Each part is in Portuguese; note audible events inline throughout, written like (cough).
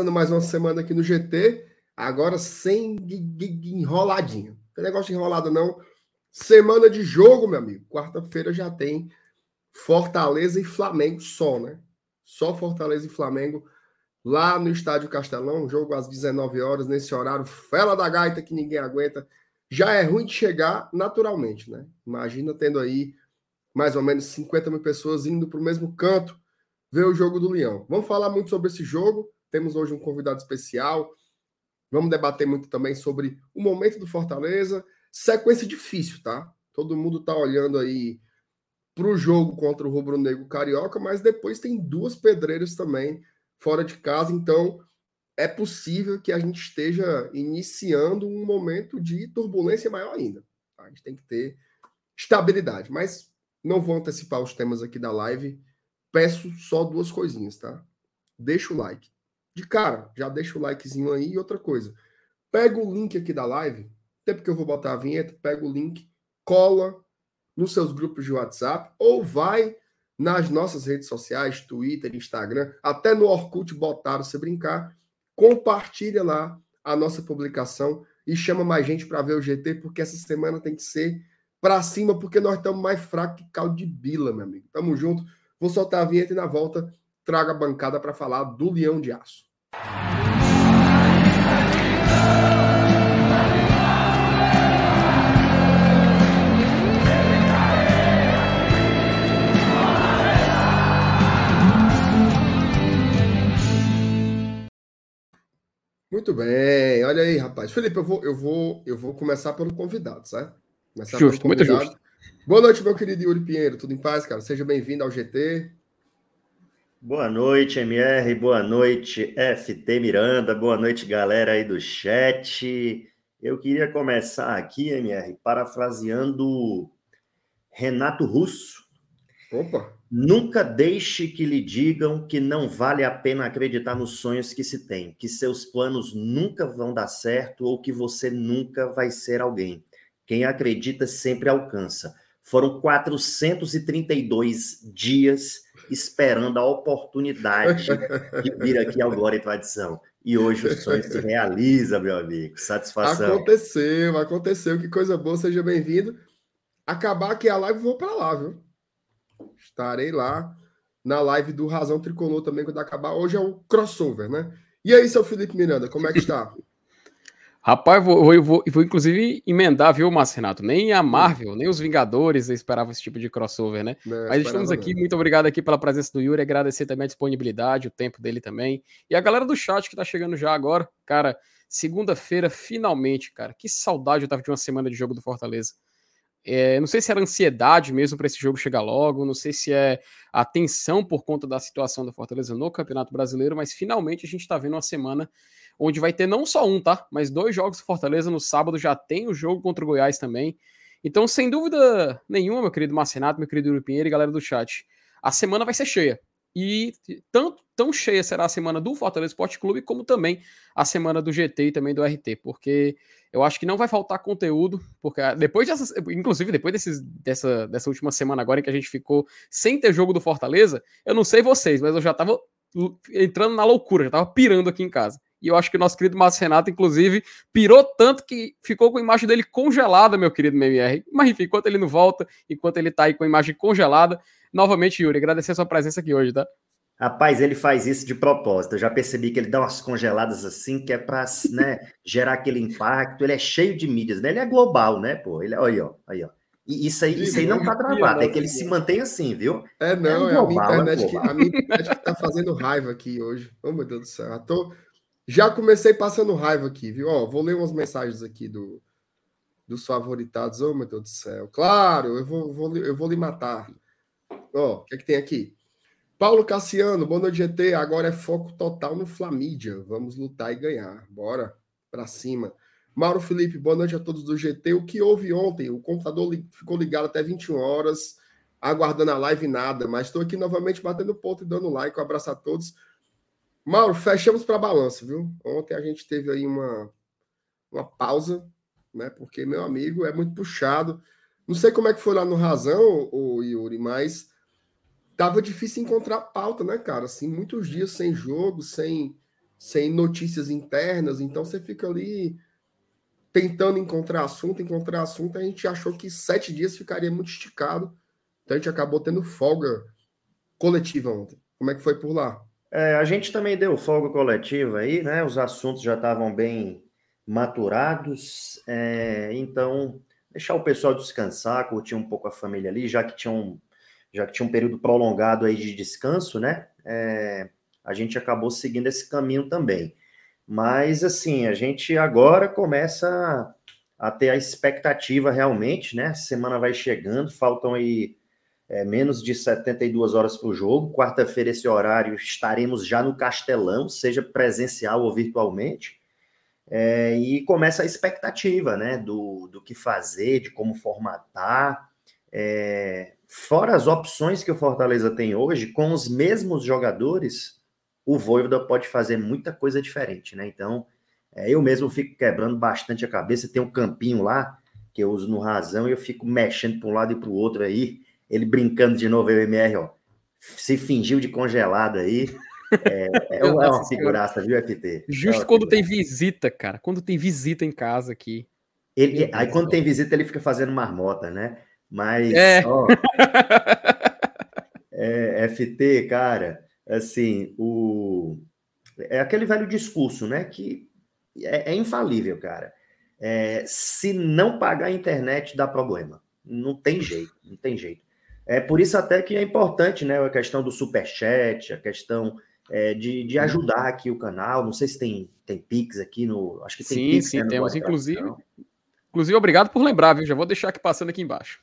começando mais uma semana aqui no GT, agora sem enroladinha. Não tem negócio enrolado não. Semana de jogo, meu amigo. Quarta-feira já tem Fortaleza e Flamengo só, né? Só Fortaleza e Flamengo lá no Estádio Castelão, jogo às 19 horas, nesse horário, fela da gaita que ninguém aguenta. Já é ruim de chegar naturalmente, né? Imagina tendo aí mais ou menos 50 mil pessoas indo para o mesmo canto ver o jogo do Leão. Vamos falar muito sobre esse jogo. Temos hoje um convidado especial. Vamos debater muito também sobre o momento do Fortaleza. Sequência difícil, tá? Todo mundo tá olhando aí para o jogo contra o Rubro Negro Carioca, mas depois tem duas pedreiras também fora de casa, então é possível que a gente esteja iniciando um momento de turbulência maior ainda. Tá? A gente tem que ter estabilidade, mas não vou antecipar os temas aqui da live peço só duas coisinhas, tá? Deixa o like. De cara, já deixa o likezinho aí. E outra coisa, pega o link aqui da live, até porque eu vou botar a vinheta, pega o link, cola nos seus grupos de WhatsApp ou vai nas nossas redes sociais, Twitter, Instagram, até no Orkut botaram se brincar, compartilha lá a nossa publicação e chama mais gente para ver o GT, porque essa semana tem que ser para cima, porque nós estamos mais fracos que caldo de bila, meu amigo. Tamo junto. Vou soltar a vinheta e na volta trago a bancada para falar do Leão de Aço. Muito bem, olha aí, rapaz. Felipe, eu vou, eu vou, eu vou começar pelo convidado, certo? Começar justo, muito justo. Boa noite, meu querido Yuri Pinheiro. Tudo em paz, cara? Seja bem-vindo ao GT. Boa noite, MR. Boa noite, FT Miranda. Boa noite, galera aí do chat. Eu queria começar aqui, MR, parafraseando Renato Russo. Opa! Nunca deixe que lhe digam que não vale a pena acreditar nos sonhos que se tem, que seus planos nunca vão dar certo ou que você nunca vai ser alguém. Quem acredita sempre alcança. Foram 432 dias esperando a oportunidade de vir aqui ao Glória e Tradição. E hoje o sonho se realiza, meu amigo. Satisfação. Aconteceu, aconteceu. Que coisa boa, seja bem-vindo. Acabar aqui a live, vou para lá, viu? Estarei lá na live do Razão Tricolor também quando acabar. Hoje é o crossover, né? E aí, seu Felipe Miranda, como é que está? Rapaz, vou, vou, vou, vou, inclusive emendar, viu, Márcio Renato? Nem a Marvel, nem os Vingadores esperavam esse tipo de crossover, né? Não, Mas estamos aqui, muito obrigado aqui pela presença do Yuri, agradecer também a disponibilidade, o tempo dele também. E a galera do chat que tá chegando já agora, cara, segunda-feira, finalmente, cara, que saudade eu tava de uma semana de jogo do Fortaleza. É, não sei se era ansiedade mesmo para esse jogo chegar logo, não sei se é a tensão por conta da situação do Fortaleza no Campeonato Brasileiro, mas finalmente a gente está vendo uma semana onde vai ter não só um, tá? Mas dois jogos do Fortaleza no sábado já tem o jogo contra o Goiás também. Então, sem dúvida nenhuma, meu querido Marcenato, meu querido Uri Pinheiro e galera do chat, a semana vai ser cheia. E tanto tão cheia será a semana do Fortaleza Esporte Clube, como também a semana do GT e também do RT, porque eu acho que não vai faltar conteúdo, porque depois dessas, inclusive depois desses, dessa, dessa última semana agora em que a gente ficou sem ter jogo do Fortaleza, eu não sei vocês, mas eu já tava entrando na loucura, já tava pirando aqui em casa. E eu acho que o nosso querido Márcio Renato, inclusive, pirou tanto que ficou com a imagem dele congelada, meu querido MMR. Mas enfim, enquanto ele não volta, enquanto ele tá aí com a imagem congelada, novamente, Yuri, agradecer a sua presença aqui hoje, tá? Rapaz, ele faz isso de propósito. Eu já percebi que ele dá umas congeladas assim, que é para né, gerar aquele impacto. Ele é cheio de mídias, né? Ele é global, né, pô? Ele, é, aí, ó, aí, ó. E isso aí, isso aí não tá travado, é que ele se mantém assim, viu? É, não, é, global, é a minha internet, é que, a minha internet que tá fazendo raiva aqui hoje. Oh, meu Deus do céu. Tô, já comecei passando raiva aqui, viu? Ó, vou ler umas mensagens aqui do, dos favoritados. Oh, meu Deus do céu. Claro, eu vou, vou eu vou lhe matar. Ó, o que é que tem aqui? Paulo Cassiano, boa noite, GT. Agora é foco total no Flamídia. Vamos lutar e ganhar. Bora para cima. Mauro Felipe, boa noite a todos do GT. O que houve ontem? O computador ficou ligado até 21 horas, aguardando a live nada, mas estou aqui novamente batendo ponto e dando like. Um abraço a todos. Mauro, fechamos para balanço, viu? Ontem a gente teve aí uma, uma pausa, né? Porque, meu amigo, é muito puxado. Não sei como é que foi lá no Razão, o Yuri, mas tava difícil encontrar pauta, né, cara? Assim, muitos dias sem jogo, sem, sem notícias internas, então você fica ali tentando encontrar assunto, encontrar assunto, a gente achou que sete dias ficaria muito esticado, então a gente acabou tendo folga coletiva ontem. Como é que foi por lá? É, a gente também deu folga coletiva aí, né? Os assuntos já estavam bem maturados, é, então deixar o pessoal descansar, curtir um pouco a família ali, já que tinha um, já que tinha um período prolongado aí de descanso, né? É, a gente acabou seguindo esse caminho também. Mas assim, a gente agora começa a ter a expectativa realmente, né? Semana vai chegando, faltam aí é, menos de 72 horas para o jogo. Quarta-feira, esse horário, estaremos já no Castelão, seja presencial ou virtualmente. É, e começa a expectativa, né? Do, do que fazer, de como formatar. É, fora as opções que o Fortaleza tem hoje, com os mesmos jogadores, o Voivoda pode fazer muita coisa diferente, né? Então, é, eu mesmo fico quebrando bastante a cabeça. Tem um campinho lá que eu uso no razão e eu fico mexendo para um lado e para o outro aí. Ele brincando de novo, o MR, ó, se fingiu de congelado aí. É, é, uma, é uma figuraça, viu, FT? Justo é quando tem visita, cara. Quando tem visita em casa aqui. Ele, aí quando tem visita, ele fica fazendo marmota, né? Mas, é. ó, (laughs) é, FT, cara, assim, o é aquele velho discurso, né? Que é, é infalível, cara. É, se não pagar a internet, dá problema. Não tem jeito, não tem jeito. É por isso até que é importante, né? A questão do superchat, a questão é, de, de ajudar aqui o canal. Não sei se tem, tem Pix aqui no. Acho que tem sim, Pix. Sim, né, temos, inclusive. Inclusive, obrigado por lembrar, viu? Já vou deixar aqui passando aqui embaixo.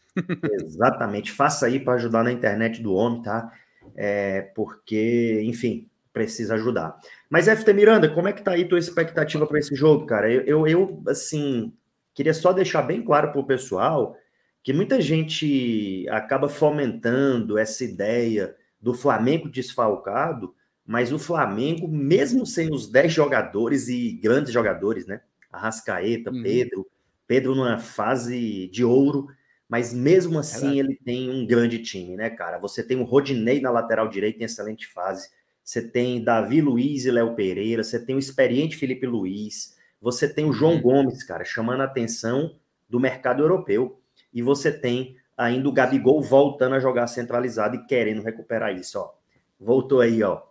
Exatamente. Faça aí para ajudar na internet do homem, tá? é, porque, enfim, precisa ajudar. Mas, FT Miranda, como é que tá aí tua expectativa para esse jogo, cara? Eu, eu, eu, assim, queria só deixar bem claro para o pessoal que muita gente acaba fomentando essa ideia do Flamengo desfalcado, mas o Flamengo, mesmo sem os 10 jogadores e grandes jogadores, né? Arrascaeta, uhum. Pedro, Pedro numa fase de ouro, mas mesmo assim ele tem um grande time, né, cara? Você tem o Rodinei na lateral direita em excelente fase, você tem Davi Luiz e Léo Pereira, você tem o experiente Felipe Luiz, você tem o João uhum. Gomes, cara, chamando a atenção do mercado europeu, e você tem ainda o Gabigol voltando a jogar centralizado e querendo recuperar isso, ó. Voltou aí, ó.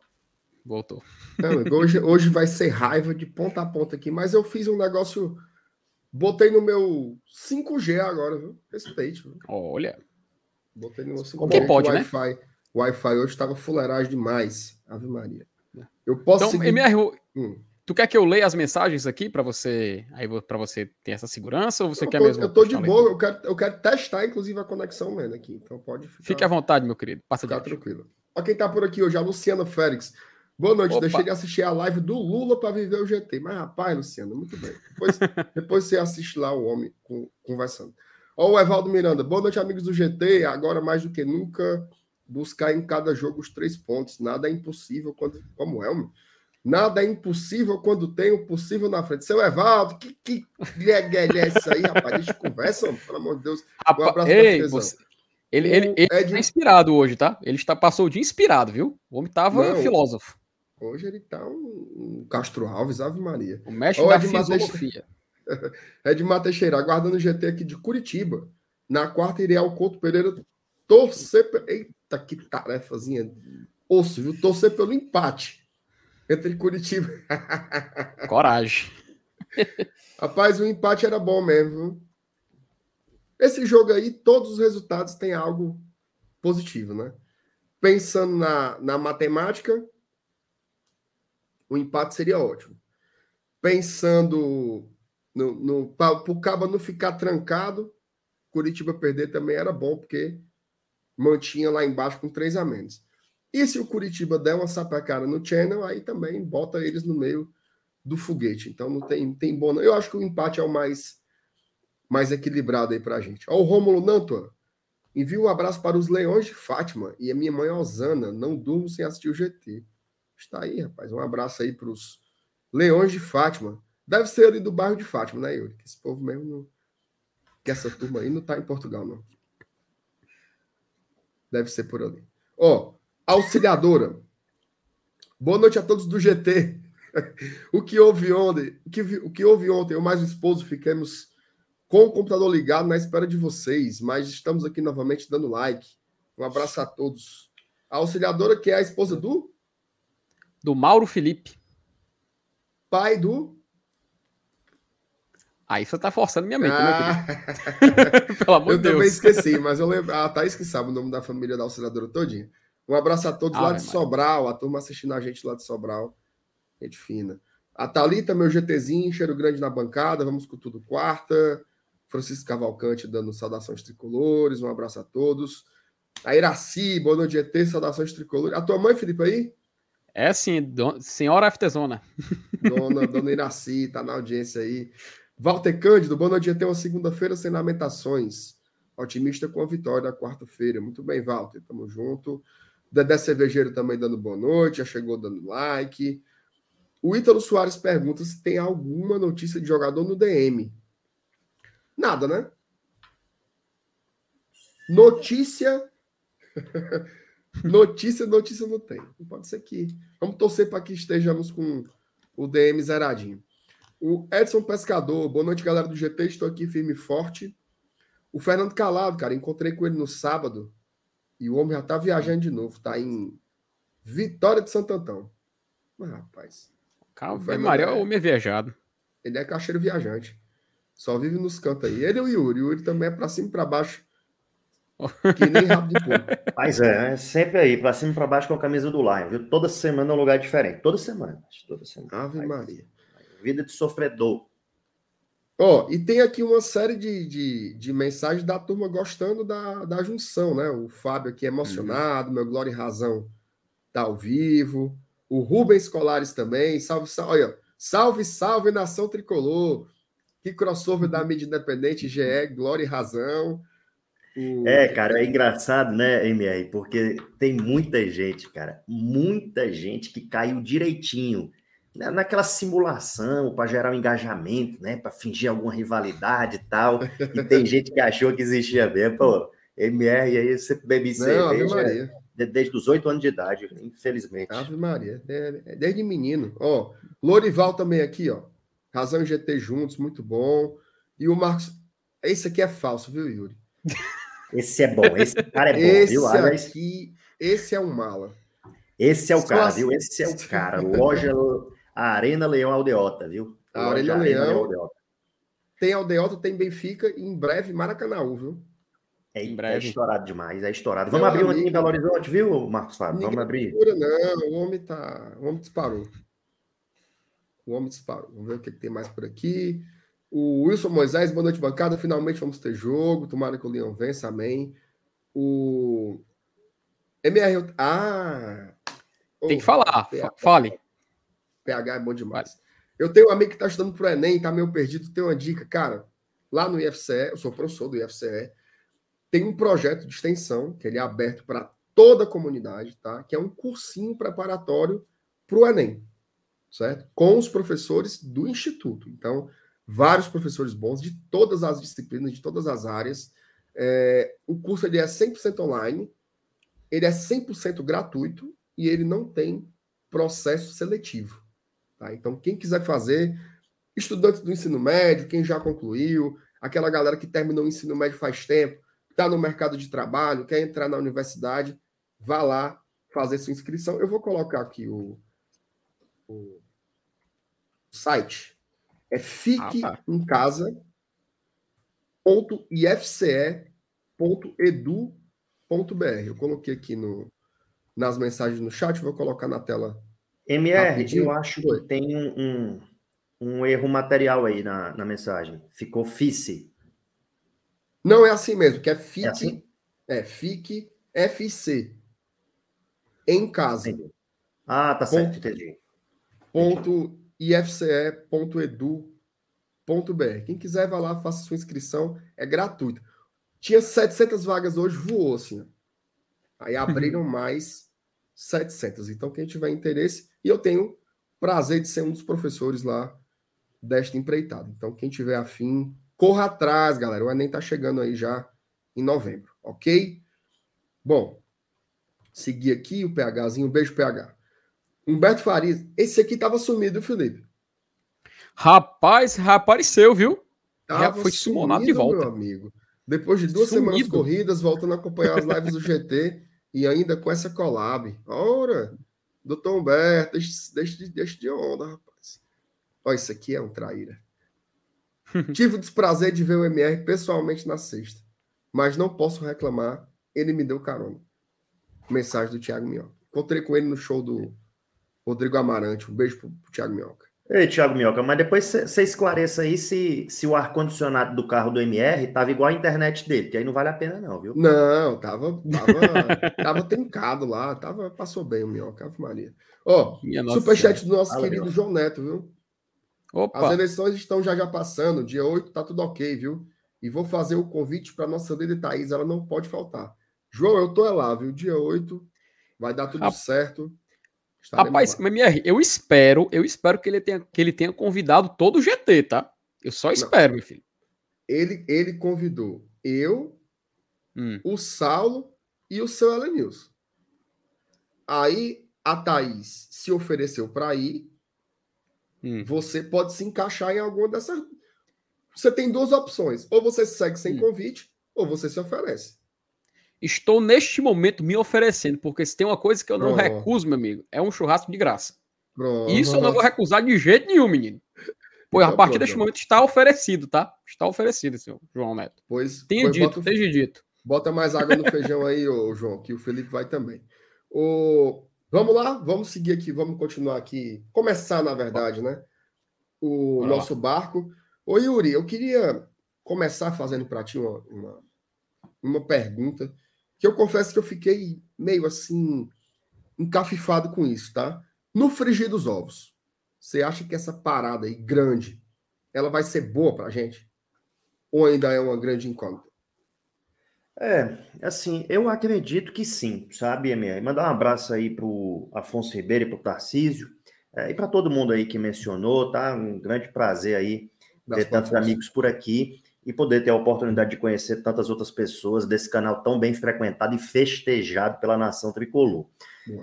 Voltou. Não, hoje, hoje vai ser raiva de ponta a ponta aqui, mas eu fiz um negócio Botei no meu 5G agora, viu? Respeite. Viu? Olha. Botei no meu 5G. Como que pode, né? Wi-Fi. O Wi-Fi hoje estava fuleiragem demais. Ave Maria. Eu posso então, seguir... MR, hum. tu quer que eu leia as mensagens aqui para você, aí para você ter essa segurança ou você eu quer tô, mesmo? Eu tô de boa, eu quero, eu quero testar inclusive a conexão mesmo aqui, então pode ficar. Fique à vontade, meu querido. Passa ficar tranquilo. Ó quem tá por aqui hoje, a Luciana Félix. Boa noite, Opa. deixei de assistir a live do Lula para viver o GT. Mas, rapaz, Luciano, muito bem. Depois, (laughs) depois você assiste lá o homem com, conversando. Ó, o Evaldo Miranda. Boa noite, amigos do GT. Agora, mais do que nunca, buscar em cada jogo os três pontos. Nada é impossível quando. Como é, homem? Nada é impossível quando tem o possível na frente. Seu Evaldo, que, que é isso aí, rapaz? De conversa, pelo amor de Deus. Um abraço Ei, você... Ele, ele, ele tá inspirado hoje, tá? Ele está, passou o dia inspirado, viu? O homem tava Não, filósofo. Hoje ele tá um, um Castro Alves, Ave Maria. O mestre da filosofia. (laughs) Edmar Teixeira, aguardando o GT aqui de Curitiba. Na quarta, irei ao Couto Pereira torcer. Eita, que tarefazinha. Osso, viu? Torcer pelo empate entre Curitiba. (laughs) Coragem. Rapaz, o empate era bom mesmo. Viu? Esse jogo aí, todos os resultados têm algo positivo, né? Pensando na, na matemática, o empate seria ótimo. Pensando no, no para o Caba não ficar trancado, Curitiba perder também era bom, porque mantinha lá embaixo com três a menos. E se o Curitiba der uma sapacada no Channel, aí também bota eles no meio do foguete. Então não tem, tem bom. Eu acho que o empate é o mais, mais equilibrado aí pra gente. Ó, o Rômulo Nantua. Envio um abraço para os Leões de Fátima e a minha mãe Osana. Não durmo sem assistir o GT. Está aí, rapaz. Um abraço aí para os Leões de Fátima. Deve ser ali do bairro de Fátima, né, Yuri? Esse povo mesmo não. Que essa turma aí não está em Portugal, não. Deve ser por ali. Ó, Auxiliadora. Boa noite a todos do GT. (laughs) o que houve ontem, o que, o que houve ontem, eu mais o esposo ficamos com o computador ligado na espera de vocês, mas estamos aqui novamente dando like. Um abraço a todos. A auxiliadora que é a esposa do do Mauro Felipe. Pai do Aí você tá forçando minha mente, né, ah. (laughs) Pelo amor de Deus. Eu também esqueci, mas eu lembro. Ah, Thaís que sabe o nome da família da auxiliadora todinha. Um abraço a todos ah, lá de Sobral, a turma assistindo a gente lá de Sobral. Gente fina. A Thalita, meu GTzinho, cheiro grande na bancada, vamos com tudo quarta. Francisco Cavalcante dando saudações tricolores, um abraço a todos. A Iraci, boa noite, GT, saudações tricolores. A tua mãe, Felipe, aí? É sim, don... senhora Aftezona. Dona, dona Iraci, tá na audiência aí. Walter Cândido, boa noite, GT, uma segunda-feira sem lamentações. Otimista com a vitória da quarta-feira. Muito bem, Walter, tamo junto. Dedé Cervejeiro também dando boa noite, já chegou dando like. O Ítalo Soares pergunta se tem alguma notícia de jogador no DM. Nada, né? Notícia. (laughs) notícia, notícia não tem. Pode ser que. Vamos torcer para que estejamos com o DM zeradinho. O Edson Pescador, boa noite, galera do GT. Estou aqui firme e forte. O Fernando Calado, cara, encontrei com ele no sábado e o homem já tá viajando de novo. Tá em Vitória de Santo Antão. Mas, rapaz. Calma, Maria é o homem é viajado. Ele é caixeiro viajante. Só vive nos cantos aí. Ele e o Yuri. O Yuri também é pra cima e pra baixo. Que nem rabo de porco. Mas é, é sempre aí, pra cima e pra baixo com a camisa do Lion, viu? Toda semana é um lugar diferente. Toda semana. Toda semana. Ave Mas, Maria. Vida de sofredor. Ó, oh, e tem aqui uma série de, de, de, mensagens da turma gostando da, da junção, né? O Fábio aqui emocionado, uhum. meu Glória e Razão tá ao vivo. O Rubens Colares também. Salve, salve. Olha, salve, salve, nação tricolor. Que crossover da mídia independente, GE, Glória e Razão. O... É, cara, é engraçado, né, MR? Porque tem muita gente, cara, muita gente que caiu direitinho né, naquela simulação para gerar um engajamento, né, para fingir alguma rivalidade e tal. E tem (laughs) gente que achou que existia mesmo, pô. MR aí você bebe cerveja desde os oito anos de idade, infelizmente. Ave Maria, é, desde menino. Ó, Lorival também aqui, ó. Razão e GT juntos, muito bom. E o Marcos. Esse aqui é falso, viu, Yuri? (laughs) Esse é bom, esse cara é bom, esse viu? Aqui, esse é um mala. Esse é o cara, viu? Esse é o cara. Loja Arena Leão Aldeota, viu? A Arena, Arena Leão. Leão Aldeota. Tem Aldeota, tem Benfica e em breve Maracanã, viu? É, em breve. é estourado demais, é estourado. Vamos abrir um aqui em Belo Horizonte, viu, Marcos Fábio? Vamos abrir. Não, o homem tá. O homem disparou. O homem disparou. Vamos ver o que, tem mais por aqui. O Wilson Moisés, boa noite, bancada. Finalmente vamos ter jogo. Tomara que o Leão vença, amém. O MR. Ah! Tem que falar, PH, fale. PH é bom demais. Eu tenho um amigo que está estudando para o Enem, está meio perdido. Tem uma dica, cara. Lá no IFCE, eu sou professor do IFCE, tem um projeto de extensão que ele é aberto para toda a comunidade, tá? Que é um cursinho preparatório para o Enem certo? Com os professores do Instituto. Então, vários professores bons de todas as disciplinas, de todas as áreas. É, o curso ele é 100% online, ele é 100% gratuito e ele não tem processo seletivo. Tá? Então, quem quiser fazer, estudantes do ensino médio, quem já concluiu, aquela galera que terminou o ensino médio faz tempo, está no mercado de trabalho, quer entrar na universidade, vá lá fazer sua inscrição. Eu vou colocar aqui o, o site. É fique ah, tá. em casa Eu coloquei aqui no, nas mensagens no chat, vou colocar na tela. MR, rapidinho. eu acho que tem um, um, erro material aí na, na mensagem. Ficou FICE. Não é assim mesmo, que é fique, é, assim? é fique FC. Em casa. Entendi. Ah, tá certo, ponto, entendi. Ponto ifce.edu.br. Quem quiser, vá lá, faça sua inscrição, é gratuito. Tinha 700 vagas hoje, voou assim. Aí abriram mais 700. Então, quem tiver interesse, e eu tenho prazer de ser um dos professores lá desta empreitada. Então, quem tiver afim, corra atrás, galera. O Enem tá chegando aí já em novembro, ok? Bom, seguir aqui o PHzinho, um beijo PH. Humberto Farias, esse aqui tava sumido, Felipe. Rapaz, apareceu, viu? Tava Já foi sumonado de volta. Meu amigo. Depois de duas sumido. semanas corridas, voltando a acompanhar as lives do GT e ainda com essa collab. Ora, doutor Humberto, deixa, deixa, deixa de onda, rapaz. Olha, isso aqui é um traíra. (laughs) Tive o desprazer de ver o MR pessoalmente na sexta, mas não posso reclamar, ele me deu carona. Mensagem do Thiago Minhoca. Encontrei com ele no show do Rodrigo Amarante. Um beijo pro, pro Thiago Minhoca. Ei, Thiago Minhoca, mas depois você esclareça aí se, se o ar-condicionado do carro do MR tava igual a internet dele, que aí não vale a pena, não, viu? Não, tava, tava, (laughs) tava trincado lá, tava, passou bem o Minhoca, Ave Maria. Ó, oh, superchat do nosso querido João Neto, viu? Opa. As eleições estão já já passando, dia 8 tá tudo ok, viu? E vou fazer o convite para nossa líder Thaís, ela não pode faltar. João, eu tô lá, viu? Dia 8, vai dar tudo certo. Rapaz, MR, eu espero, eu espero que ele tenha, que ele tenha convidado todo o GT, tá? Eu só espero, não. meu filho. Ele, ele convidou eu, hum. o Saulo e o seu Elenilson. Aí a Thaís se ofereceu para ir. Hum. Você pode se encaixar em alguma dessas. Você tem duas opções. Ou você segue sem hum. convite, ou você se oferece. Estou neste momento me oferecendo, porque se tem uma coisa que eu não Pronto. recuso, meu amigo, é um churrasco de graça. Pronto. Isso eu não vou recusar de jeito nenhum, menino. Pois a então, partir deste momento está oferecido, tá? Está oferecido, senhor João Neto. Pois. Tenha pois dito, esteja dito. Bota mais água no feijão aí, ô, João, que o Felipe vai também. O... Vamos lá, vamos seguir aqui, vamos continuar aqui. Começar, na verdade, né? O nosso barco. Ô, Yuri, eu queria começar fazendo para ti uma, uma, uma pergunta que eu confesso que eu fiquei meio assim encafifado com isso, tá? No frigir dos ovos, você acha que essa parada aí grande, ela vai ser boa para a gente? Ou ainda é uma grande incógnita? É, assim, eu acredito que sim, sabe, MR? Mandar um abraço aí pro Afonso Ribeiro e pro Tarcísio, é, e para todo mundo aí que mencionou, tá? Um grande prazer aí ter tantos amigos por aqui e poder ter a oportunidade de conhecer tantas outras pessoas desse canal tão bem frequentado e festejado pela nação tricolor.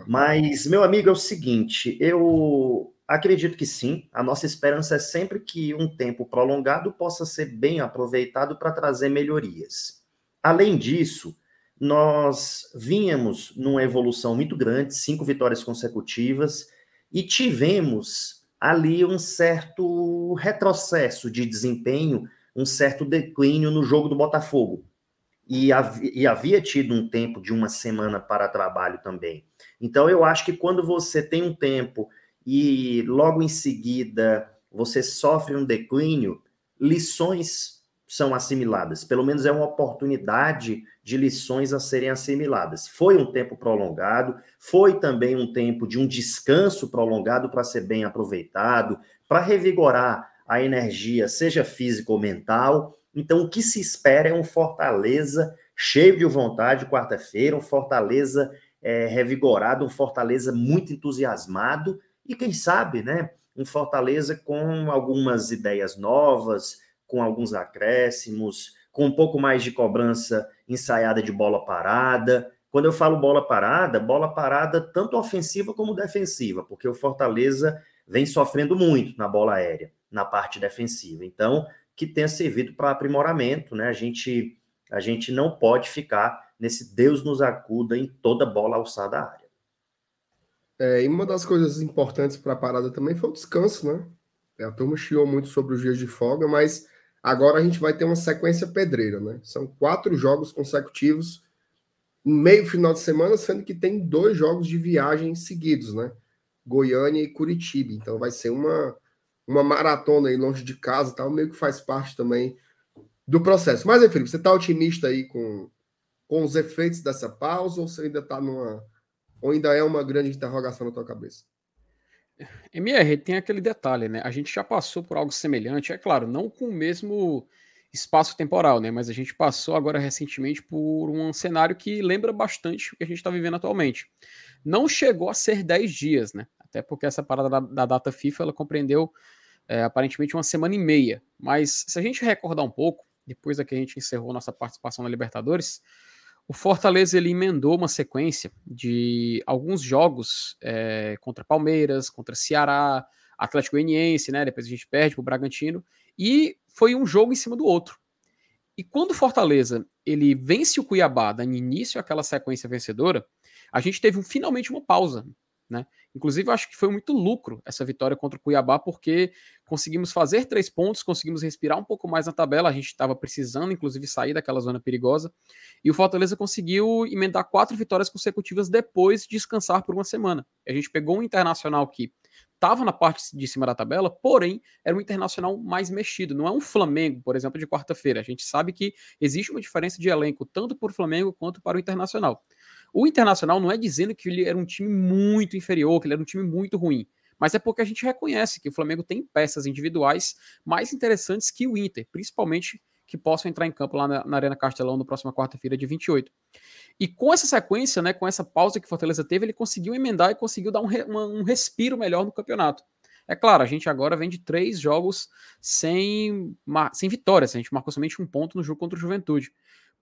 Mas, meu amigo, é o seguinte, eu acredito que sim, a nossa esperança é sempre que um tempo prolongado possa ser bem aproveitado para trazer melhorias. Além disso, nós vínhamos numa evolução muito grande, cinco vitórias consecutivas, e tivemos ali um certo retrocesso de desempenho um certo declínio no jogo do Botafogo. E, hav e havia tido um tempo de uma semana para trabalho também. Então, eu acho que quando você tem um tempo e logo em seguida você sofre um declínio, lições são assimiladas. Pelo menos é uma oportunidade de lições a serem assimiladas. Foi um tempo prolongado, foi também um tempo de um descanso prolongado para ser bem aproveitado, para revigorar a energia, seja física ou mental. Então, o que se espera é um Fortaleza cheio de vontade quarta-feira, um Fortaleza é, revigorado, um Fortaleza muito entusiasmado e, quem sabe, né, um Fortaleza com algumas ideias novas, com alguns acréscimos, com um pouco mais de cobrança ensaiada de bola parada. Quando eu falo bola parada, bola parada tanto ofensiva como defensiva, porque o Fortaleza vem sofrendo muito na bola aérea na parte defensiva. Então, que tenha servido para aprimoramento, né? A gente, a gente não pode ficar nesse Deus nos acuda em toda bola alçada à área. É, e uma das coisas importantes para a parada também foi o descanso, né? A turma chiou muito sobre os dias de folga, mas agora a gente vai ter uma sequência pedreira, né? São quatro jogos consecutivos, meio final de semana, sendo que tem dois jogos de viagem seguidos, né? Goiânia e Curitiba. Então vai ser uma, uma maratona aí longe de casa tal, meio que faz parte também do processo. Mas, Felipe, você está otimista aí com, com os efeitos dessa pausa ou você ainda está numa. ou ainda é uma grande interrogação na tua cabeça? MR, tem aquele detalhe, né? A gente já passou por algo semelhante, é claro, não com o mesmo espaço temporal, né? Mas a gente passou agora recentemente por um cenário que lembra bastante o que a gente está vivendo atualmente. Não chegou a ser 10 dias, né? Até porque essa parada da, da data FIFA ela compreendeu é, aparentemente uma semana e meia. Mas se a gente recordar um pouco, depois da que a gente encerrou nossa participação na Libertadores, o Fortaleza ele emendou uma sequência de alguns jogos é, contra Palmeiras, contra Ceará, Atlético Goianiense, né? Depois a gente perde para o Bragantino e foi um jogo em cima do outro. E quando o Fortaleza ele vence o Cuiabá, dando início àquela sequência vencedora, a gente teve um, finalmente uma pausa né? Inclusive, acho que foi muito lucro essa vitória contra o Cuiabá, porque conseguimos fazer três pontos, conseguimos respirar um pouco mais na tabela. A gente estava precisando, inclusive, sair daquela zona perigosa. E o Fortaleza conseguiu emendar quatro vitórias consecutivas depois de descansar por uma semana. A gente pegou um internacional que estava na parte de cima da tabela, porém era um internacional mais mexido. Não é um Flamengo, por exemplo, de quarta-feira. A gente sabe que existe uma diferença de elenco tanto para o Flamengo quanto para o internacional. O Internacional não é dizendo que ele era um time muito inferior, que ele era um time muito ruim, mas é porque a gente reconhece que o Flamengo tem peças individuais mais interessantes que o Inter, principalmente que possam entrar em campo lá na, na Arena Castelão na próxima quarta-feira, de 28. E com essa sequência, né, com essa pausa que Fortaleza teve, ele conseguiu emendar e conseguiu dar um, re, uma, um respiro melhor no campeonato. É claro, a gente agora vem de três jogos sem, sem vitórias. A gente marcou somente um ponto no jogo contra o Juventude.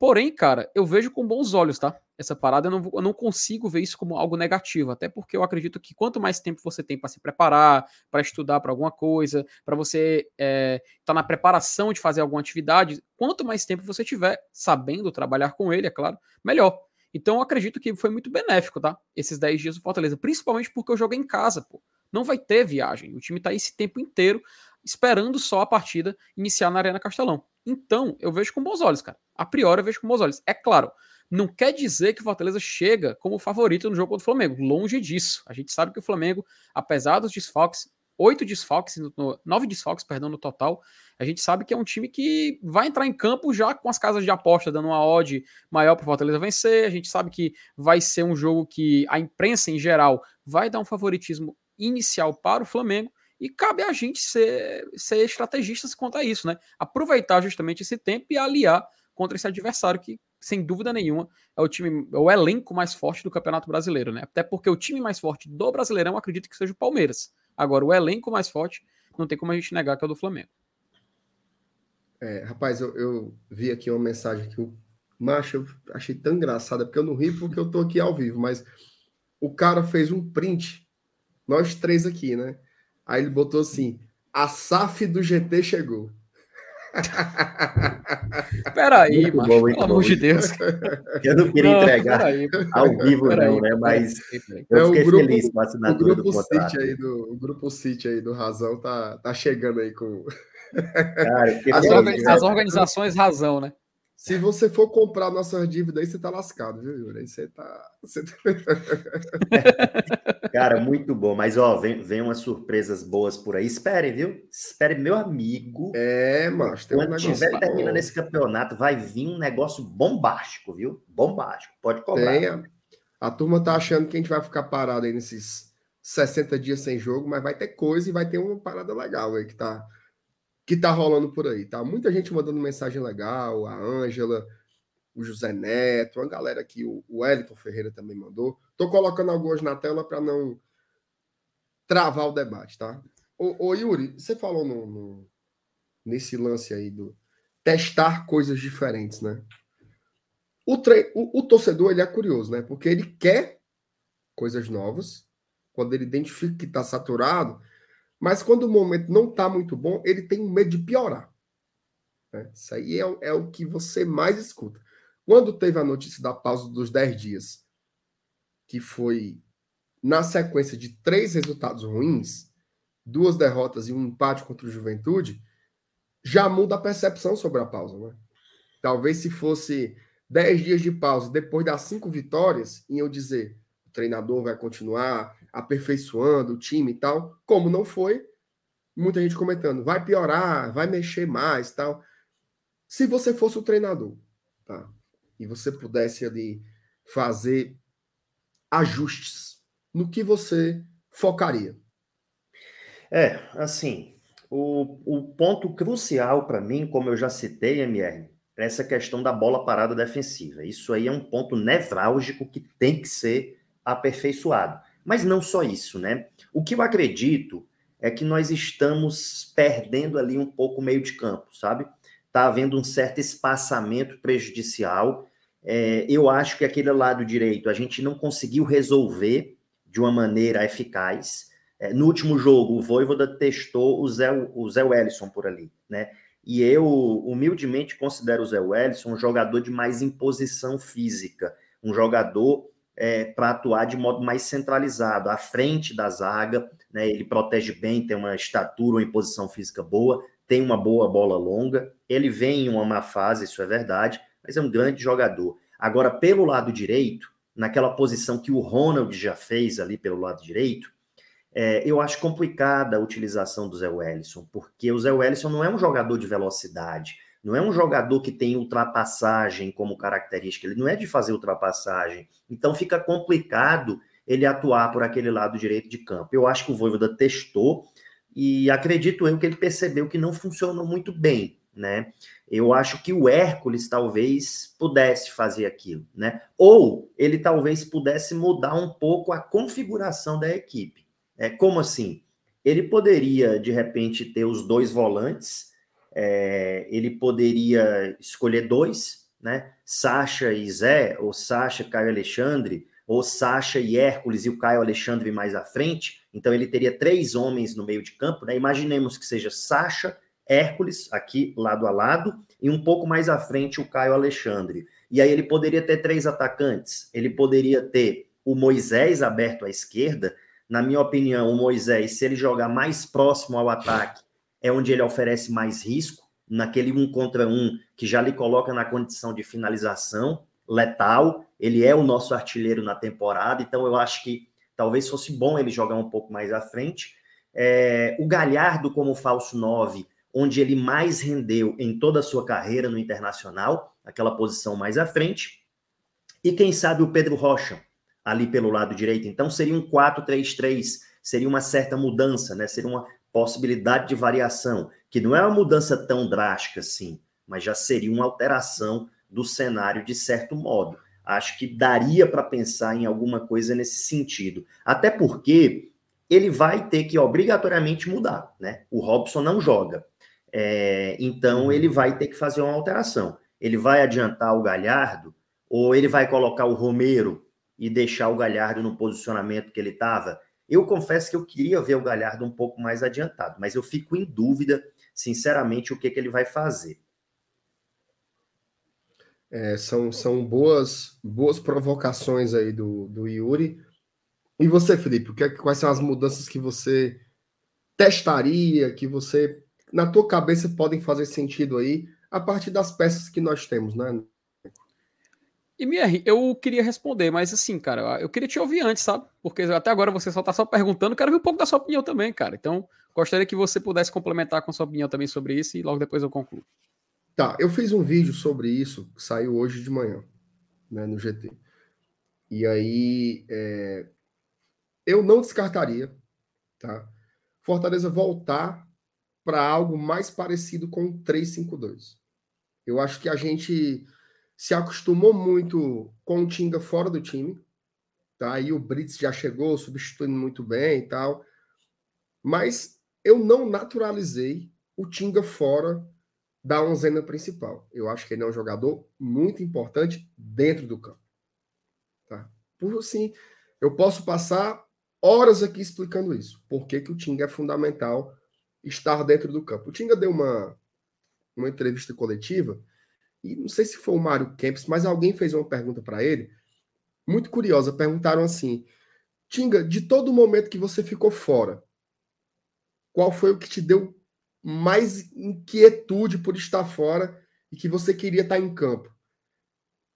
Porém, cara, eu vejo com bons olhos, tá? Essa parada eu não, eu não consigo ver isso como algo negativo, até porque eu acredito que quanto mais tempo você tem para se preparar, para estudar para alguma coisa, para você estar é, tá na preparação de fazer alguma atividade, quanto mais tempo você tiver sabendo trabalhar com ele, é claro, melhor. Então eu acredito que foi muito benéfico, tá? Esses 10 dias do Fortaleza, principalmente porque eu joguei em casa, pô. Não vai ter viagem. O time tá esse tempo inteiro esperando só a partida iniciar na Arena Castelão. Então, eu vejo com bons olhos, cara. A priori, eu vejo com bons olhos. É claro, não quer dizer que o Fortaleza chega como favorito no jogo contra o Flamengo. Longe disso. A gente sabe que o Flamengo, apesar dos desfalques, oito desfalques, no, nove desfalques, perdão, no total, a gente sabe que é um time que vai entrar em campo já com as casas de aposta dando uma odd maior para o Fortaleza vencer. A gente sabe que vai ser um jogo que a imprensa em geral vai dar um favoritismo inicial para o Flamengo. E cabe a gente ser, ser estrategistas quanto a isso, né? Aproveitar justamente esse tempo e aliar contra esse adversário que, sem dúvida nenhuma, é o time, é o elenco mais forte do Campeonato Brasileiro, né? Até porque o time mais forte do Brasileirão acredito que seja o Palmeiras. Agora, o elenco mais forte não tem como a gente negar que é o do Flamengo. É, rapaz, eu, eu, vi aqui uma mensagem que o macho eu achei tão engraçada, porque eu não ri porque eu tô aqui ao vivo, mas o cara fez um print, nós três aqui, né? Aí ele botou assim: a SAF do GT chegou. (laughs) Peraí, mano. Bom, pelo amor de Deus. Eu não queria não, entregar aí, ao vivo, não, né? Mas eu é, fiquei grupo, feliz com a assinatura do contrato. Aí do, o grupo City aí do Razão tá, tá chegando aí com. Cara, as, feliz, as organizações Razão, né? Se você for comprar nossas dívidas aí, você tá lascado, viu, Yuri? Aí você tá. Você tá... (laughs) Cara, muito bom. Mas, ó, vem, vem umas surpresas boas por aí. Espere, viu? Espere, meu amigo. É, mas tem Quando um tiver terminando esse campeonato, vai vir um negócio bombástico, viu? Bombástico. Pode cobrar. Tem, a, a turma tá achando que a gente vai ficar parado aí nesses 60 dias sem jogo, mas vai ter coisa e vai ter uma parada legal aí que tá que tá rolando por aí, tá? Muita gente mandando mensagem legal, a Ângela, o José Neto, a galera aqui, o Wellington Ferreira também mandou. Tô colocando algumas na tela para não travar o debate, tá? Ô, ô Yuri, você falou no, no, nesse lance aí do testar coisas diferentes, né? O, tre... o, o torcedor ele é curioso, né? Porque ele quer coisas novas. Quando ele identifica que está saturado, mas quando o momento não está muito bom, ele tem medo de piorar. Né? Isso aí é, é, o que você mais escuta. Quando teve a notícia da pausa dos 10 dias, que foi na sequência de três resultados ruins, duas derrotas e um empate contra o Juventude, já muda a percepção sobre a pausa. Né? Talvez se fosse 10 dias de pausa depois das cinco vitórias, iam dizer o treinador vai continuar, aperfeiçoando o time e tal. Como não foi, muita gente comentando, vai piorar, vai mexer mais tal. Se você fosse o treinador, tá? E você pudesse ali fazer ajustes, no que você focaria? É, assim, o, o ponto crucial para mim, como eu já citei, MR, é essa questão da bola parada defensiva. Isso aí é um ponto nevrálgico que tem que ser aperfeiçoado. Mas não só isso, né? O que eu acredito é que nós estamos perdendo ali um pouco o meio de campo, sabe? Está havendo um certo espaçamento prejudicial É, eu acho que aquele lado direito a gente não conseguiu resolver de uma maneira eficaz. É, no último jogo, o Voivoda testou o Zé, o Zé Wellison por ali, né? E eu, humildemente, considero o Zé Wellison um jogador de mais imposição física, um jogador é, para atuar de modo mais centralizado, à frente da zaga, né? Ele protege bem, tem uma estatura, uma imposição física boa, tem uma boa bola longa. Ele vem em uma má fase, isso é verdade, mas é um grande jogador. Agora, pelo lado direito, naquela posição que o Ronald já fez ali pelo lado direito, é, eu acho complicada a utilização do Zé Wellison, porque o Zé Wellison não é um jogador de velocidade, não é um jogador que tem ultrapassagem como característica, ele não é de fazer ultrapassagem. Então fica complicado ele atuar por aquele lado direito de campo. Eu acho que o Voivoda testou e acredito eu que ele percebeu que não funcionou muito bem, né? Eu acho que o Hércules talvez pudesse fazer aquilo, né? Ou ele talvez pudesse mudar um pouco a configuração da equipe. É como assim? Ele poderia de repente ter os dois volantes, é, ele poderia escolher dois, né? Sacha e Zé, ou Sacha, Caio Alexandre, ou Sacha e Hércules e o Caio Alexandre mais à frente. Então ele teria três homens no meio de campo, né? Imaginemos que seja Sacha, Hércules, aqui lado a lado, e um pouco mais à frente o Caio Alexandre. E aí ele poderia ter três atacantes. Ele poderia ter o Moisés aberto à esquerda. Na minha opinião, o Moisés, se ele jogar mais próximo ao ataque, é onde ele oferece mais risco, naquele um contra um que já lhe coloca na condição de finalização letal. Ele é o nosso artilheiro na temporada, então eu acho que talvez fosse bom ele jogar um pouco mais à frente. É, o Galhardo como falso 9 onde ele mais rendeu em toda a sua carreira no Internacional, aquela posição mais à frente. E quem sabe o Pedro Rocha, ali pelo lado direito. Então seria um 4-3-3, seria uma certa mudança, né? Seria uma possibilidade de variação, que não é uma mudança tão drástica assim, mas já seria uma alteração do cenário de certo modo. Acho que daria para pensar em alguma coisa nesse sentido. Até porque ele vai ter que obrigatoriamente mudar, né? O Robson não joga. É, então uhum. ele vai ter que fazer uma alteração. Ele vai adiantar o Galhardo ou ele vai colocar o Romero e deixar o Galhardo no posicionamento que ele estava? Eu confesso que eu queria ver o Galhardo um pouco mais adiantado, mas eu fico em dúvida, sinceramente, o que, que ele vai fazer. É, são, são boas boas provocações aí do, do Yuri. E você, Felipe, que, quais são as mudanças que você testaria, que você na tua cabeça podem fazer sentido aí a partir das peças que nós temos, né? E MR, eu queria responder, mas assim, cara, eu queria te ouvir antes, sabe? Porque até agora você só tá só perguntando, quero ver um pouco da sua opinião também, cara. Então, gostaria que você pudesse complementar com sua opinião também sobre isso e logo depois eu concluo. Tá, eu fiz um vídeo sobre isso, que saiu hoje de manhã, né, no GT. E aí, é... eu não descartaria, tá? Fortaleza voltar para algo mais parecido com o 352. Eu acho que a gente se acostumou muito com o Tinga fora do time, tá? E o Brits já chegou substituindo muito bem e tal. Mas eu não naturalizei o Tinga fora da onzena principal. Eu acho que ele é um jogador muito importante dentro do campo. Tá? Por assim, eu posso passar horas aqui explicando isso. Por que, que o Tinga é fundamental estar dentro do campo. O Tinga deu uma, uma entrevista coletiva, e não sei se foi o Mário Kempis, mas alguém fez uma pergunta para ele, muito curiosa. Perguntaram assim: Tinga, de todo momento que você ficou fora, qual foi o que te deu mais inquietude por estar fora e que você queria estar em campo?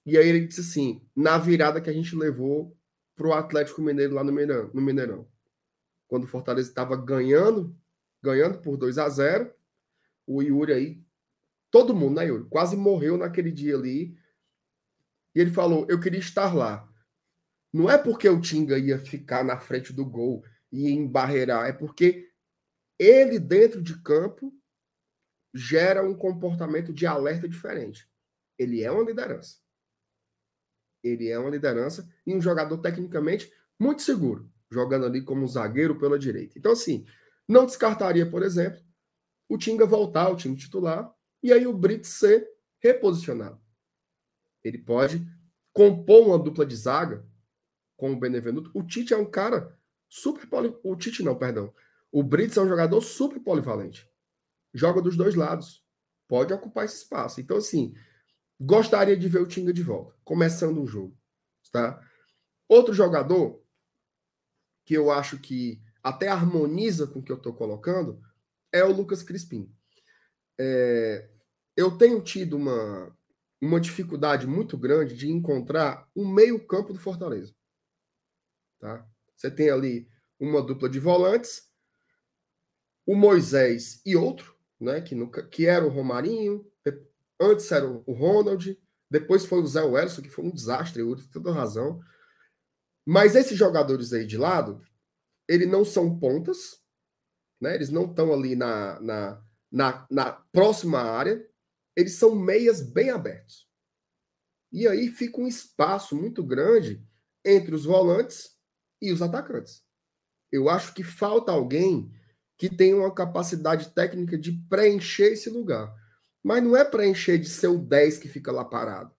E aí ele disse assim: na virada que a gente levou para o Atlético Mineiro lá no Mineirão, no Mineirão. Quando o Fortaleza estava ganhando ganhando por 2 a 0 O Yuri aí, todo mundo, né, Yuri? Quase morreu naquele dia ali. E ele falou: Eu queria estar lá. Não é porque o Tinga ia ficar na frente do gol e embarreirar, é porque ele, dentro de campo, gera um comportamento de alerta diferente. Ele é uma liderança. Ele é uma liderança e um jogador tecnicamente muito seguro, jogando ali como zagueiro pela direita. Então, assim, não descartaria, por exemplo, o Tinga voltar ao time titular e aí o Brits ser reposicionado. Ele pode compor uma dupla de zaga com o Benevenuto. O Tite é um cara super poli... O Tite não, perdão. O Brits é um jogador super polivalente. Joga dos dois lados. Pode ocupar esse espaço. Então, assim, gostaria de ver o Tinga de volta, começando um jogo. Tá? Outro jogador que eu acho que até harmoniza com o que eu estou colocando é o Lucas Crispim. É, eu tenho tido uma, uma dificuldade muito grande de encontrar o meio-campo do Fortaleza. Tá? Você tem ali uma dupla de volantes, o Moisés e outro, né, que, nunca, que era o Romarinho, antes era o Ronald, depois foi o Zé Welson, que foi um desastre, eu tenho toda razão. Mas esses jogadores aí de lado, eles não são pontas, né? Eles não estão ali na, na, na, na próxima área, eles são meias bem abertos. E aí fica um espaço muito grande entre os volantes e os atacantes. Eu acho que falta alguém que tenha uma capacidade técnica de preencher esse lugar. Mas não é preencher de ser o 10 que fica lá parado.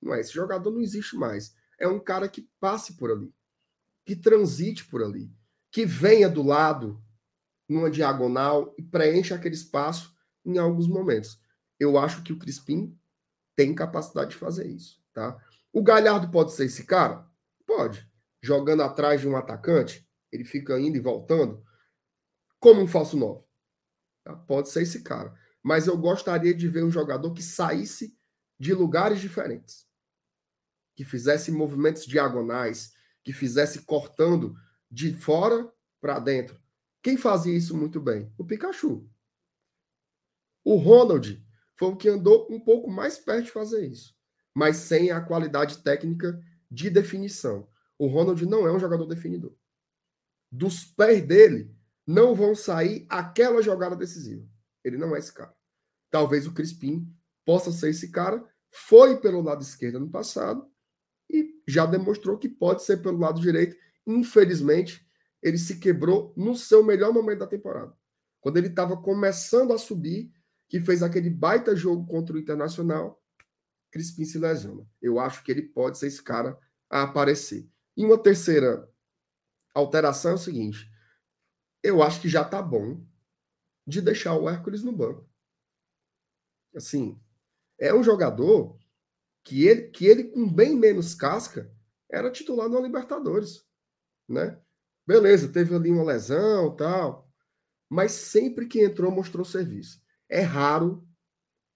Não é. Esse jogador não existe mais. É um cara que passe por ali, que transite por ali, que venha do lado, numa diagonal e preencha aquele espaço em alguns momentos. Eu acho que o Crispim tem capacidade de fazer isso, tá? O Galhardo pode ser esse cara? Pode. Jogando atrás de um atacante, ele fica indo e voltando, como um falso 9. Tá? Pode ser esse cara. Mas eu gostaria de ver um jogador que saísse de lugares diferentes. Que fizesse movimentos diagonais, que fizesse cortando de fora para dentro. Quem fazia isso muito bem? O Pikachu. O Ronald foi o que andou um pouco mais perto de fazer isso, mas sem a qualidade técnica de definição. O Ronald não é um jogador definidor. Dos pés dele não vão sair aquela jogada decisiva. Ele não é esse cara. Talvez o Crispim possa ser esse cara. Foi pelo lado esquerdo no passado e já demonstrou que pode ser pelo lado direito infelizmente, ele se quebrou no seu melhor momento da temporada. Quando ele estava começando a subir, que fez aquele baita jogo contra o Internacional, Crispim se lesiona. Eu acho que ele pode ser esse cara a aparecer. E uma terceira alteração é o seguinte: eu acho que já tá bom de deixar o Hércules no banco. Assim, é um jogador que ele, que ele com bem menos casca era titular no Libertadores né? Beleza, teve ali uma lesão, tal, mas sempre que entrou mostrou serviço. É raro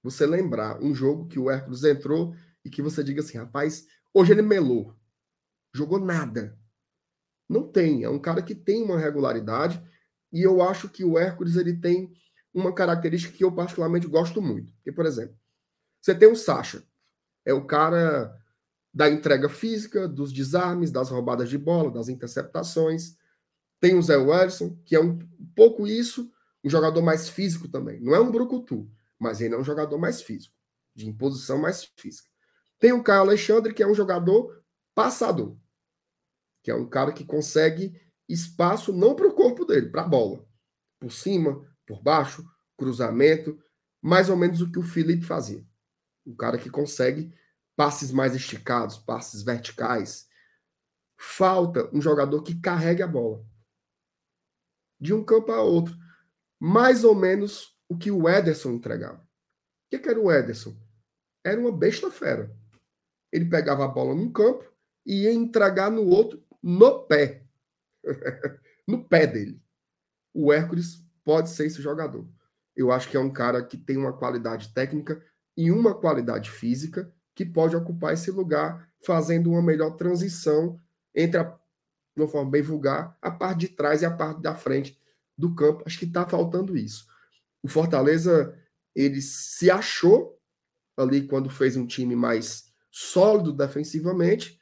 você lembrar um jogo que o Hércules entrou e que você diga assim, rapaz, hoje ele melou, jogou nada. Não tem, é um cara que tem uma regularidade e eu acho que o Hércules ele tem uma característica que eu particularmente gosto muito. Que, por exemplo, você tem o Sacha, é o cara da entrega física, dos desarmes, das roubadas de bola, das interceptações. Tem o Zé Wilson, que é um pouco isso, um jogador mais físico também. Não é um brucutu, mas ele é um jogador mais físico, de imposição mais física. Tem o Caio Alexandre, que é um jogador passador, que é um cara que consegue espaço não para o corpo dele, para a bola. Por cima, por baixo, cruzamento, mais ou menos o que o Felipe fazia. Um cara que consegue passes mais esticados, passes verticais. Falta um jogador que carregue a bola de um campo a outro. Mais ou menos o que o Ederson entregava. O que, que era o Ederson? Era uma besta fera. Ele pegava a bola num campo e ia entregar no outro no pé. (laughs) no pé dele. O Hércules pode ser esse jogador. Eu acho que é um cara que tem uma qualidade técnica e uma qualidade física que pode ocupar esse lugar, fazendo uma melhor transição entre, a, de uma forma bem vulgar, a parte de trás e a parte da frente do campo. Acho que está faltando isso. O Fortaleza ele se achou ali quando fez um time mais sólido defensivamente,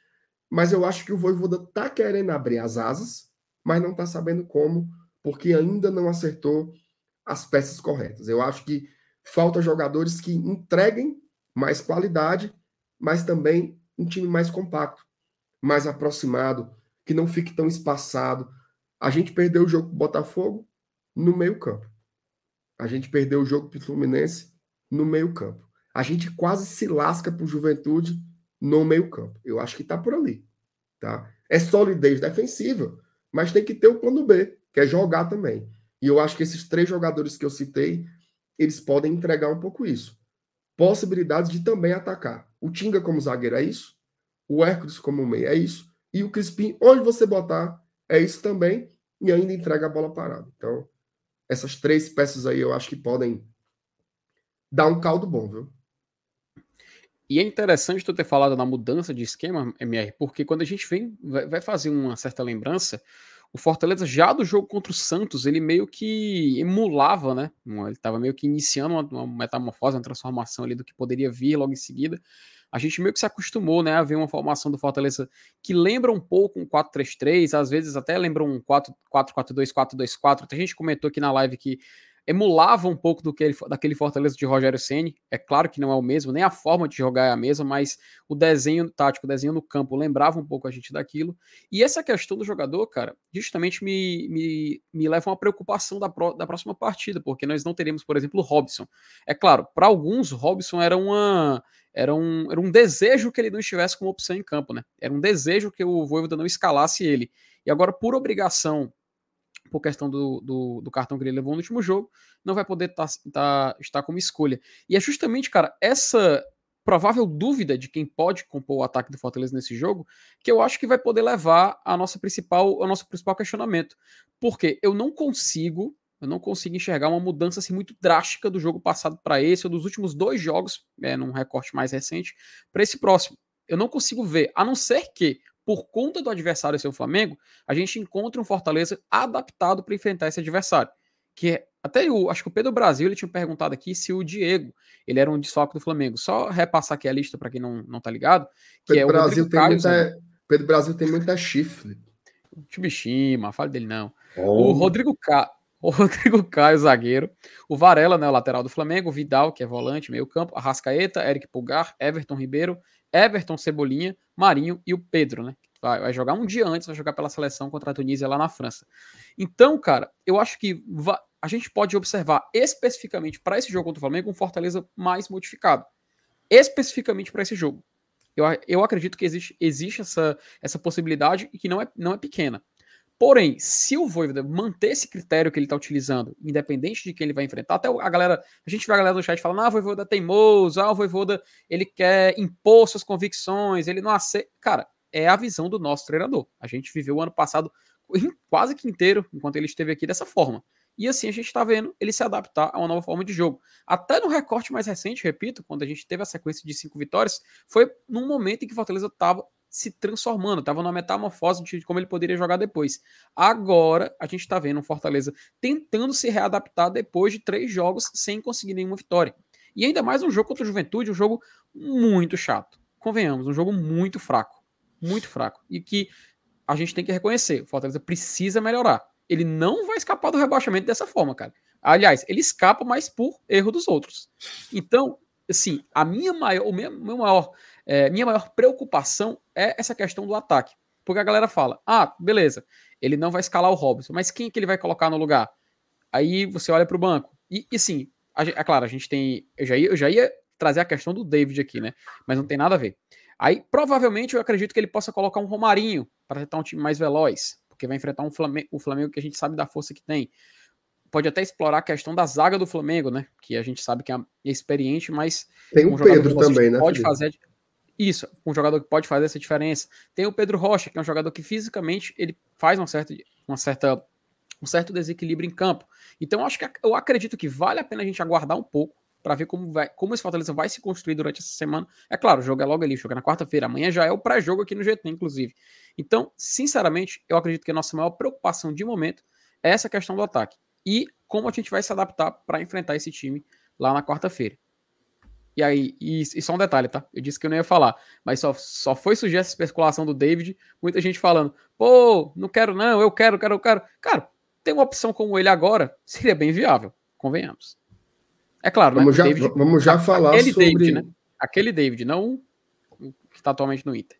mas eu acho que o Voivoda está querendo abrir as asas, mas não está sabendo como, porque ainda não acertou as peças corretas. Eu acho que falta jogadores que entreguem mais qualidade mas também um time mais compacto, mais aproximado, que não fique tão espaçado. A gente perdeu o jogo para o Botafogo no meio-campo. A gente perdeu o jogo para o Fluminense no meio-campo. A gente quase se lasca para o Juventude no meio-campo. Eu acho que está por ali. Tá? É solidez defensiva, mas tem que ter o plano B, que é jogar também. E eu acho que esses três jogadores que eu citei, eles podem entregar um pouco isso. Possibilidades de também atacar. O Tinga como zagueiro é isso, o Hércules como meio é isso, e o Crispim, onde você botar, é isso também, e ainda entrega a bola parada. Então, essas três peças aí eu acho que podem dar um caldo bom, viu? E é interessante tu ter falado na mudança de esquema, MR, porque quando a gente vem, vai fazer uma certa lembrança, o Fortaleza já do jogo contra o Santos, ele meio que emulava, né? Ele estava meio que iniciando uma, uma, metamorfose, uma transformação ali do que poderia vir logo em seguida. A gente meio que se acostumou, né, a ver uma formação do Fortaleza que lembra um pouco um 4-3-3, às vezes até lembra um 4-4-2, 4-2-4. A gente comentou aqui na live que emulava um pouco do que ele, daquele Fortaleza de Rogério Ceni. É claro que não é o mesmo, nem a forma de jogar é a mesma, mas o desenho tático, o desenho no campo lembrava um pouco a gente daquilo. E essa questão do jogador, cara, justamente me, me, me leva a uma preocupação da, pro, da próxima partida, porque nós não teremos, por exemplo, o Robson. É claro, para alguns, Robson era uma era um, era um desejo que ele não estivesse como opção em campo, né? Era um desejo que o Voivoda não escalasse ele. E agora, por obrigação por questão do, do, do, cartão que ele levou no último jogo, não vai poder tá, tá, estar como escolha. E é justamente, cara, essa provável dúvida de quem pode compor o ataque do Fortaleza nesse jogo, que eu acho que vai poder levar a nossa principal, ao nosso principal questionamento. Porque eu não consigo, eu não consigo enxergar uma mudança assim, muito drástica do jogo passado para esse, ou dos últimos dois jogos, é, num recorte mais recente, para esse próximo. Eu não consigo ver, a não ser que por conta do adversário ser o Flamengo, a gente encontra um Fortaleza adaptado para enfrentar esse adversário. Que é, até o, acho que o Pedro Brasil ele tinha perguntado aqui se o Diego ele era um desfoque do Flamengo. Só repassar aqui a lista para quem não, não tá ligado. Que Pedro é o Brasil tem Carlos, muita, né? Pedro Brasil tem muita chifre. Tibishima, fale dele não. Oh. O Rodrigo Ca... O Rodrigo (laughs) Caio, zagueiro. O Varela, né, o lateral do Flamengo. O Vidal, que é volante, meio campo. Arrascaeta, Eric Pulgar, Everton Ribeiro, Everton Cebolinha, Marinho e o Pedro, né? Vai, vai, jogar um dia antes, vai jogar pela seleção contra a Tunísia lá na França. Então, cara, eu acho que a gente pode observar especificamente para esse jogo contra o Flamengo um Fortaleza mais modificado. Especificamente para esse jogo. Eu, eu acredito que existe, existe essa, essa possibilidade e que não é, não é pequena. Porém, se o Voivoda manter esse critério que ele está utilizando, independente de quem ele vai enfrentar, até a galera, a gente vê a galera no chat falando, ah, o Voivoda é teimoso, ah, o Voivoda, ele quer impor suas convicções, ele não aceita. Cara, é a visão do nosso treinador. A gente viveu o ano passado quase que inteiro, enquanto ele esteve aqui, dessa forma. E assim a gente está vendo ele se adaptar a uma nova forma de jogo. Até no recorte mais recente, repito, quando a gente teve a sequência de cinco vitórias, foi num momento em que Fortaleza estava se transformando, estava numa metamorfose de como ele poderia jogar depois. Agora a gente está vendo o Fortaleza tentando se readaptar depois de três jogos sem conseguir nenhuma vitória. E ainda mais um jogo contra o Juventude, um jogo muito chato. Convenhamos, um jogo muito fraco. Muito fraco. E que a gente tem que reconhecer. O Fortaleza precisa melhorar. Ele não vai escapar do rebaixamento dessa forma, cara. Aliás, ele escapa, mas por erro dos outros. Então, assim, a minha maior, o meu, meu maior é, minha maior preocupação é essa questão do ataque. Porque a galera fala: ah, beleza, ele não vai escalar o Robson, mas quem que ele vai colocar no lugar? Aí você olha para o banco. E, e sim, é claro, a gente tem. Eu já, ia, eu já ia trazer a questão do David aqui, né? Mas não tem nada a ver. Aí, provavelmente, eu acredito que ele possa colocar um Romarinho para tentar um time mais veloz, porque vai enfrentar um Flamengo, o Flamengo que a gente sabe da força que tem. Pode até explorar a questão da zaga do Flamengo, né? Que a gente sabe que é experiente, mas. Tem um o Pedro também, né? Pode fazer. Isso, um jogador que pode fazer essa diferença. Tem o Pedro Rocha, que é um jogador que fisicamente ele faz uma certa, uma certa, um certo desequilíbrio em campo. Então, acho que eu acredito que vale a pena a gente aguardar um pouco para ver como, vai, como esse Fortaleza vai se construir durante essa semana. É claro, o jogo é logo ali, joga na quarta-feira. Amanhã já é o pré-jogo aqui no GT, inclusive. Então, sinceramente, eu acredito que a nossa maior preocupação de momento é essa questão do ataque. E como a gente vai se adaptar para enfrentar esse time lá na quarta-feira. E aí, e, e, só um detalhe, tá? Eu disse que eu não ia falar, mas só, só foi surgir essa especulação do David, muita gente falando, pô, não quero não, eu quero, quero, eu quero. Cara, tem uma opção como ele agora, seria bem viável, convenhamos. É claro, vamos né? Já, David, vamos já falar aquele sobre... David, né? Aquele David, não o que está atualmente no Inter.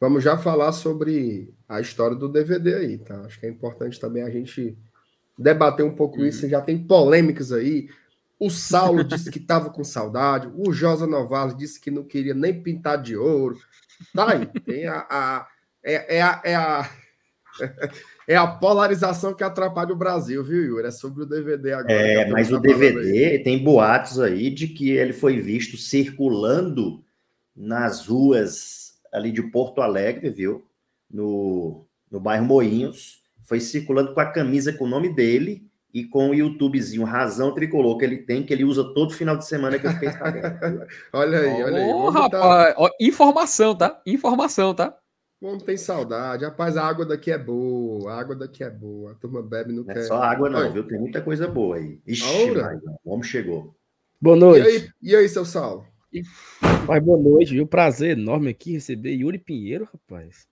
Vamos já falar sobre a história do DVD aí, tá? Acho que é importante também a gente debater um pouco hum. isso. Já tem polêmicas aí O Saulo disse que estava com saudade. O Josa Novales disse que não queria nem pintar de ouro. Tá aí. Tem a, a é, é, a, é, a, (laughs) é a polarização que atrapalha o Brasil, viu, Yuri? É sobre o DVD agora. É, mas o DVD aí. tem boatos aí de que ele foi visto circulando nas ruas ali de Porto Alegre, viu? No, no bairro Moinhos. Foi circulando com a camisa com o nome dele e com o YouTubezinho Razão Tricolor que ele tem, que ele usa todo final de semana que eu fiquei Instagram. (laughs) olha aí, olha aí. Oh, rapaz, tá... informação, tá? Informação, tá? Não tem saudade. Rapaz, a água daqui é boa. A água daqui é boa. A turma bebe no Não é só água, não, viu? Tem muita coisa boa aí. Ixi, mas, o homem chegou. Boa noite. E aí, e aí seu Saulo? Rapaz, boa noite, viu? Prazer enorme aqui receber Yuri Pinheiro, rapaz.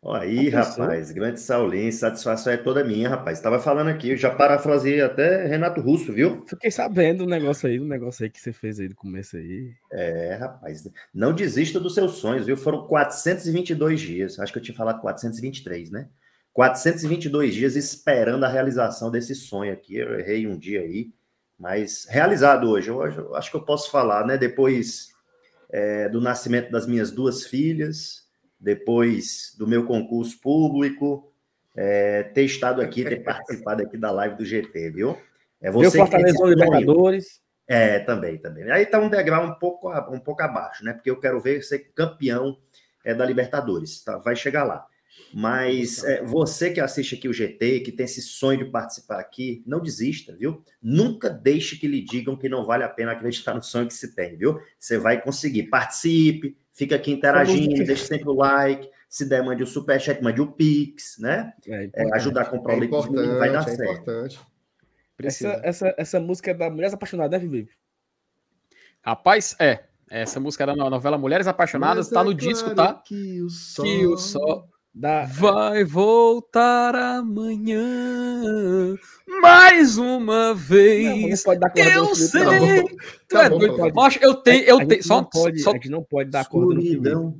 Olha aí, rapaz, grande Saulinho, satisfação é toda minha, rapaz. Estava falando aqui, eu já parafraseei até Renato Russo, viu? Fiquei sabendo do negócio aí, do negócio aí que você fez aí do começo aí. É, rapaz, não desista dos seus sonhos, viu? Foram 422 dias, acho que eu tinha falado 423, né? 422 dias esperando a realização desse sonho aqui. Eu errei um dia aí, mas realizado hoje. Hoje eu acho que eu posso falar, né? Depois é, do nascimento das minhas duas filhas, depois do meu concurso público, é, ter estado aqui, ter (laughs) participado aqui da live do GT, viu? É você meu Fortaleza Libertadores. É, também, também. Aí tá um degrau um pouco, um pouco abaixo, né? Porque eu quero ver ser campeão é, da Libertadores, tá? Vai chegar lá. Mas é, você que assiste aqui o GT, que tem esse sonho de participar aqui, não desista, viu? Nunca deixe que lhe digam que não vale a pena acreditar no sonho que se tem, viu? Você vai conseguir. Participe, Fica aqui interagindo, deixe sempre o like. Se der, mande o superchat, mande o Pix, né? É, é, ajudar a comprar o leite vai dar é certo. Importante. Essa, essa, essa música é da Mulheres Apaixonadas, né, Felipe? Rapaz, é. Essa música é da novela Mulheres Apaixonadas, Mas tá no é disco, tá? Que o sol, que o sol da... vai voltar amanhã mais uma vez. Não, não pode dar eu sei. Tá é bom, tá bom, Macho, eu tenho, eu tenho. Só, pode, só... A gente não pode dar corda no Escuridão.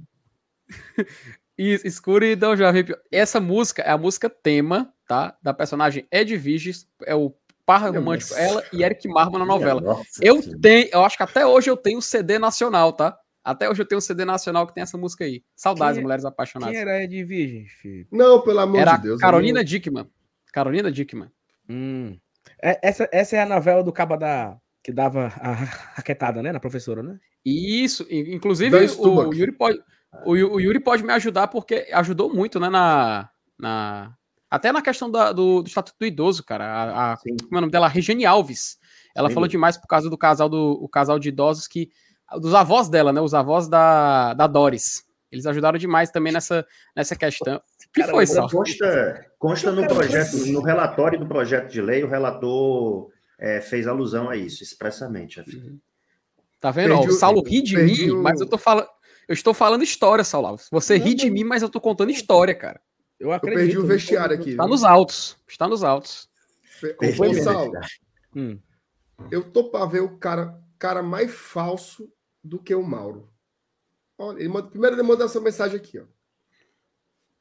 (laughs) Escuridão já vi. Essa música é a música tema, tá? Da personagem Ed Viges, é o par romântico, ela e Eric Marma na novela. Nossa, eu tenho, eu acho que até hoje eu tenho o CD nacional, tá? Até hoje eu tenho um CD nacional que tem essa música aí. Saudades, quem, Mulheres Apaixonadas. Quem era Ed Virgem, filho? Não, pelo amor era de Deus. Carolina Dickman. Carolina Dickman. Hum. É, essa, essa é a novela do Caba da. que dava a raquetada, né? Na professora, né? Isso. Inclusive, o Yuri, pode, o, o, Yuri pode me ajudar, porque ajudou muito, né? Na. na até na questão da, do, do Estatuto do Idoso, cara. A, a como é o nome dela? Regiane Alves. Ela Sim. falou demais por causa do casal do o casal de idosos que. Dos avós dela, né? Os avós da, da Doris. Eles ajudaram demais também nessa, nessa questão que Cara, foi, Sal? Consta, consta no projeto, no relatório do projeto de lei, o relator é, fez alusão a isso, expressamente. Uhum. Tá vendo? Ó, o Saulo ri de mim, o... mas eu tô falando. Eu estou falando história, Saulo. Você ri de mim, mas eu tô contando história, cara. Eu, acredito, eu perdi o vestiário aqui. Está nos altos. Está nos altos. Ô, Saulo, hum. eu tô para ver o cara, cara mais falso do que o Mauro. Olha, ele manda, primeiro ele essa mensagem aqui, ó.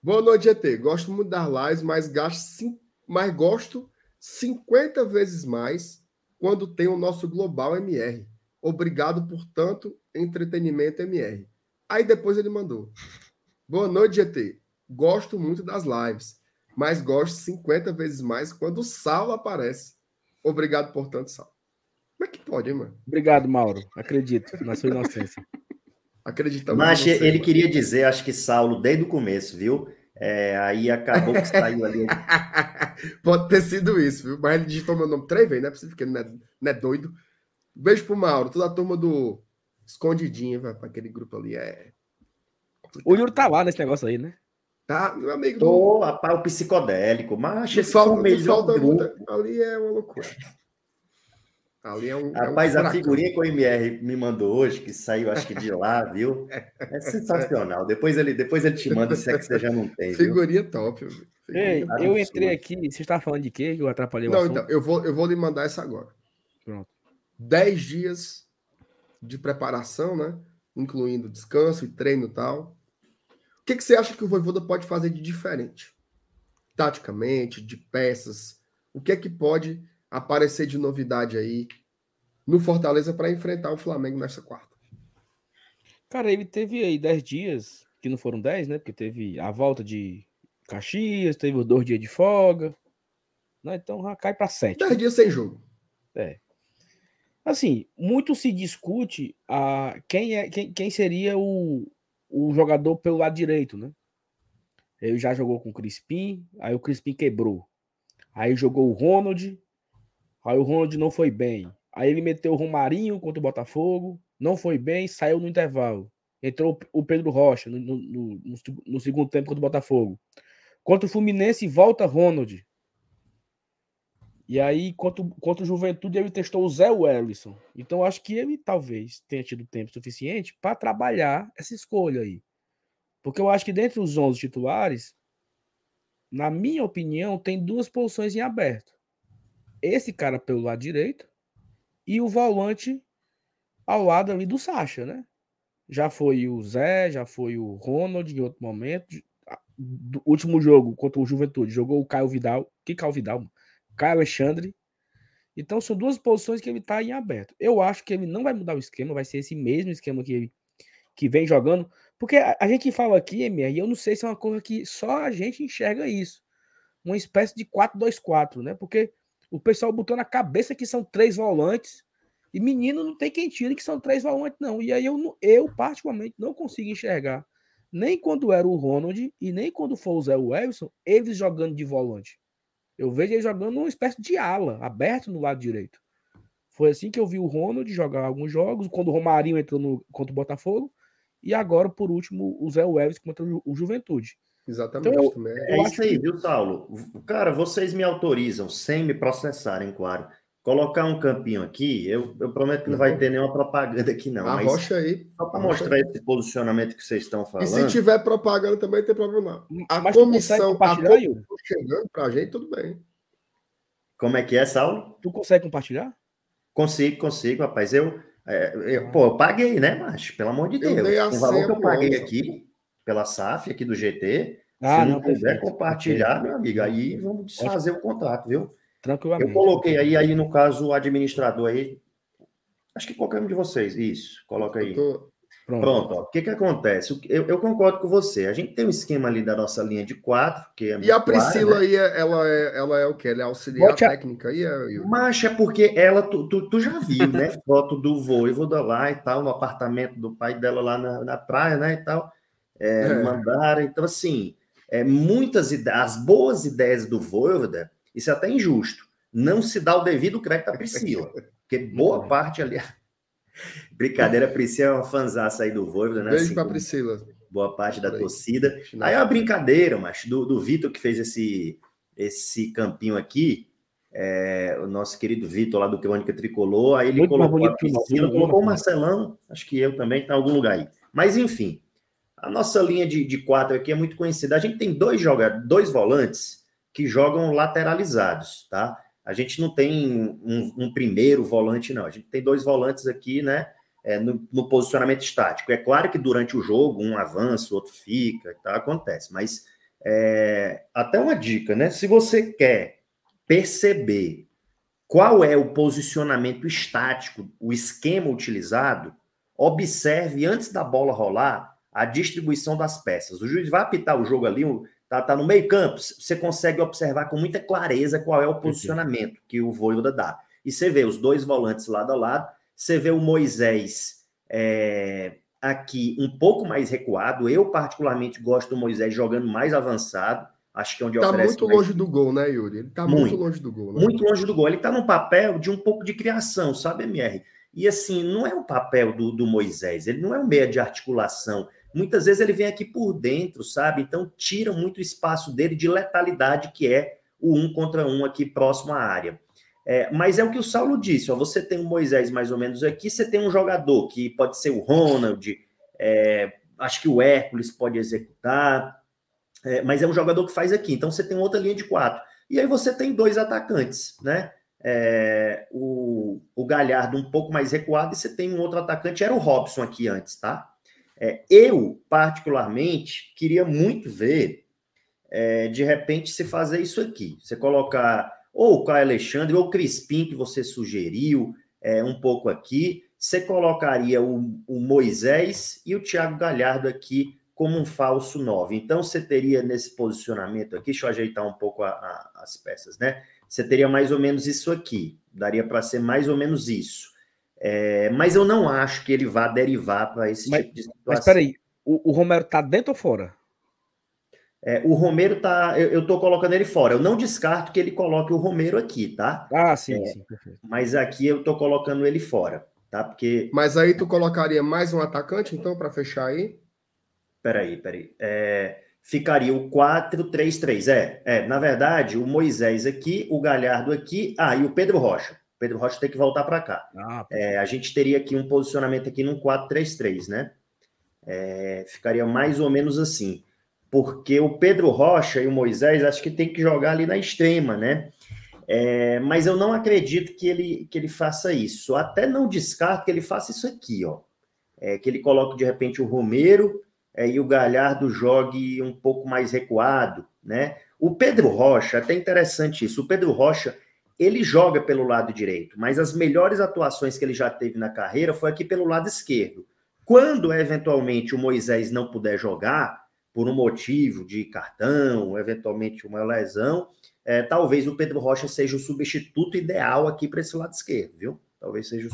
Boa noite, ET. Gosto muito das lives, mas, gasto, mas gosto 50 vezes mais quando tem o nosso Global MR. Obrigado por tanto entretenimento MR. Aí depois ele mandou. Boa noite, GT. Gosto muito das lives, mas gosto 50 vezes mais quando o Saulo aparece. Obrigado por tanto, Saulo. Como é que pode, hein, mano? Obrigado, Mauro. Acredito na sua inocência. Acreditamos. Mas ele mano. queria dizer, acho que Saulo, desde o começo, viu? É, aí acabou que saiu ali. (laughs) Pode ter sido isso, viu? Mas ele digitou meu nome três vezes, não é possível, porque não é, não é doido. Beijo pro Mauro, toda a turma do Escondidinho, para aquele grupo ali. É. O Yuri tá lá nesse negócio aí, né? Tá, meu amigo. Tô, do... o psicodélico, mas esse falta, melhor falta Ali é uma loucura. Ali é um. Rapaz, é um a figurinha que o MR me mandou hoje, que saiu acho que de lá, viu? É sensacional. Depois ele, depois ele te manda se é que você já não tem. Figurinha viu? top. Figurinha Ei, eu entrei aqui, você estava falando de quê? Eu atrapalhei o Não, assunto? então, eu vou, eu vou lhe mandar essa agora. Pronto. Dez dias de preparação, né? Incluindo descanso e treino e tal. O que, que você acha que o Voivoda pode fazer de diferente? Taticamente, de peças. O que é que pode aparecer de novidade aí no Fortaleza para enfrentar o Flamengo nessa quarta? Cara, ele teve aí 10 dias, que não foram 10, né? Porque teve a volta de Caxias, teve os dois dias de folga. Né? Então já cai para 7. 10 dias sem jogo. É. Assim, muito se discute a quem, é, quem, quem seria o, o jogador pelo lado direito, né? Ele já jogou com o Crispim, aí o Crispim quebrou. Aí jogou o Ronald, aí o Ronald não foi bem. Aí ele meteu o Romarinho contra o Botafogo, não foi bem, saiu no intervalo. Entrou o Pedro Rocha no, no, no, no segundo tempo contra o Botafogo. Contra o Fluminense, volta Ronald. E aí, contra, contra o Juventude, ele testou o Zé Wellison. Então, acho que ele talvez tenha tido tempo suficiente para trabalhar essa escolha aí. Porque eu acho que dentre os 11 titulares, na minha opinião, tem duas posições em aberto. Esse cara pelo lado direito e o volante ao lado ali do Sacha, né? Já foi o Zé, já foi o Ronald em outro momento. Do último jogo contra o Juventude, jogou o Caio Vidal. Que Caio Vidal? Caio Alexandre. Então são duas posições que ele está em aberto. Eu acho que ele não vai mudar o esquema, vai ser esse mesmo esquema que ele que vem jogando. Porque a, a gente fala aqui, e eu não sei se é uma coisa que só a gente enxerga isso. Uma espécie de 4-2-4, né? Porque o pessoal botou na cabeça que são três volantes. E menino não tem quem tire que são três volantes, não. E aí eu, eu particularmente, não consigo enxergar. Nem quando era o Ronald e nem quando foi o Zé Wilson, eles jogando de volante. Eu vejo ele jogando uma espécie de ala, aberto no lado direito. Foi assim que eu vi o Ronald jogar alguns jogos, quando o Romarinho entrou no, contra o Botafogo, e agora, por último, o Zé Wells contra o Juventude. Exatamente. Então, eu, é isso aí, viu, Saulo? Cara, vocês me autorizam, sem me processarem, claro, colocar um campinho aqui, eu, eu prometo que não vai uhum. ter nenhuma propaganda aqui, não. Arrocha aí. Só para mostrar aí. esse posicionamento que vocês estão falando. E se tiver propaganda também, não tem problema. A mas comissão está chegando para a gente, tudo bem. Como é que é, Saulo? Tu consegue compartilhar? Consigo, consigo, rapaz. Eu, é, eu, pô, eu paguei, né, mas pelo amor de Deus. o valor que eu paguei aqui, pela SAF, aqui do GT, ah, se não, não quiser compartilhar, meu amigo, aí vamos desfazer o contrato, viu? Tranquilamente. Eu coloquei aí, aí no caso, o administrador aí. Acho que qualquer um de vocês. Isso, coloca aí. Tô... Pronto. Pronto ó. O que que acontece? Eu, eu, concordo com você. A gente tem um esquema ali da nossa linha de quatro, que é E a Priscila clara, né? aí, ela é, ela é o quê? Ela é auxiliar Bote técnica aí? É... Mas é porque ela, tu, tu, tu já viu, né? (laughs) Foto do Voivoda lá e tal, no apartamento do pai dela lá na, na praia, né? E tal. É, é. Mandaram. Então, assim, é, muitas ideias, as boas ideias do Voivoda isso é até injusto. Não se dá o devido crédito à Priscila, porque boa parte ali. (laughs) Brincadeira, a Priscila é uma fanzaça aí do Voivoda, né? Beijo assim, para Priscila. Boa parte da torcida. Aí é uma brincadeira, mas do, do Vitor que fez esse, esse campinho aqui, é, o nosso querido Vitor lá do Crônica Tricolor, aí ele Muito colocou a Priscila, colocou o Marcelão, acho que eu também, tá em algum lugar aí. Mas enfim, a nossa linha de, de quatro aqui é muito conhecida. A gente tem dois jogadores, dois volantes que jogam lateralizados, tá? A gente não tem um, um primeiro volante, não. A gente tem dois volantes aqui, né? É, no, no, posicionamento estático. É claro que durante o jogo um avança, o outro fica, tá? acontece. Mas é, até uma dica, né? Se você quer perceber qual é o posicionamento estático, o esquema utilizado, observe antes da bola rolar a distribuição das peças. O juiz vai apitar o jogo ali, tá, tá no meio campo, você consegue observar com muita clareza qual é o posicionamento que o Voivoda dá. E você vê os dois volantes lado a lado, você vê o Moisés é, aqui um pouco mais recuado. Eu, particularmente, gosto do Moisés jogando mais avançado. Acho que é onde tá muito mais... longe do gol, né, Yuri? Ele tá muito, muito longe do gol. Né? Muito longe do gol. Ele tá no papel de um pouco de criação, sabe, MR? E assim, não é o papel do, do Moisés, ele não é um meia de articulação muitas vezes ele vem aqui por dentro, sabe? Então tira muito espaço dele de letalidade, que é o um contra um aqui próximo à área. É, mas é o que o Saulo disse: ó, você tem o Moisés mais ou menos aqui, você tem um jogador que pode ser o Ronald, é, acho que o Hércules pode executar, é, mas é um jogador que faz aqui. Então você tem outra linha de quatro. E aí você tem dois atacantes, né? É, o, o Galhardo um pouco mais recuado, e você tem um outro atacante, era o Robson aqui antes, tá? É, eu, particularmente, queria muito ver, é, de repente, se fazer isso aqui. Você colocar ou o Caio Alexandre ou o Crispim, que você sugeriu, é, um pouco aqui. Você colocaria o, o Moisés e o Thiago Galhardo aqui como um falso 9. Então, você teria nesse posicionamento aqui, deixa eu ajeitar um pouco a, a, as peças, né? Você teria mais ou menos isso aqui. Daria para ser mais ou menos isso. É, mas eu não acho que ele vá derivar para esse mas, tipo de situação. Mas peraí, o, o Romero tá dentro ou fora? É, o Romero tá. Eu, eu tô colocando ele fora. Eu não descarto que ele coloque o Romero aqui, tá? Ah, sim, é, sim, perfeito. Mas aqui eu tô colocando ele fora, tá? Porque. Mas aí tu colocaria mais um atacante, então, para fechar aí? Peraí, peraí. É, ficaria o 4-3-3. É, é, na verdade, o Moisés aqui, o Galhardo aqui, ah, e o Pedro Rocha. O Pedro Rocha tem que voltar para cá. Ah, é, a gente teria aqui um posicionamento aqui num 4-3-3, né? É, ficaria mais ou menos assim porque o Pedro Rocha e o Moisés acho que tem que jogar ali na extrema, né? É, mas eu não acredito que ele, que ele faça isso. Até não descarto que ele faça isso aqui, ó. É, que ele coloque de repente o Romero é, e o Galhardo jogue um pouco mais recuado, né? O Pedro Rocha, até interessante isso. O Pedro Rocha ele joga pelo lado direito, mas as melhores atuações que ele já teve na carreira foi aqui pelo lado esquerdo. Quando eventualmente o Moisés não puder jogar, por um motivo de cartão, eventualmente uma lesão, é, talvez o Pedro Rocha seja o substituto ideal aqui para esse lado esquerdo, viu? Talvez seja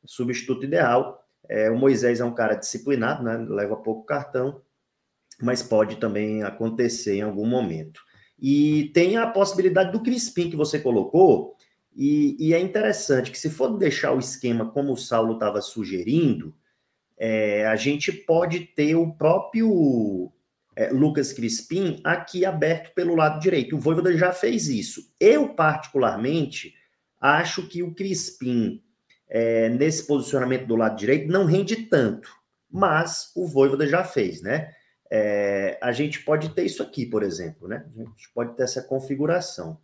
o substituto ideal. É, o Moisés é um cara disciplinado, né? Leva pouco cartão, mas pode também acontecer em algum momento. E tem a possibilidade do Crispim que você colocou, e, e é interessante que se for deixar o esquema como o Saulo estava sugerindo, é, a gente pode ter o próprio é, Lucas Crispim aqui aberto pelo lado direito. O Voivoda já fez isso. Eu, particularmente, acho que o Crispim, é, nesse posicionamento do lado direito, não rende tanto, mas o Voivoda já fez, né? É, a gente pode ter isso aqui, por exemplo, né? A gente pode ter essa configuração.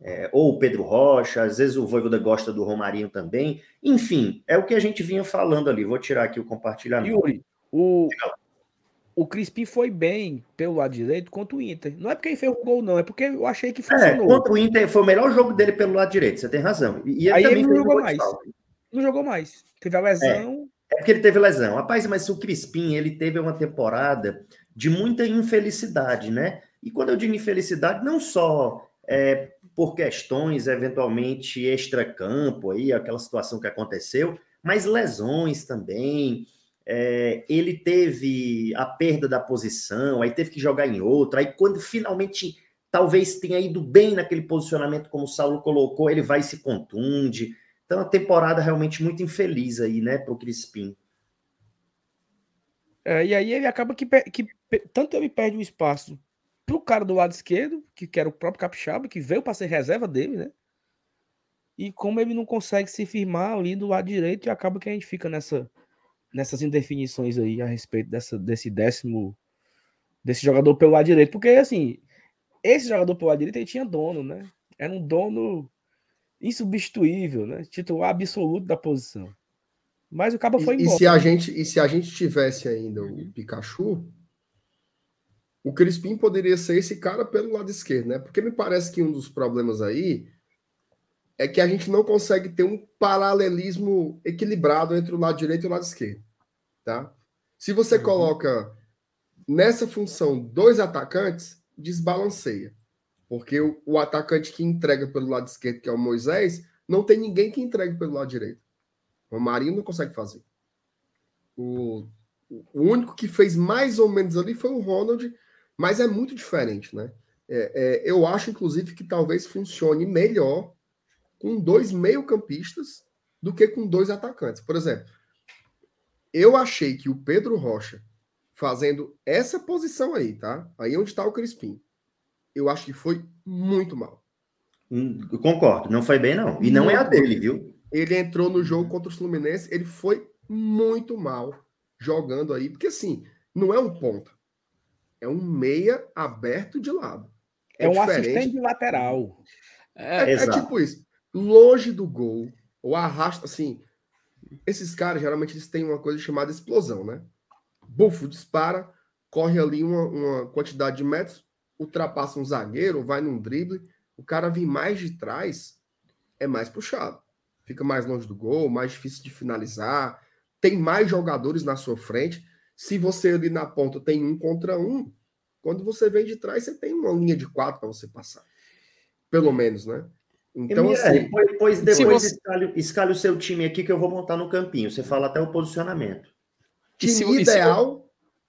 É, ou o Pedro Rocha, às vezes o Voivoda gosta do Romarinho também. Enfim, é o que a gente vinha falando ali. Vou tirar aqui o compartilhamento. Yuri, o, o Crispim foi bem pelo lado direito contra o Inter. Não é porque ele fez o gol, não, é porque eu achei que é, funcionou. É, contra o Inter foi o melhor jogo dele pelo lado direito, você tem razão. E ele Aí ele não jogou mais. Não jogou mais. Teve a lesão. É, é porque ele teve lesão. Rapaz, mas o Crispim, ele teve uma temporada de muita infelicidade, né? E quando eu digo infelicidade, não só é, por questões eventualmente extra-campo, aí, aquela situação que aconteceu, mas lesões também é, ele teve a perda da posição, aí teve que jogar em outra, aí quando finalmente talvez tenha ido bem naquele posicionamento, como o Saulo colocou, ele vai e se contunde. Então, a temporada realmente muito infeliz aí, né, para o Crispim. É, e aí ele acaba que, que tanto ele perde o espaço para o cara do lado esquerdo, que, que era o próprio Capixaba, que veio para ser reserva dele, né? E como ele não consegue se firmar ali do lado direito, e acaba que a gente fica nessa, nessas indefinições aí a respeito dessa, desse décimo desse jogador pelo lado direito, porque assim, esse jogador pelo lado direito ele tinha dono, né? Era um dono insubstituível, né? Titular absoluto da posição. Mas o cabo foi embora. E se a gente e se a gente tivesse ainda o Pikachu, o Crispim poderia ser esse cara pelo lado esquerdo, né? Porque me parece que um dos problemas aí é que a gente não consegue ter um paralelismo equilibrado entre o lado direito e o lado esquerdo, tá? Se você uhum. coloca nessa função dois atacantes, desbalanceia. Porque o, o, atacante que entrega pelo lado esquerdo, que é o Moisés, não tem ninguém que entregue pelo lado direito. O Marinho não consegue fazer. O, o único que fez mais ou menos ali foi o Ronald, mas é muito diferente, né? É, é, eu acho, inclusive, que talvez funcione melhor com dois meio-campistas do que com dois atacantes. Por exemplo, eu achei que o Pedro Rocha fazendo essa posição aí, tá? Aí onde está o Crispim. Eu acho que foi muito mal. Hum, eu concordo, não foi bem não. E não é a dele, viu? Ele entrou no jogo contra o Fluminense, ele foi muito mal jogando aí, porque assim, não é um ponta. É um meia aberto de lado. É, é um diferente. assistente lateral. É, é, é tipo isso longe do gol, ou arrasta, assim, esses caras, geralmente, eles têm uma coisa chamada explosão, né? Bufo, dispara, corre ali uma, uma quantidade de metros, ultrapassa um zagueiro, vai num drible, o cara vir mais de trás é mais puxado. fica mais longe do gol, mais difícil de finalizar, tem mais jogadores na sua frente. Se você ali na ponta tem um contra um, quando você vem de trás, você tem uma linha de quatro para você passar. Pelo menos, né? Então, assim. Depois, depois você... escalhe, escalhe, o seu time aqui que eu vou montar no campinho. Você fala até o posicionamento. Time ideal.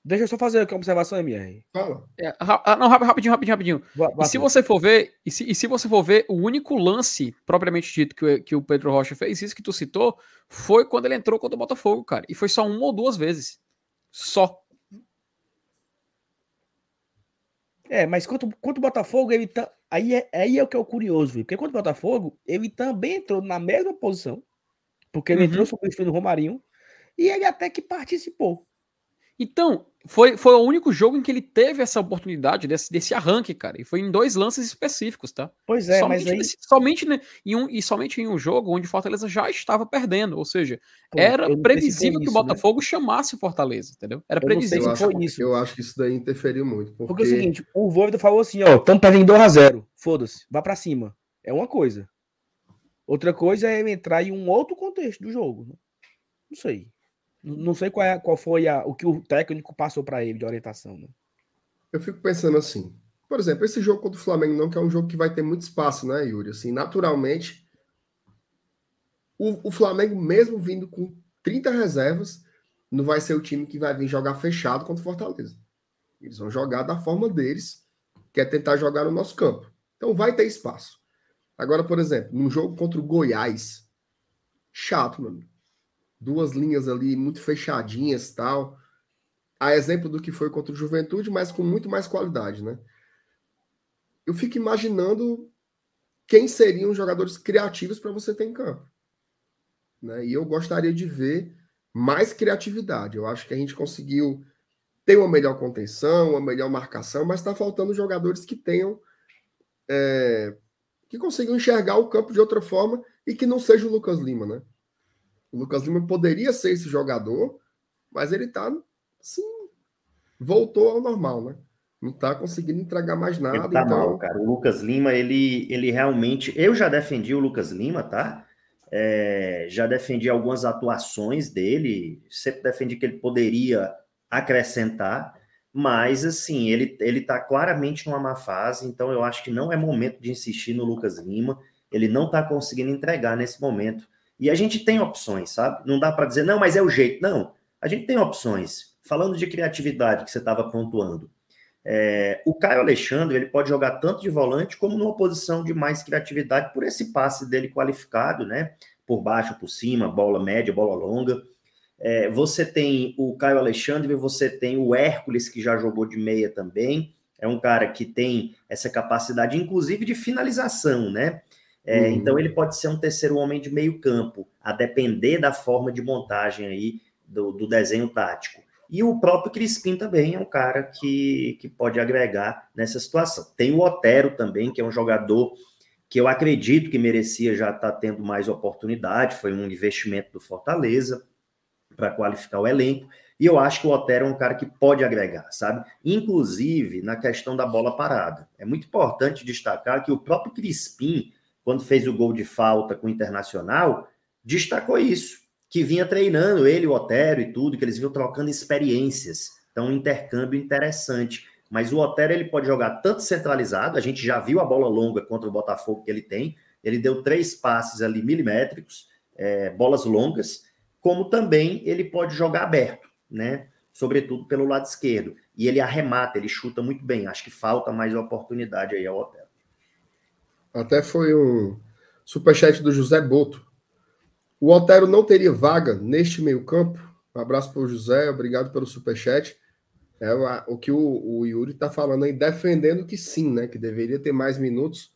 Deixa eu só fazer aqui uma observação, MR. Fala. É, ah, não, rapidinho, rapidinho, rapidinho. e se você for ver, e se, e se, você for ver, o único lance, propriamente dito, que o, que o Pedro Rocha fez, isso que tu citou, foi quando ele entrou contra o Botafogo, cara. E foi só uma ou duas vezes. Só. É, mas quanto, quanto o Botafogo, ele tá. Aí é, aí é o que é o curioso, viu? porque quanto o Botafogo, ele também entrou na mesma posição, porque ele uhum. entrou sobre o Romarinho, e ele até que participou. Então, foi, foi o único jogo em que ele teve essa oportunidade desse, desse arranque, cara. E foi em dois lances específicos, tá? Pois é, somente mas aí... nesse, somente em um, e somente em um jogo onde Fortaleza já estava perdendo. Ou seja, Pô, era previsível que o né? Botafogo né? chamasse Fortaleza, entendeu? Era eu previsível. Eu acho, isso. eu acho que isso daí interferiu muito. Porque, porque é o seguinte, o Voivoda falou assim, ó, estamos perdendo 2x0. Foda-se, vá para cima. É uma coisa. Outra coisa é entrar em um outro contexto do jogo. Né? Não sei. Não sei qual, é, qual foi a, o que o técnico passou para ele de orientação. Né? Eu fico pensando assim. Por exemplo, esse jogo contra o Flamengo não, que é um jogo que vai ter muito espaço, né, Yuri? Assim, naturalmente, o, o Flamengo, mesmo vindo com 30 reservas, não vai ser o time que vai vir jogar fechado contra o Fortaleza. Eles vão jogar da forma deles, que é tentar jogar no nosso campo. Então vai ter espaço. Agora, por exemplo, num jogo contra o Goiás, chato, mano duas linhas ali muito fechadinhas tal. A exemplo do que foi contra o Juventude, mas com muito mais qualidade, né? Eu fico imaginando quem seriam os jogadores criativos para você ter em campo. Né? E eu gostaria de ver mais criatividade. Eu acho que a gente conseguiu ter uma melhor contenção, uma melhor marcação, mas está faltando jogadores que tenham. É, que consigam enxergar o campo de outra forma e que não seja o Lucas Lima, né? O Lucas Lima poderia ser esse jogador, mas ele tá assim, voltou ao normal, né? Não tá conseguindo entregar mais nada. Ele tá então... mal, cara. O Lucas Lima, ele, ele realmente. Eu já defendi o Lucas Lima, tá? É, já defendi algumas atuações dele, sempre defendi que ele poderia acrescentar, mas assim, ele, ele tá claramente numa má fase, então eu acho que não é momento de insistir no Lucas Lima, ele não tá conseguindo entregar nesse momento. E a gente tem opções, sabe? Não dá para dizer, não, mas é o jeito. Não, a gente tem opções. Falando de criatividade que você estava pontuando, é, o Caio Alexandre ele pode jogar tanto de volante como numa posição de mais criatividade por esse passe dele qualificado, né? Por baixo, por cima, bola média, bola longa. É, você tem o Caio Alexandre, você tem o Hércules, que já jogou de meia também. É um cara que tem essa capacidade, inclusive, de finalização, né? É, uhum. Então ele pode ser um terceiro homem de meio campo, a depender da forma de montagem aí do, do desenho tático. E o próprio Crispim também é um cara que, que pode agregar nessa situação. Tem o Otero também, que é um jogador que eu acredito que merecia já estar tá tendo mais oportunidade, foi um investimento do Fortaleza para qualificar o elenco. E eu acho que o Otero é um cara que pode agregar, sabe? Inclusive na questão da bola parada. É muito importante destacar que o próprio Crispim quando fez o gol de falta com o Internacional, destacou isso, que vinha treinando ele, o Otero e tudo, que eles vinham trocando experiências. Então, um intercâmbio interessante. Mas o Otero ele pode jogar tanto centralizado, a gente já viu a bola longa contra o Botafogo que ele tem, ele deu três passes ali milimétricos, é, bolas longas, como também ele pode jogar aberto, né? Sobretudo pelo lado esquerdo. E ele arremata, ele chuta muito bem. Acho que falta mais oportunidade aí ao Otero. Até foi um superchat do José Boto. O Otero não teria vaga neste meio-campo. Um abraço para o José, obrigado pelo superchat. É o que o, o Yuri está falando aí, defendendo que sim, né? Que deveria ter mais minutos.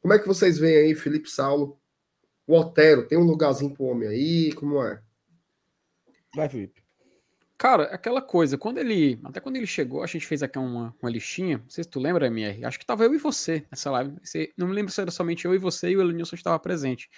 Como é que vocês veem aí, Felipe Saulo? O Otero, tem um lugarzinho para o homem aí? Como é? Vai, Felipe. Cara, aquela coisa, quando ele. Até quando ele chegou, a gente fez aqui uma, uma listinha. Não sei se tu lembra, MR. Acho que tava eu e você nessa live. Não me lembro se era somente eu e você e o Elenilson estava presente.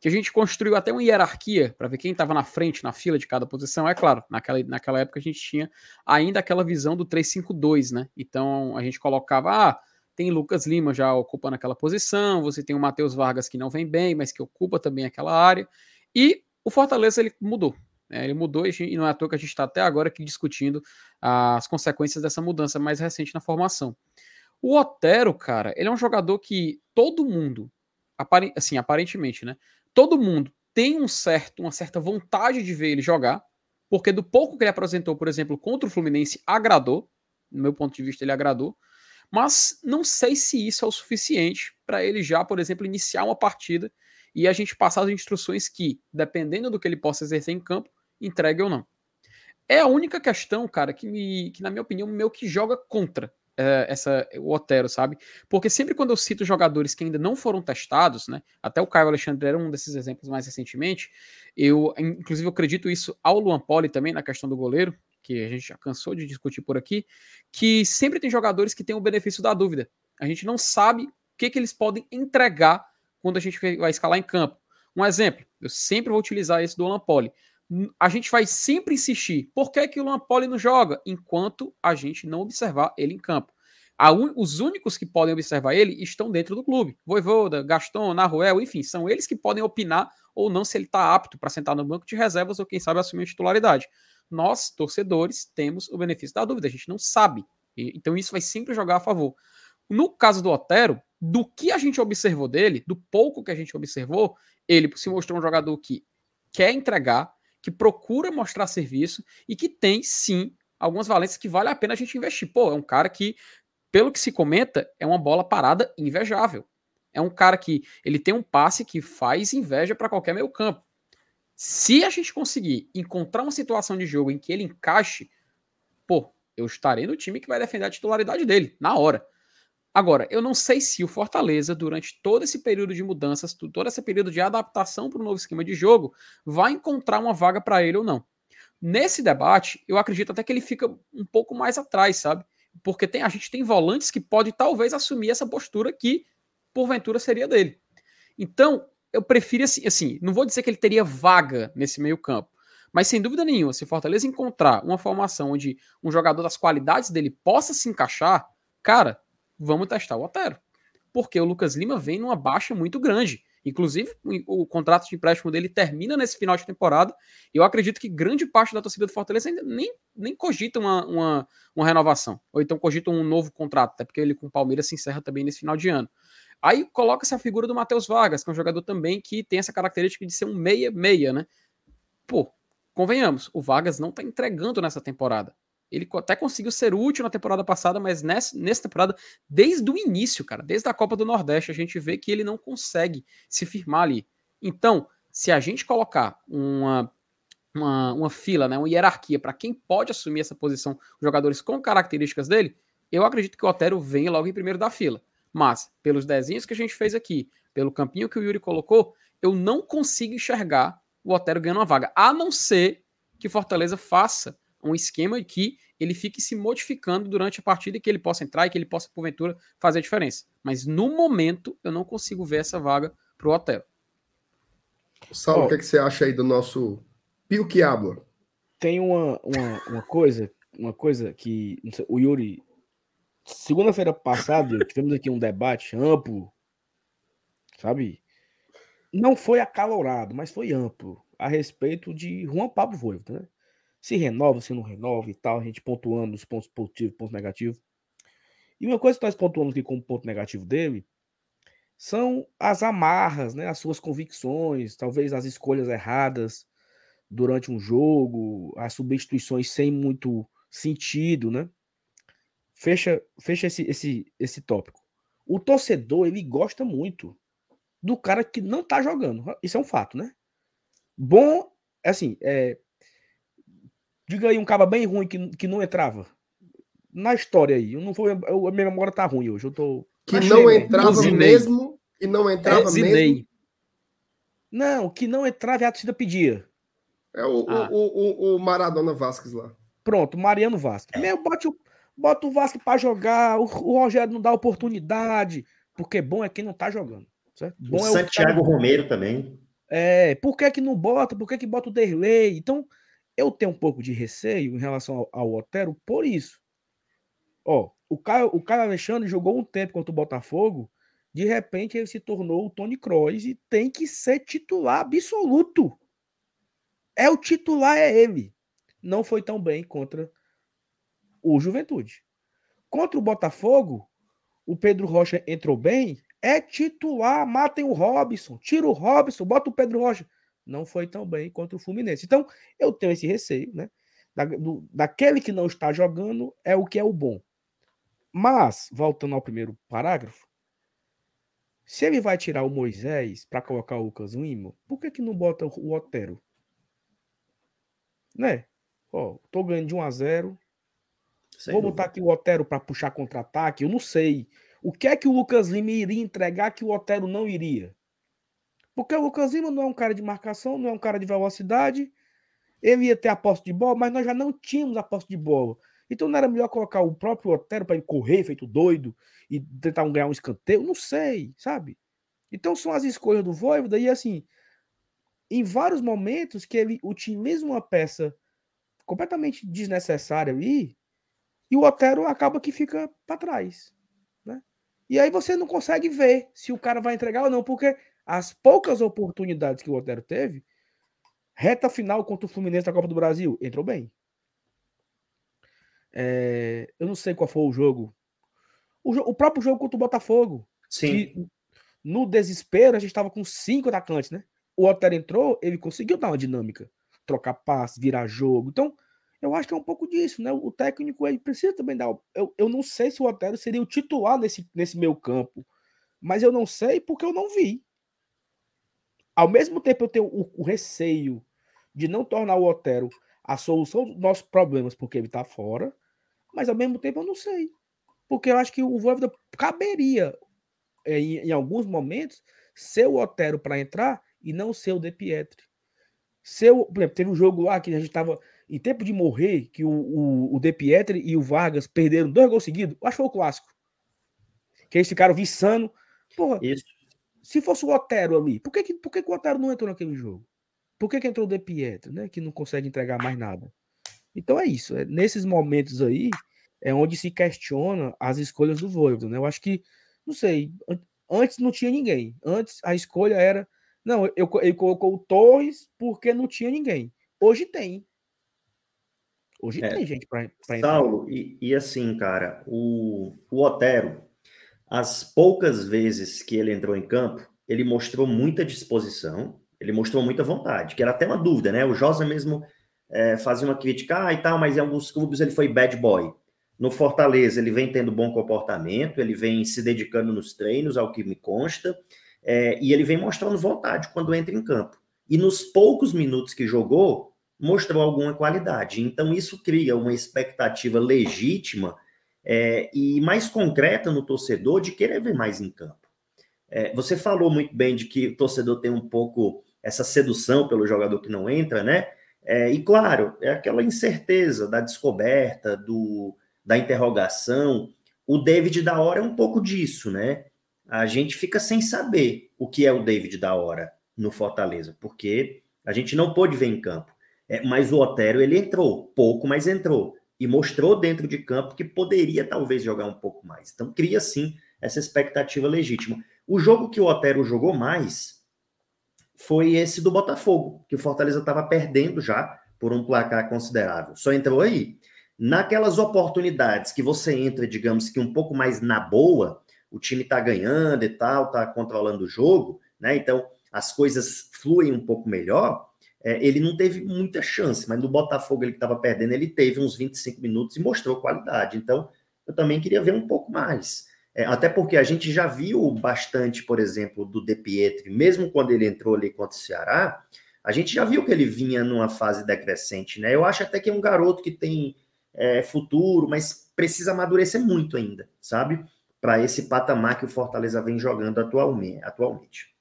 Que a gente construiu até uma hierarquia para ver quem estava na frente, na fila de cada posição. É claro, naquela, naquela época a gente tinha ainda aquela visão do 352, né? Então a gente colocava, ah, tem Lucas Lima já ocupando aquela posição, você tem o Matheus Vargas que não vem bem, mas que ocupa também aquela área, e o Fortaleza ele mudou. Né? Ele mudou e não é à toa que a gente está até agora aqui discutindo as consequências dessa mudança mais recente na formação. O Otero, cara, ele é um jogador que todo mundo, assim, aparentemente, né? Todo mundo tem um certo, uma certa vontade de ver ele jogar, porque do pouco que ele apresentou, por exemplo, contra o Fluminense, agradou. No meu ponto de vista, ele agradou. Mas não sei se isso é o suficiente para ele já, por exemplo, iniciar uma partida e a gente passar as instruções que, dependendo do que ele possa exercer em campo, entregue ou não. É a única questão, cara, que, me, que na minha opinião, meu que joga contra é, essa, o Otero, sabe? Porque sempre quando eu cito jogadores que ainda não foram testados, né? Até o Caio Alexandre era um desses exemplos mais recentemente. Eu, inclusive, eu acredito isso ao Luan Poli também, na questão do goleiro, que a gente já cansou de discutir por aqui, que sempre tem jogadores que têm o benefício da dúvida. A gente não sabe o que, que eles podem entregar quando a gente vai escalar em campo. Um exemplo, eu sempre vou utilizar esse do Luan Poli a gente vai sempre insistir. Por que, que o Lampoli não joga? Enquanto a gente não observar ele em campo. Un... Os únicos que podem observar ele estão dentro do clube. Voivoda, Gaston, Naruel, enfim, são eles que podem opinar ou não se ele está apto para sentar no banco de reservas ou, quem sabe, assumir titularidade. Nós, torcedores, temos o benefício da dúvida, a gente não sabe. Então isso vai sempre jogar a favor. No caso do Otero, do que a gente observou dele, do pouco que a gente observou, ele se mostrou um jogador que quer entregar, que procura mostrar serviço e que tem, sim, algumas valências que vale a pena a gente investir. Pô, é um cara que, pelo que se comenta, é uma bola parada invejável. É um cara que ele tem um passe que faz inveja para qualquer meio campo. Se a gente conseguir encontrar uma situação de jogo em que ele encaixe, pô, eu estarei no time que vai defender a titularidade dele, na hora. Agora, eu não sei se o Fortaleza, durante todo esse período de mudanças, todo esse período de adaptação para o novo esquema de jogo, vai encontrar uma vaga para ele ou não. Nesse debate, eu acredito até que ele fica um pouco mais atrás, sabe? Porque tem, a gente tem volantes que pode talvez assumir essa postura que, porventura, seria dele. Então, eu prefiro assim, assim, não vou dizer que ele teria vaga nesse meio campo, mas sem dúvida nenhuma, se Fortaleza encontrar uma formação onde um jogador das qualidades dele possa se encaixar, cara, vamos testar o Otero. Porque o Lucas Lima vem numa baixa muito grande. Inclusive, o, contrato de empréstimo dele termina nesse final de temporada. E eu acredito que grande parte da torcida do Fortaleza ainda nem, nem cogita uma, uma, uma renovação. Ou então cogita um novo contrato, até porque ele com o Palmeiras se encerra também nesse final de ano. Aí coloca-se a figura do Matheus Vargas, que é um jogador também que tem essa característica de ser um meia-meia, né? Pô, convenhamos, o Vargas não tá entregando nessa temporada. Ele até conseguiu ser útil na temporada passada, mas nessa, nessa temporada, desde o início, cara, desde a Copa do Nordeste, a gente vê que ele não consegue se firmar ali. Então, se a gente colocar uma, uma, uma fila, né, uma hierarquia para quem pode assumir essa posição, jogadores com características dele, eu acredito que o Otero venha logo em primeiro da fila. Mas, pelos desenhos que a gente fez aqui, pelo campinho que o Yuri colocou, eu não consigo enxergar o Otero ganhando uma vaga, a não ser que Fortaleza faça um esquema que ele fique se modificando durante a partida e que ele possa entrar e que ele possa, porventura, fazer a diferença. Mas no momento, eu não consigo ver essa vaga para o Otero. Saulo, oh, o que, é que, você acha aí do nosso Pio Quiabo? Tem uma, uma, uma coisa, uma coisa que sei, o Yuri. Segunda-feira passada, tivemos aqui um debate amplo, sabe? Não foi acalorado, mas foi amplo a respeito de Juan Pablo Voivoda, né? Se renova, se não renova e tal, a gente pontuando os pontos positivos, pontos negativos. E uma coisa que nós pontuamos aqui como ponto negativo dele são as amarras, né, as suas convicções, talvez as escolhas erradas durante um jogo, as substituições sem muito sentido, né? Fecha, fecha esse, esse, esse tópico. O torcedor, ele gosta muito do cara que não tá jogando. Isso é um fato, né? Bom, assim, é, Diga aí um cara bem ruim que, que não entrava. Na história aí. Eu não vou, eu, a minha memória tá ruim hoje. Eu tô. Que não entrava mesmo. Que não entrava é, mesmo. Não, que não entrava e a torcida pedia. É o, ah. o, o, o, Maradona Vasquez lá. Pronto, Mariano Vasquez. Meu, bota o, bota o Vasquez pra jogar. O, o, Rogério não dá oportunidade. Porque bom é quem não tá jogando. Certo? Bom o é Santiago o Romero também. É, por que que não bota? Por que que bota o Derlei? Então, eu tenho um pouco de receio em relação ao, ao Otero por isso. Ó, o Caio, o Caio Alexandre jogou um tempo contra o Botafogo, de repente ele se tornou o Tony Kroos e tem que ser titular absoluto. É o titular, é ele. Não foi tão bem contra o Juventude. Contra o Botafogo, o Pedro Rocha entrou bem, é titular, matem o Robson, tira o Robson, bota o Pedro Rocha. Não foi tão bem contra o Fluminense. Então, eu tenho esse receio, né? Da, do, daquele que não está jogando é o que é o bom. Mas, voltando ao primeiro parágrafo, se ele vai tirar o Moisés para colocar o Lucas Lima, por que, que não bota o Otero? Né? Ó, tô ganhando de 1 a 0 Sem Vou dúvida. botar aqui o Otero para puxar contra-ataque. Eu não sei. O que é que o Lucas Lima iria entregar que o Otero não iria? Porque o Lucas Lima não é um cara de marcação, não é um cara de velocidade. Ele ia ter a posse de bola, mas nós já não tínhamos a posse de bola. Então não era melhor colocar o próprio Otero para ele correr feito doido e tentar ganhar um escanteio? Não sei, sabe? Então são as escolhas do Voivoda e assim, em vários momentos que ele utiliza uma peça completamente desnecessária ali e o Otero acaba que fica para trás, né? E aí você não consegue ver se o cara vai entregar ou não, porque as poucas oportunidades que o Otero teve, reta final contra o Fluminense da Copa do Brasil, entrou bem. É, eu não sei qual foi o jogo. O, o, próprio jogo contra o Botafogo. Sim. no desespero, a gente estava com cinco atacantes, né? O Otero entrou, ele conseguiu dar uma dinâmica, trocar passe, virar jogo. Então, eu acho que é um pouco disso, né? O técnico ele precisa também dar. Eu, eu não sei se o Otero seria o titular nesse, nesse meu campo, mas eu não sei porque eu não vi. Ao mesmo tempo, eu tenho o, o receio de não tornar o Otero a solução dos nossos problemas porque ele está fora mas ao mesmo tempo eu não sei. Porque eu acho que o Voivoda caberia, é, em, em, alguns momentos, ser o Otero para entrar e não ser o De Pietri. Seu, por exemplo, teve um jogo lá que a gente estava em tempo de morrer, que o, o, o De Pietri e o Vargas perderam dois gols seguidos. Acho que foi o clássico. Que eles ficaram viçando. Porra, Isso. Se fosse o Otero ali, por que, que, por que, que o Otero não entrou naquele jogo? Por que, que entrou o De Pietri, né? Que não consegue entregar mais nada. Então é isso. É, nesses momentos aí é onde se questiona as escolhas do Voivoda, né? Eu acho que, não sei, antes não tinha ninguém. Antes a escolha era, não, eu, ele colocou o Torres porque não tinha ninguém. Hoje tem. Hoje é, tem gente para entrar. Saulo, e, e, assim, cara, o, o Otero, as poucas vezes que ele entrou em campo, ele mostrou muita disposição, ele mostrou muita vontade, que era até uma dúvida, né? O Josa mesmo é, fazia uma crítica, ah, e tal, mas em alguns clubes ele foi bad boy. No Fortaleza, ele vem tendo bom comportamento, ele vem se dedicando nos treinos, ao que me consta, é, e ele vem mostrando vontade quando entra em campo. E nos poucos minutos que jogou, mostrou alguma qualidade. Então, isso cria uma expectativa legítima é, e mais concreta no torcedor de querer ver mais em campo. É, você falou muito bem de que o torcedor tem um pouco essa sedução pelo jogador que não entra, né? É, e claro, é aquela incerteza da descoberta, do, da interrogação. O David da hora é um pouco disso, né? A gente fica sem saber o que é o David da hora no Fortaleza, porque a gente não pôde ver em campo. É, mas o Otero ele entrou, pouco, mas entrou. E mostrou dentro de campo que poderia talvez jogar um pouco mais. Então cria sim essa expectativa legítima. O jogo que o Otero jogou mais foi esse do Botafogo, que o Fortaleza estava perdendo já por um placar considerável. Só entrou aí. Naquelas oportunidades que você entra, digamos que um pouco mais na boa, o time está ganhando e tal, está controlando o jogo, né? Então as coisas fluem um pouco melhor. É, ele não teve muita chance, mas no Botafogo ele estava perdendo, ele teve uns 25 minutos e mostrou qualidade. Então eu também queria ver um pouco mais. É, até porque a gente já viu bastante, por exemplo, do De Pietri, mesmo quando ele entrou ali contra o Ceará, a gente já viu que ele vinha numa fase decrescente, né? Eu acho até que é um garoto que tem é, futuro, mas precisa amadurecer muito ainda, sabe? Para esse patamar que o Fortaleza vem jogando atualmente.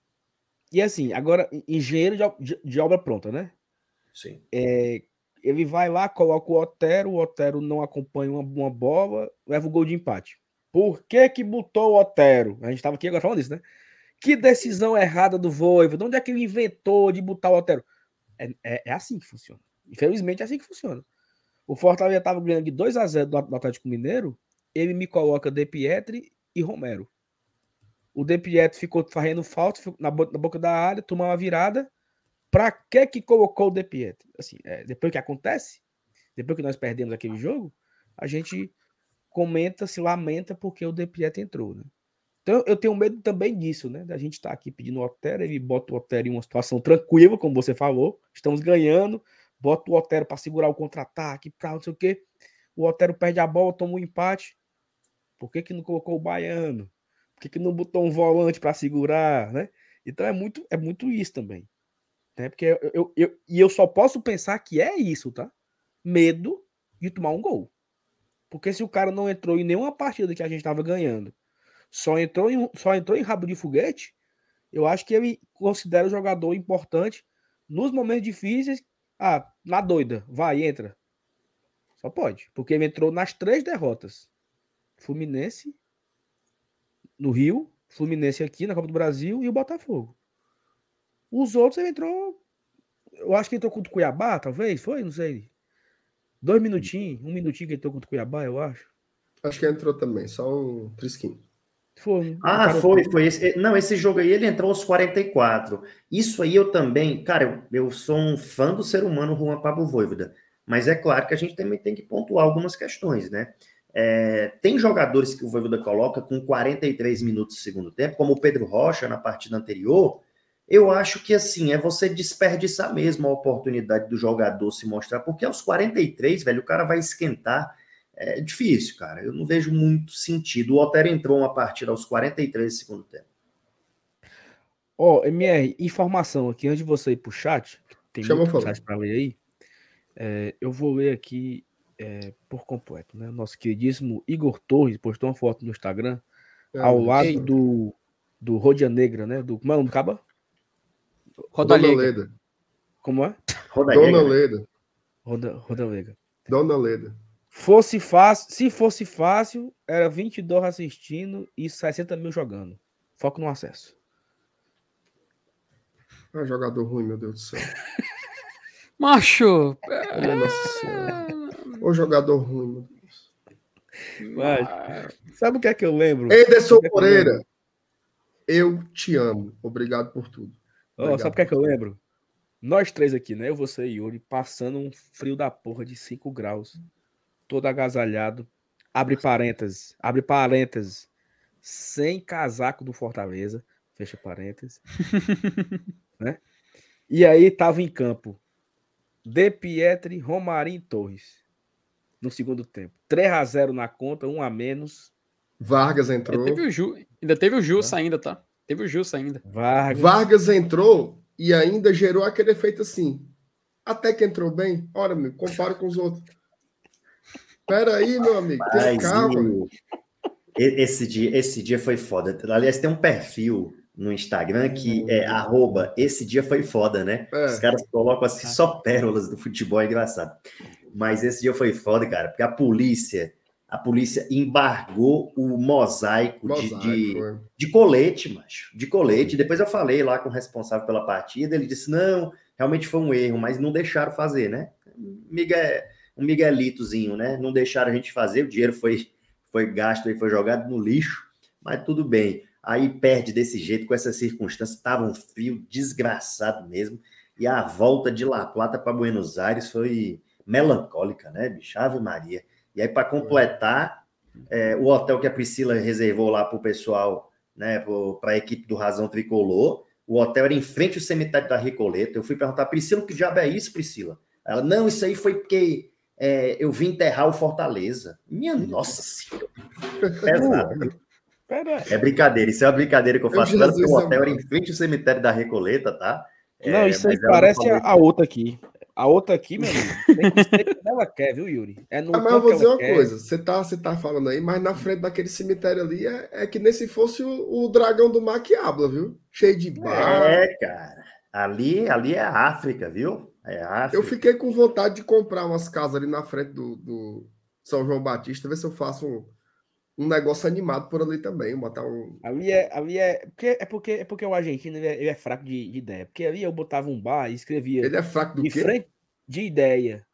E assim, agora, engenheiro de, de obra pronta, né? Sim. É, ele vai lá, coloca o Otero, o Otero não acompanha uma, uma bola, leva o gol de empate. Por que que botou o Otero? A gente estava aqui agora falando disso, né? Que decisão errada do Voivo. De onde é que ele inventou de botar o Otero? É, é, é assim que funciona. Infelizmente é assim que funciona. O Fortaleza estava ganhando de 2 a 0 do Atlético Mineiro ele me coloca De Pietri e Romero. O De Pietri ficou fazendo falta na, boca da área, tomou uma virada. Pra que que colocou o De Pietri? Assim, é, depois que acontece, depois que nós perdemos aquele jogo, a gente comenta, se lamenta porque o De Pietri entrou, né? Então eu tenho medo também disso, né? Da gente estar tá aqui pedindo o Otero, ele bota o Otero em uma situação tranquila, como você falou, estamos ganhando, bota o Otero para segurar o contra-ataque, para não sei o quê. O Otero perde a bola, toma um empate. Por que, que não colocou o Baiano? Que, que não botou um volante para segurar, né? Então é muito, é muito isso também. Né? Porque eu, eu, eu, e eu só posso pensar que é isso, tá? Medo de tomar um gol. Porque se o cara não entrou em nenhuma partida que a gente estava ganhando só entrou em, só entrou em rabo de foguete, eu acho que ele considera o jogador importante nos momentos difíceis. Ah, na doida, vai, entra. Só pode, porque ele entrou nas três derrotas. Fluminense no Rio, Fluminense aqui na Copa do Brasil e o Botafogo. Os outros ele entrou, eu acho que entrou contra o Cuiabá, talvez, foi, não sei. Dois minutinhos, um minutinho que entrou contra o Cuiabá, eu acho. Acho que entrou também, só um trisquinho. Foi. Ah, foi, foi. Esse, não, esse jogo aí ele entrou aos 44. Isso aí eu também, cara, eu, eu sou um fã do ser humano Juan Pablo Voivoda, mas é claro que a gente também tem que pontuar algumas questões, né? É, tem jogadores que o Voivoda coloca com 43 minutos de segundo tempo, como o Pedro Rocha na partida anterior. Eu acho que assim é você desperdiçar mesmo a oportunidade do jogador se mostrar, porque aos 43, velho, o cara vai esquentar é difícil, cara. Eu não vejo muito sentido. O Otero entrou uma partida aos 43 do segundo tempo. Ó, oh, MR, informação aqui antes de você ir pro chat, tem Chama muito chat para ler aí. É, eu vou ler aqui é, por completo, né? Nosso queridíssimo Igor Torres postou uma foto no Instagram é, ao lado do do Rodia Negra, né? Do como é o nome do caba? Roda Leda. Como é? Roda Dona Leda. Roda, Roda Lega. Dona Leda. Fosse fácil, se fosse fácil, era 22 assistindo e 60 mil jogando. Foco no acesso. Ah, jogador ruim, meu Deus do céu. (laughs) Macho! O jogador ruim, meu Deus. Mas, sabe o que é que eu lembro? Ederson é Moreira, eu te amo. Obrigado por tudo. Oh, sabe o que é que eu lembro? Nós três aqui, né? Eu, você e Yuri, passando um frio da porra de 5 graus todo agasalhado. Abre parênteses, abre parênteses. Sem casaco do Fortaleza, fecha parênteses. (laughs) né? E aí tava em campo De Pietri, Romarinho Torres. No segundo tempo. 3 a 0 na conta, um a menos. Vargas entrou. Ainda teve o, Ju, ainda teve o Jussa ainda, tá? Teve o Jussa ainda. Vargas. Vargas entrou e ainda gerou aquele efeito assim. Até que entrou bem. Ora, meu, compara com os outros. Pera aí, meu amigo. Tem calma. Esse dia, esse dia foi foda. Aliás, tem um perfil no Instagram que é arroba esse dia foi foda, né? É. Os caras colocam assim só pérolas do futebol, é engraçado. Mas esse dia foi foda, cara, porque a polícia, a polícia embargou o mosaico, mosaico de, de, de, colete, macho. De colete. Depois eu falei lá com o responsável pela partida, ele disse: não, realmente foi um erro, mas não deixaram fazer, né? Miguel um miguelitozinho, né? Não deixaram a gente fazer, o dinheiro foi, foi gasto e foi jogado no lixo, mas tudo bem. Aí perde desse jeito, com essas circunstâncias, estava um frio desgraçado mesmo, e a volta de La Plata para Buenos Aires foi melancólica, né, bicho? Ave Maria. E aí, para completar, é, o hotel que a Priscila reservou lá para o pessoal, né, para a equipe do Razão Tricolor, o hotel era em frente ao cemitério da Recoleta. Eu fui perguntar, Priscila, que diabo é isso, Priscila? Ela, não, isso aí foi porque é, eu vim enterrar o Fortaleza. Minha nossa senhora. (laughs) Pesado. É brincadeira, isso é uma brincadeira que eu faço. O hotel era em frente ao cemitério da Recoleta, tá? É, não, isso aí parece a, a, outra aqui. A outra aqui, meu amigo, tem que ela quer, viu, Yuri? É no ah, mas eu vou dizer uma quer. coisa: você tá, você tá falando aí, mas na frente daquele cemitério ali é, é que nem se fosse o, o dragão do mar que habla, viu? Cheio de bar. É, cara. Ali, ali é a África, viu? É eu fiquei com vontade de comprar umas casas ali na frente do, do São João Batista, ver se eu faço um, um negócio animado por ali também, botar um. Ali é, ali é, porque, é porque é porque o argentino ele é, ele é fraco de, de, ideia. Porque ali eu botava um bar e escrevia. Ele é fraco do de quê? Frente de ideia.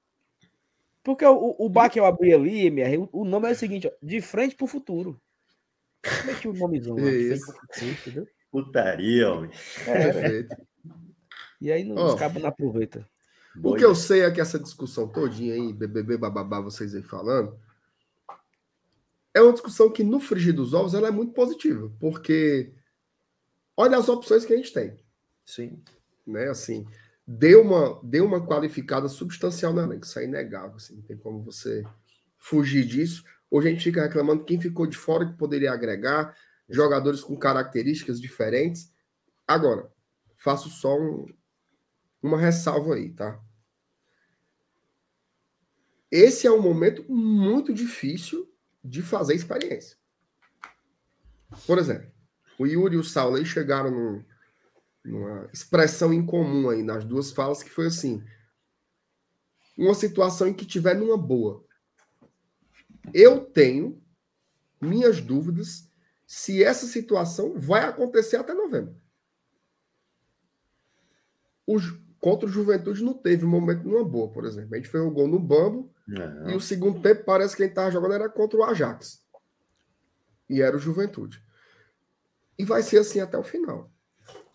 Porque o, o bar que eu abri ali, MR, o, o nome é o seguinte, ó, de frente pro futuro. Como é que o nomezão lá? Isso. Futuro, Putaria, homem. É, Perfeito. E aí não, oh, os cabos não aproveitam. O que eu sei é que essa discussão todinha aí, BBB, bababá, vocês aí falando, é uma discussão que no frigir dos ovos ela é muito positiva, porque olha as opções que a gente tem. Sim. Né, assim, deu uma, deu uma qualificada substancial na elenco, isso é inegável, assim, não tem como você fugir disso. Hoje a gente fica reclamando quem ficou de fora que poderia agregar, jogadores com características diferentes. Agora, faço só um, uma ressalva aí, tá? Esse é um momento muito difícil de fazer experiência. Por exemplo, o Yuri e o Saulo aí chegaram num, numa expressão em comum aí nas duas falas, que foi assim: uma situação em que tiver numa boa. Eu tenho minhas dúvidas se essa situação vai acontecer até novembro. O, contra o Juventude não teve um momento numa boa, por exemplo. A gente fez o gol no Bambo não. e o segundo tempo parece que quem estava jogando era contra o Ajax. E era o Juventude. E vai ser assim até o final.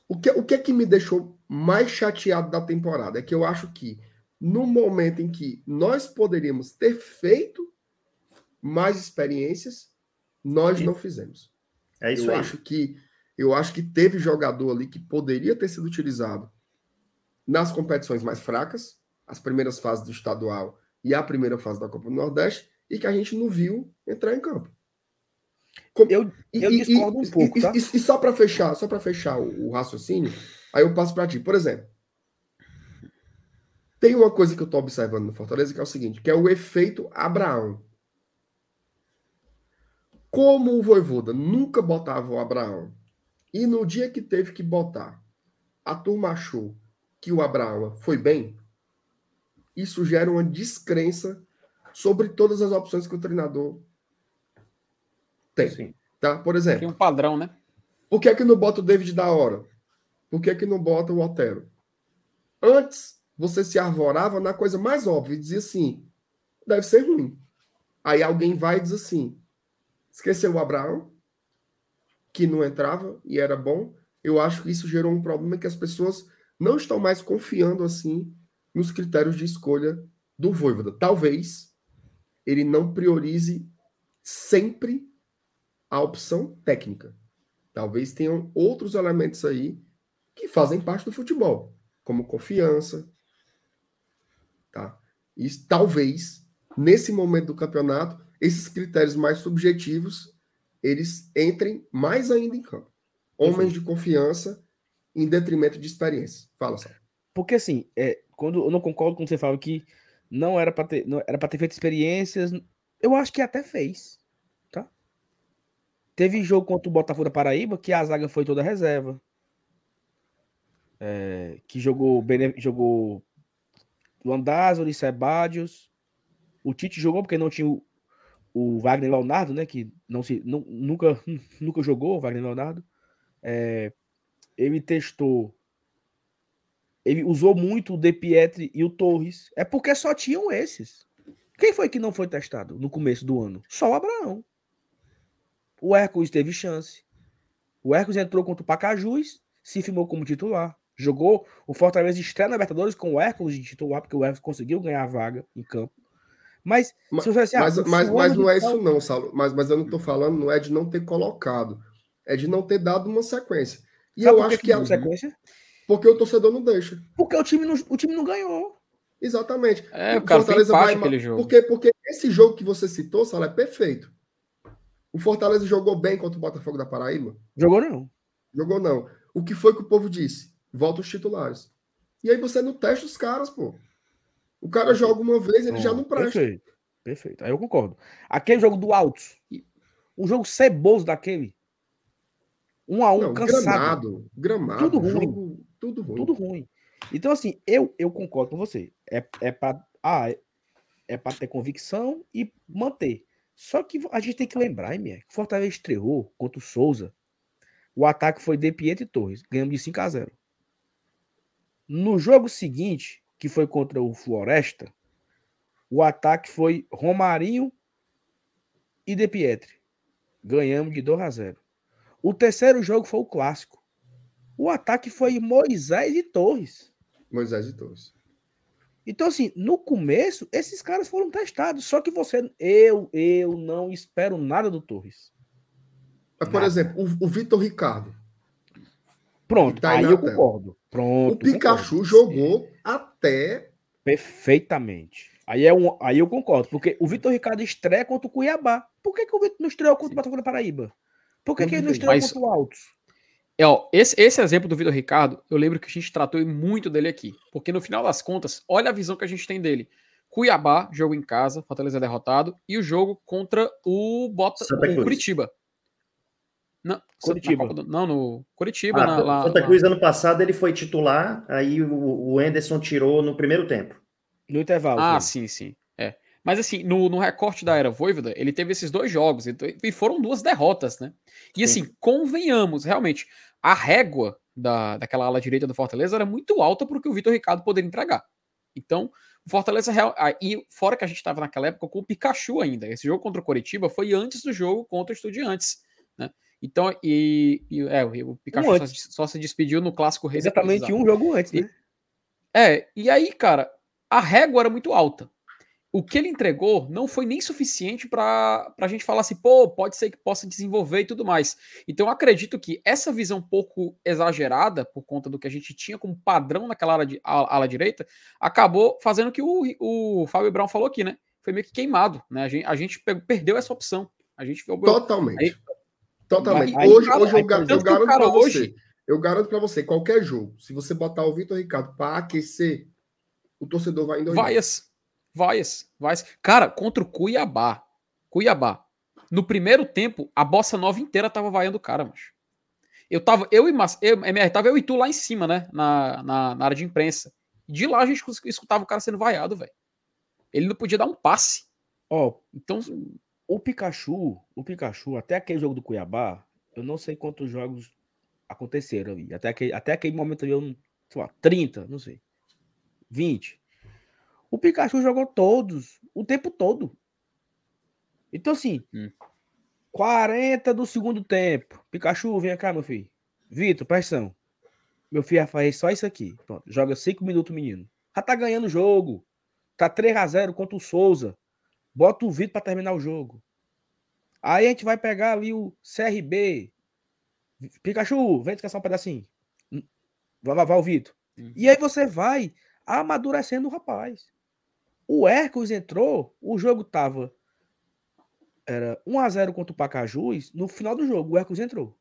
O que, o que é que me deixou mais chateado da temporada? É que eu acho que no momento em que nós poderíamos ter feito mais experiências, nós não fizemos. É isso eu aí. Acho que, eu acho que teve jogador ali que poderia ter sido utilizado nas competições mais fracas, as primeiras fases do estadual e a primeira fase da Copa do Nordeste, e que a gente não viu entrar em campo. Como, eu, eu e, discordo e, um pouco, e, tá? E, e só para fechar, só para fechar o, o, raciocínio, aí eu passo para ti. Por exemplo, tem uma coisa que eu estou observando no Fortaleza que é o seguinte, que é o efeito Abraão. Como o Voivoda nunca botava o Abraão, e no dia que teve que botar, a turma achou que o Abraão foi bem, isso gera uma descrença sobre todas as opções que o treinador tem. Sim. Tá? Por exemplo. Tem um padrão, né? Por que é que não bota o David da hora? Por que é que não bota o Otero? Antes, você se arvorava na coisa mais óbvia e dizia assim: deve ser ruim. Aí alguém vai e diz assim: esqueceu o Abraão, que não entrava e era bom. Eu acho que isso gerou um problema que as pessoas não estão mais confiando assim nos critérios de escolha do Voivoda. Talvez ele não priorize sempre a opção técnica. Talvez tenham outros elementos aí que fazem parte do futebol, como confiança, tá? E talvez nesse momento do campeonato esses critérios mais subjetivos eles entrem mais ainda em campo. Homens de confiança em detrimento de experiência. Fala, só. Porque assim, é, quando eu não concordo com você fala que não era para ter, não era para ter feito experiências, eu acho que até fez, tá? Teve jogo contra o Botafogo da Paraíba que a zaga foi toda reserva. É, que jogou Bene, jogou Landázuri, Sebadios. O Tite jogou porque não tinha o, o Wagner Leonardo, né? Que não se, não, nunca, (laughs) nunca jogou o Wagner Leonardo. É, ele testou. Ele usou muito o De Pietri e o Torres. É porque só tinham esses. Quem foi que não foi testado no começo do ano? Só o Abraão. O Hércules teve chance. O Hércules entrou contra o Pacajus, se firmou como titular. Jogou o Fortaleza estreia na Libertadores com o Hércules de titular, porque o Hércules conseguiu ganhar a vaga em campo. Mas, mas, assim, mas, ah, mas, mas não é isso, não, Saulo. Mas, mas eu não estou falando, não é de não ter colocado, é de não ter dado uma sequência. E Sabe eu acho que, que a sequência? Porque o torcedor não deixa. Porque o time não, o time não ganhou. Exatamente. É, o, o Fortaleza vai aquele jogo. Porque, porque esse jogo que você citou, Sala, é perfeito. O Fortaleza jogou bem contra o Botafogo da Paraíba? Jogou não. Jogou não. O que foi que o povo disse? Volta os titulares. E aí você não testa os caras, pô. O cara joga uma vez, ele já não presta. Perfeito. Perfeito. Aí eu concordo. Aquele jogo do Altos, um jogo ceboso daquele, um a um, não, cansado. Gramado, gramado. Tudo ruim. Jogo, tudo ruim. Tudo ruim. Então, assim, eu, eu concordo com você. É, é para ah, é, é para ter convicção e manter. Só que a gente tem que lembrar, MR, que Fortaleza estreou contra o Souza. O ataque foi de Pietro e Torres. Ganhamos de 5 a 0. No jogo seguinte, que foi contra o Floresta, O ataque foi Romarinho e De Pietri. Ganhamos de 2 a 0. O terceiro jogo foi o clássico. O ataque foi Moisés e Torres. Moisés e Torres. Então, assim, no começo, esses caras foram testados. Só que você. Eu, eu não espero nada do Torres. Mas, por nada. exemplo, o, o Vitor Ricardo. Pronto, tá aí eu tela. concordo. Pronto. O Pikachu concordo. jogou até. Perfeitamente. Aí, é um, aí eu concordo, porque o Vitor Ricardo estreia contra o Cuiabá. Por que, que o Vitor não estreou contra o Botafogo da Paraíba? Por que, que ele não estreou Mas... contra o Altos? É, ó, esse, esse exemplo do Vitor Ricardo, eu lembro que a gente tratou muito dele aqui. Porque no final das contas, olha a visão que a gente tem dele. Cuiabá, jogo em casa, Fortaleza derrotado, e o jogo contra o, Bota, o Curitiba. Não, Curitiba. Na, não, no Curitiba. Ah, na, lá, Santa Cruz, ano passado, ele foi titular, aí o, o Anderson tirou no primeiro tempo. No intervalo. Ah, sim, sim. Mas assim, no, no recorte da era Voivoda, ele teve esses dois jogos, e foram duas derrotas, né? E sim. assim, convenhamos, realmente, a régua da, daquela ala direita do Fortaleza era muito alta para o que o Vitor Ricardo poderia entregar. Então, o Fortaleza real. Ah, e fora que a gente estava naquela época com o Pikachu ainda. Esse jogo contra o Coritiba foi antes do jogo contra o Estudiantes. Né? Então, e, e é, o Pikachu um só, só, se despediu no clássico Reis. Exatamente um jogo antes, né? E, é, e aí, cara, a régua era muito alta o que ele entregou não foi nem suficiente para a gente falar assim, pô, pode ser que possa desenvolver e tudo mais. Então, eu acredito que essa visão um pouco exagerada, por conta do que a gente tinha como padrão naquela ala, de, ala direita, acabou fazendo que o, o Fábio Brown falou aqui, né? Foi meio que queimado, né? A gente, a gente perdeu essa opção. A gente Totalmente. Aí, Totalmente. Aí, hoje, cara, hoje eu, eu garanto para você. Eu garanto para você, qualquer jogo, se você botar o Vitor Ricardo para aquecer, o torcedor vai indo. Vai, Vai, vai. Cara, contra o Cuiabá. Cuiabá. No primeiro tempo, a bossa nova inteira tava vaiando o cara, macho. Eu tava, eu e Mas, eu, MR, tava eu e tu lá em cima, né? Na, na, na área de imprensa. De lá a gente escutava o cara sendo vaiado, velho. Ele não podia dar um passe. Ó, oh, então o Pikachu, o Pikachu, até aquele jogo do Cuiabá, eu não sei quantos jogos aconteceram ali. Até aquele, até aquele momento ali, eu, sei lá, 30, não sei. 20. O Pikachu jogou todos, o tempo todo. Então, assim, hum. 40 do segundo tempo. Pikachu, vem cá, meu filho. Vitor, pressão. Meu filho vai fazer só isso aqui. Pronto, joga 5 minutos, menino. Já tá ganhando o jogo. Tá 3 a 0 contra o Souza. Bota o Vitor para terminar o jogo. Aí a gente vai pegar ali o CRB. Pikachu, vem descansar um pedacinho. Vai lavar o Vitor. Hum. E aí você vai amadurecendo o rapaz. O Hércules entrou, o jogo tava era 1 a 0 contra o Pacajus, no final do jogo o Hércules entrou.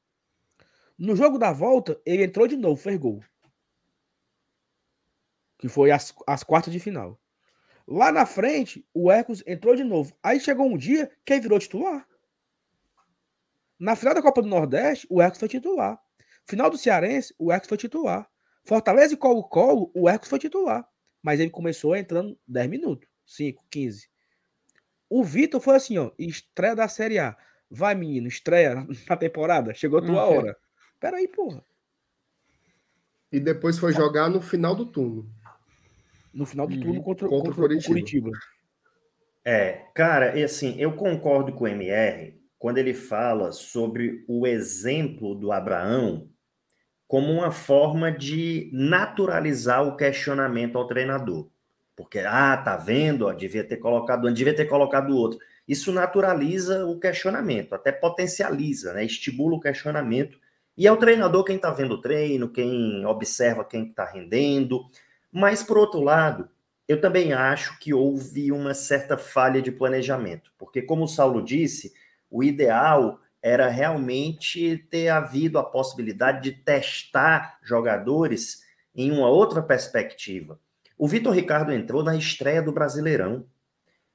No jogo da volta, ele entrou de novo, fez gol. Que foi as, as quartas de final. Lá na frente, o Hércules entrou de novo. Aí chegou um dia que ele virou titular. Na final da Copa do Nordeste, o Hércules foi titular. Final do Cearense, o Hércules foi titular. Fortaleza e Colo-Colo, o Hércules foi titular mas ele começou entrando 10 minutos, 5, 15. O Vitor foi assim, ó, estreia da Série A. Vai, menino, estreia (laughs) na temporada, chegou a tua uhum. hora. Peraí, porra. E depois foi jogar no final do turno. No final do turno contra, contra, contra Curitiba. o Curitiba. É, cara, e assim, eu concordo com o MR quando ele fala sobre o exemplo do Abraão como uma forma de naturalizar o questionamento ao treinador. Porque, ah, tá vendo, ó, devia ter colocado um, devia ter colocado o outro. Isso naturaliza o questionamento, até potencializa, né? estimula o questionamento. E é o treinador quem está vendo o treino, quem observa quem está rendendo. Mas, por outro lado, eu também acho que houve uma certa falha de planejamento. Porque, como o Saulo disse, o ideal era realmente ter havido a possibilidade de testar jogadores em uma outra perspectiva. O Vitor Ricardo entrou na estreia do Brasileirão.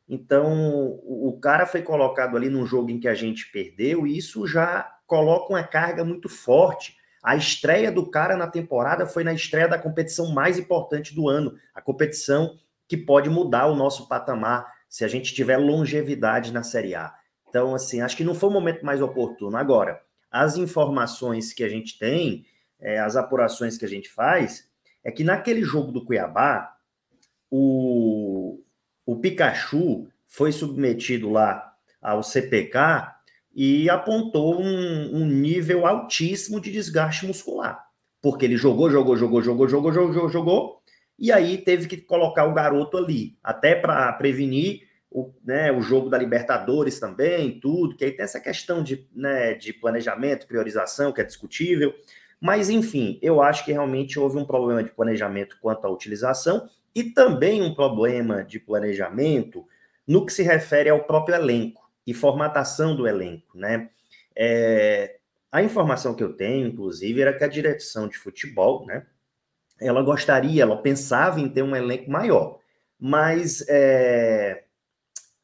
Então, o cara foi colocado ali num jogo em que a gente perdeu, e isso já coloca uma carga muito forte. A estreia do cara na temporada foi na estreia da competição mais importante do ano, a competição que pode mudar o nosso patamar se a gente tiver longevidade na Série A. Então, assim, acho que não foi o momento mais oportuno. Agora, as informações que a gente tem, é, as apurações que a gente faz, é que naquele jogo do Cuiabá, o, o Pikachu foi submetido lá ao CPK e apontou um, um nível altíssimo de desgaste muscular. Porque ele jogou, jogou, jogou, jogou, jogou, jogou, jogou, e aí teve que colocar o garoto ali, até para prevenir o, né, o jogo da Libertadores também, tudo, que aí tem essa questão de, né, de planejamento, priorização, que é discutível. Mas, enfim, eu acho que realmente houve um problema de planejamento quanto à utilização e também um problema de planejamento no que se refere ao próprio elenco e formatação do elenco, né? É, a informação que eu tenho, inclusive, era que a direção de futebol, né? Ela gostaria, ela pensava em ter um elenco maior, mas é,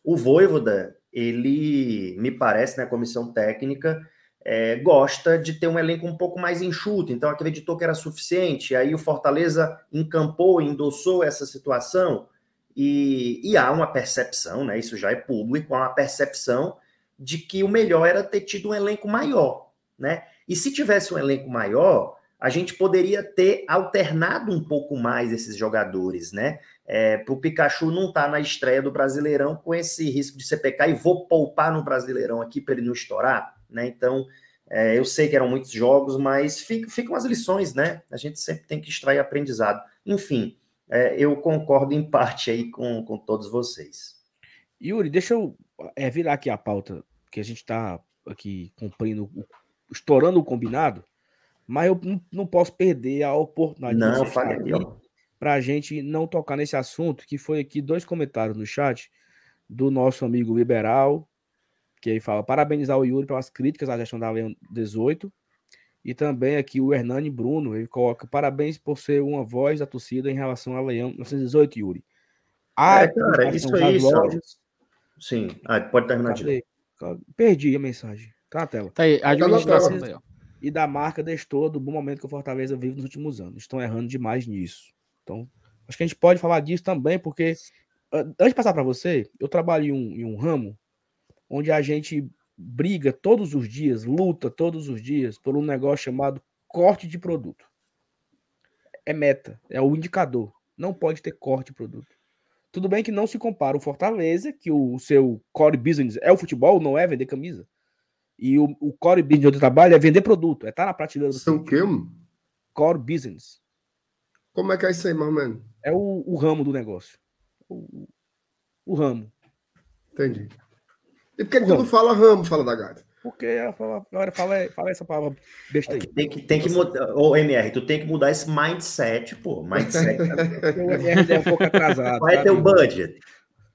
o Voivoda, ele me parece, na né, comissão técnica, é, gosta de ter um elenco um pouco mais enxuto, então acreditou que era suficiente. Aí o Fortaleza encampou, endossou essa situação e, e, há uma percepção, né? Isso já é público, há uma percepção de que o melhor era ter tido um elenco maior, né? E se tivesse um elenco maior, a gente poderia ter alternado um pouco mais esses jogadores, né? É, para o Pikachu não estar tá na estreia do Brasileirão com esse risco de CPK e vou poupar no Brasileirão aqui para ele não estourar né? Então, é, eu sei que eram muitos jogos, mas fica, ficam as lições, né? A gente sempre tem que extrair aprendizado. Enfim, é, eu concordo em parte aí com, com todos vocês. Yuri, deixa eu é, virar aqui a pauta, que a gente está aqui cumprindo, estourando o combinado, mas eu não, posso perder a oportunidade não, para a gente não tocar nesse assunto, que foi aqui dois comentários no chat do nosso amigo liberal, que aí fala parabenizar o Yuri pelas críticas à gestão da Leão 18. E também aqui o Hernani Bruno, ele coloca parabéns por ser uma voz da torcida em relação ao Leão 1918, Yuri. Ah, é, cara, isso aí, lojas... Sim, ah, pode terminar de Perdi a mensagem. Tá na tela. Tá aí, a administração tá E da marca destou do bom momento que o Fortaleza vive nos últimos anos. Estão errando demais nisso. Então, acho que a gente pode falar disso também, porque antes de passar para você, eu trabalho em um, em um ramo onde a gente briga todos os dias, luta todos os dias por um negócio chamado corte de produto. É meta, é o indicador. Não pode ter corte de produto. Tudo bem que não se compara o Fortaleza, que o seu core business é o futebol, não é vender camisa. E o, o core business do trabalho é vender produto, é estar tá na prateleira do São o quê? Core business. Como é que é isso aí, mais É o, o ramo do negócio. O, o ramo. Entendi. E por que, que tu não fala ramo, fala da gata? Porque a galera fala, fala essa palavra besta aí. Tem que, tem que mudar. Ô, MR, tu tem que mudar esse mindset, pô. Mindset. (laughs) o MR é um pouco atrasado. Vai ter o budget.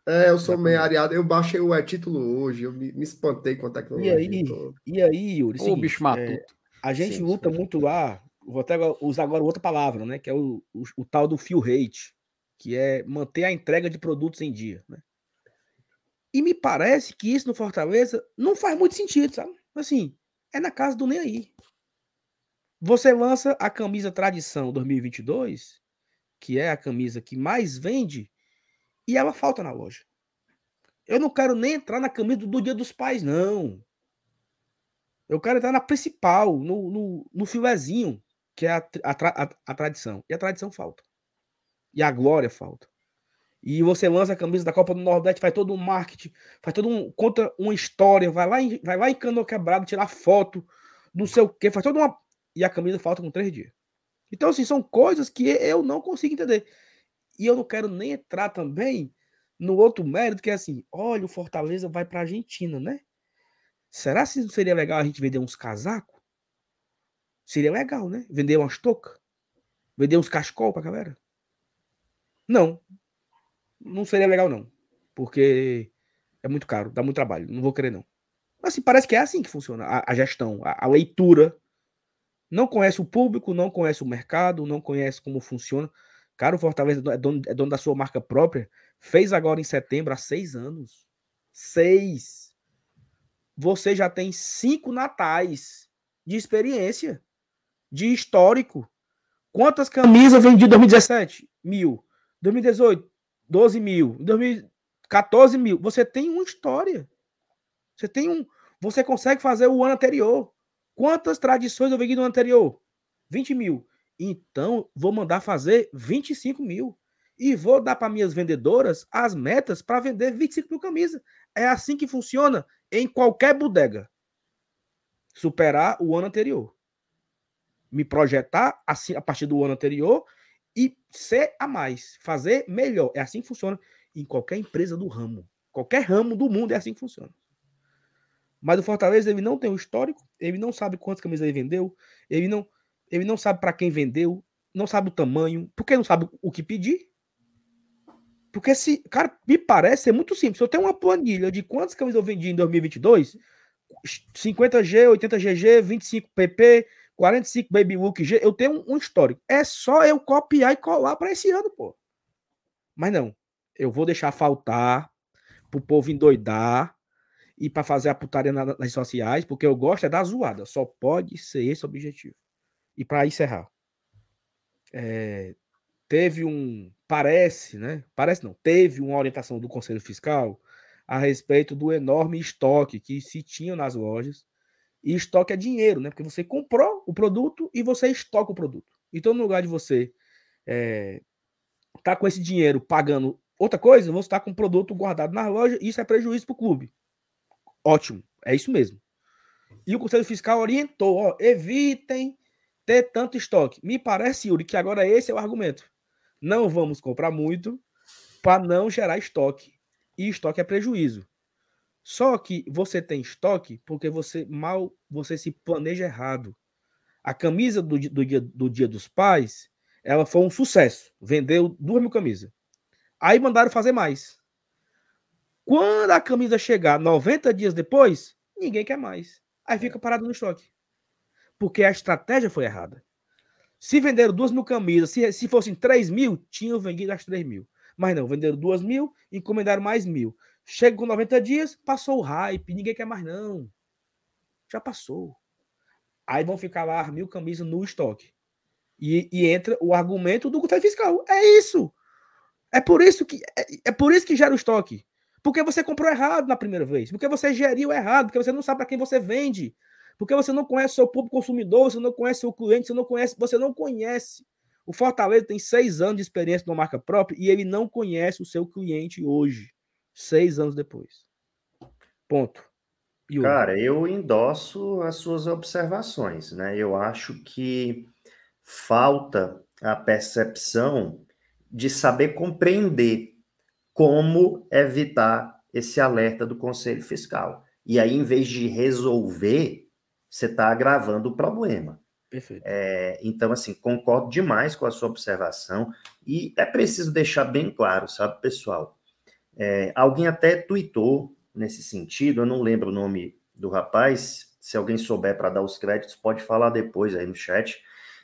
É, eu sou meio areado. Eu baixei o é, título hoje, eu me, me espantei com a tecnologia. E aí, e aí Yuri? o bicho matou. É, a gente sim, luta sim. muito lá. Vou até usar agora outra palavra, né? Que é o, o, o tal do feel rate, que é manter a entrega de produtos em dia, né? E me parece que isso no Fortaleza não faz muito sentido, sabe? Assim, é na casa do nem aí. Você lança a camisa Tradição 2022, que é a camisa que mais vende, e ela falta na loja. Eu não quero nem entrar na camisa do Dia dos Pais, não. Eu quero entrar na principal, no, no, no filezinho, que é a, a, a, a tradição. E a tradição falta. E a glória falta. E você lança a camisa da Copa do Nordeste, faz todo um marketing, faz todo um. conta uma história, vai lá em, vai lá em Cano Quebrado tirar foto, não sei o quê, faz toda uma. E a camisa falta com três dias. Então, assim, são coisas que eu não consigo entender. E eu não quero nem entrar também no outro mérito, que é assim: olha, o Fortaleza vai para a Argentina, né? Será que não seria legal a gente vender uns casacos? Seria legal, né? Vender umas toucas? Vender uns cachecol pra galera? Não não seria legal, não. Porque é muito caro, dá muito trabalho. Não vou querer, não. Mas assim, parece que é assim que funciona a, a gestão, a, a, leitura. Não conhece o público, não conhece o mercado, não conhece como funciona. Cara, o Fortaleza é dono, é dono da sua marca própria. Fez agora em setembro, há seis anos. Seis. Você já tem cinco natais de experiência, de histórico. Quantas camisas vendi em 2017? Mil. 2018, 12 mil. Em 2014 mil. Você tem uma história. Você tem um. Você consegue fazer o ano anterior. Quantas tradições eu vendi no ano anterior? 20 mil. Então, vou mandar fazer 25 mil. e vou dar para minhas vendedoras as metas para vender 25 mil camisas. É assim que funciona em qualquer bodega. Superar o ano anterior. Me projetar assim a partir do ano anterior e ser a mais, fazer melhor. É assim que funciona em qualquer empresa do ramo. Qualquer ramo do mundo é assim que funciona. Mas o Fortaleza ele não tem o histórico, ele não sabe quantas camisas ele vendeu, ele não, ele não sabe para quem vendeu, não sabe o tamanho, porque não sabe o que pedir. Porque se, cara, me parece ser muito simples. Eu tenho uma planilha de quantas camisas eu vendi em 2022, 50G, 80GG, 25PP, 45 Baby Look G, eu tenho um, um histórico. É só eu copiar e colar para esse ano, pô. Mas não, eu vou deixar faltar pro povo endoidar e para fazer a putaria nas redes sociais, porque eu gosto é da zoada. Só pode ser esse o objetivo. E para encerrar, é, teve um, parece, né? Parece não, teve uma orientação do Conselho Fiscal a respeito do enorme estoque que se tinha nas lojas. E estoque é dinheiro, né? Porque você comprou o produto e você estoca o produto. Então, no lugar de você é, tá com esse dinheiro pagando outra coisa, você está com o produto guardado na loja isso é prejuízo para o clube. Ótimo, é isso mesmo. E o Conselho Fiscal orientou, ó, evitem ter tanto estoque. Me parece, Yuri, que agora esse é o argumento. Não vamos comprar muito para não gerar estoque. E estoque é prejuízo. Só que você tem estoque porque você mal você se planeja errado. A camisa do, do, dia, do dia dos pais, ela foi um sucesso. Vendeu duas mil camisas. Aí mandaram fazer mais. Quando a camisa chegar 90 dias depois, ninguém quer mais. Aí fica parado no estoque porque a estratégia foi errada. Se venderam duas mil camisas, se, se fossem três mil, tinham vendido as três mil. Mas não, venderam duas mil, encomendaram mais mil. Chega com 90 dias, passou o hype, ninguém quer mais não. Já passou. Aí vão ficar lá mil camisas no estoque. E, e entra o argumento do controle fiscal. É isso. É por isso que é, é por isso que gera o estoque. Porque você comprou errado na primeira vez. Porque você geriu errado. Porque você não sabe para quem você vende. Porque você não conhece o seu público consumidor, você não conhece o cliente, você não conhece, você não conhece. O Fortaleza tem seis anos de experiência numa marca própria e ele não conhece o seu cliente hoje, seis anos depois. Ponto. Cara, eu endosso as suas observações, né? Eu acho que falta a percepção de saber compreender como evitar esse alerta do Conselho Fiscal. E aí, em vez de resolver, você está agravando o problema. Perfeito. É, então, assim, concordo demais com a sua observação e é preciso deixar bem claro, sabe, pessoal? É, alguém até tweetou nesse sentido, eu não lembro o nome do rapaz, se alguém souber para dar os créditos, pode falar depois aí no chat.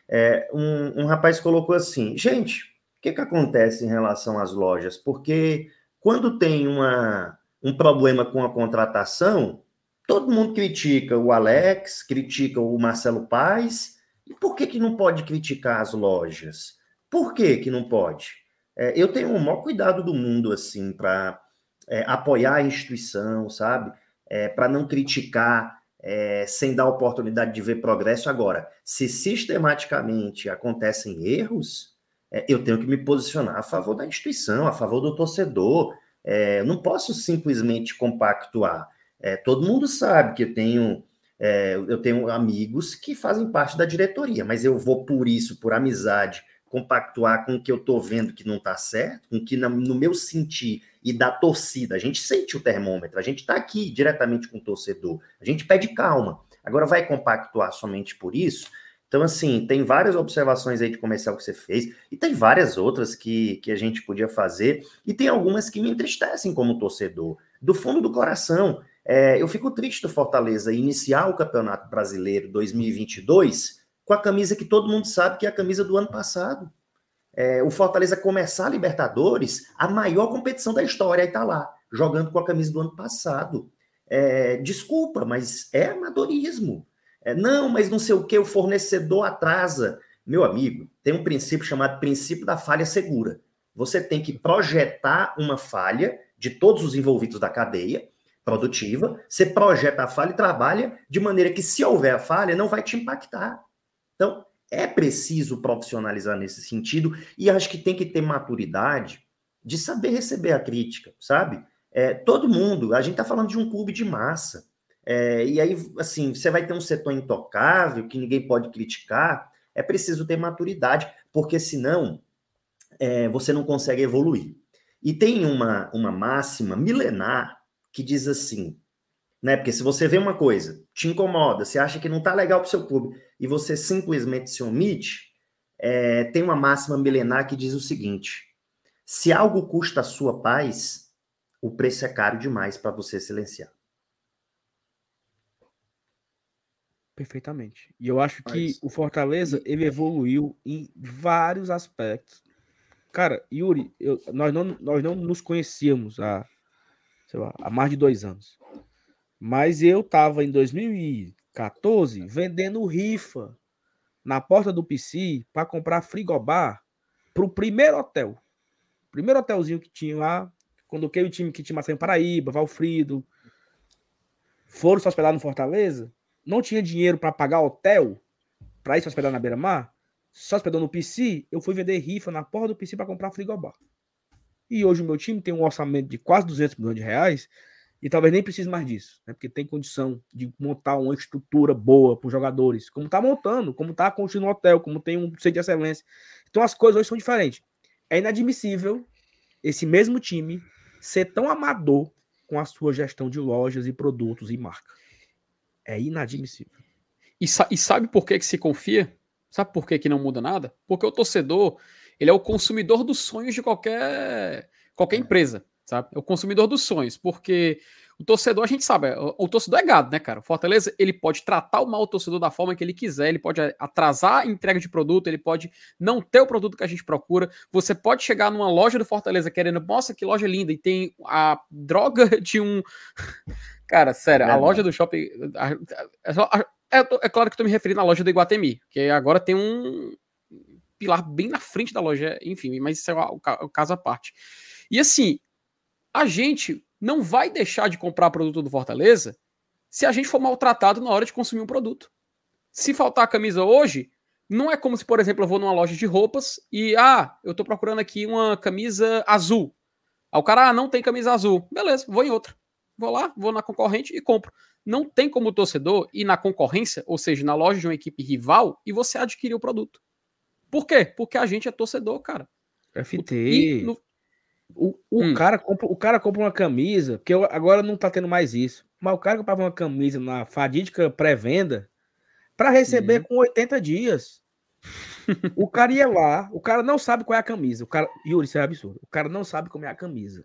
É, um, um rapaz colocou assim: gente, o que, que acontece em relação às lojas? Porque quando tem uma, um problema com a contratação, Todo mundo critica o Alex, critica o Marcelo Paes. E por que, que não pode criticar as lojas? Por que, que não pode? É, eu tenho o maior cuidado do mundo, assim, para é, apoiar a instituição, sabe? É, para não criticar é, sem dar oportunidade de ver progresso. Agora, se sistematicamente acontecem erros, é, eu tenho que me posicionar a favor da instituição, a favor do torcedor. É, não posso simplesmente compactuar. É, todo mundo sabe que eu tenho, é, eu tenho amigos que fazem parte da diretoria, mas eu vou por isso, por amizade, compactuar com o que eu estou vendo que não está certo, com o que no meu sentir e da torcida, a gente sente o termômetro, a gente está aqui diretamente com o torcedor, a gente pede calma. Agora vai compactuar somente por isso? Então, assim, tem várias observações aí de comercial que você fez, e tem várias outras que, que a gente podia fazer, e tem algumas que me entristecem como torcedor, do fundo do coração. É, eu fico triste do Fortaleza iniciar o Campeonato Brasileiro 2022 com a camisa que todo mundo sabe que é a camisa do ano passado. É, o Fortaleza começar a Libertadores, a maior competição da história, e tá lá, jogando com a camisa do ano passado. É, desculpa, mas é amadorismo. É, não, mas não sei o que, o fornecedor atrasa. Meu amigo, tem um princípio chamado princípio da falha segura. Você tem que projetar uma falha de todos os envolvidos da cadeia, produtiva, você projeta a falha e trabalha de maneira que, se houver a falha, não vai te impactar. Então, é preciso profissionalizar nesse sentido e acho que tem que ter maturidade de saber receber a crítica, sabe? É, todo mundo, a gente está falando de um clube de massa. É, e aí, assim, você vai ter um setor intocável que ninguém pode criticar. É preciso ter maturidade, porque senão é, você não consegue evoluir. E tem uma, uma máxima milenar que diz assim, né? Porque se você vê uma coisa, te incomoda, você acha que não tá legal para o seu clube e você simplesmente se omite, é, tem uma máxima milenar que diz o seguinte: se algo custa a sua paz, o preço é caro demais para você silenciar. Perfeitamente. E eu acho que Mas... o Fortaleza ele evoluiu em vários aspectos. Cara, Yuri, eu, nós, não, nós não nos conhecíamos há, lá, há mais de dois anos. Mas eu estava em 2014 vendendo rifa na porta do PC para comprar frigobar para o primeiro hotel. Primeiro hotelzinho que tinha lá. Coloquei o time que tinha em Paraíba, Valfrido. Foram se hospedar no Fortaleza. Não tinha dinheiro para pagar hotel para ir se hospedar na beira-mar. Só hospedou no PC. Eu fui vender rifa na porta do PC para comprar frigobar. E hoje o meu time tem um orçamento de quase 200 milhões de reais e talvez nem precise mais disso, né? porque tem condição de montar uma estrutura boa para os jogadores, como está montando, como está construindo um hotel, como tem um centro de excelência. Então as coisas hoje são diferentes. É inadmissível esse mesmo time ser tão amador com a sua gestão de lojas e produtos e marca. É inadmissível. E, sa e sabe por que, que se confia? Sabe por que, que não muda nada? Porque o torcedor, ele é o consumidor dos sonhos de qualquer, qualquer é. empresa sabe? É o consumidor dos sonhos, porque o torcedor, a gente sabe, o, torcedor é gado, né, cara? O Fortaleza, ele pode tratar o mal o torcedor da forma que ele quiser, ele pode atrasar a entrega de produto, ele pode não ter o produto que a gente procura. Você pode chegar numa loja do Fortaleza querendo, nossa, que loja linda, e tem a droga (laughs) de um. (laughs) Cara, sério, é, a loja do shopping. É, é, claro que eu tô me referindo à loja do Iguatemi, que agora tem um pilar bem na frente da loja, enfim, mas isso é o, caso à parte. E assim, a gente não vai deixar de comprar produto do Fortaleza se a gente for maltratado na hora de consumir um produto. Se faltar a camisa hoje, não é como se, por exemplo, eu vou numa loja de roupas e, ah, eu tô procurando aqui uma camisa azul. Aí o cara, ah, não tem camisa azul. Beleza, vou em outra. Vou lá, vou na concorrente e compro. Não tem como torcedor ir na concorrência, ou seja, na loja de uma equipe rival, e você adquirir o produto. Por quê? Porque a gente é torcedor, cara. FT. No, o, o, hum. cara compra, o cara compra uma camisa, porque agora não tá tendo mais isso. Mas o cara comprava uma camisa na fadídica pré-venda para receber hum. com 80 dias. o cara ia lá, o cara não sabe qual é a camisa. O cara, Yuri, isso é absurdo. O cara não sabe como é a camisa.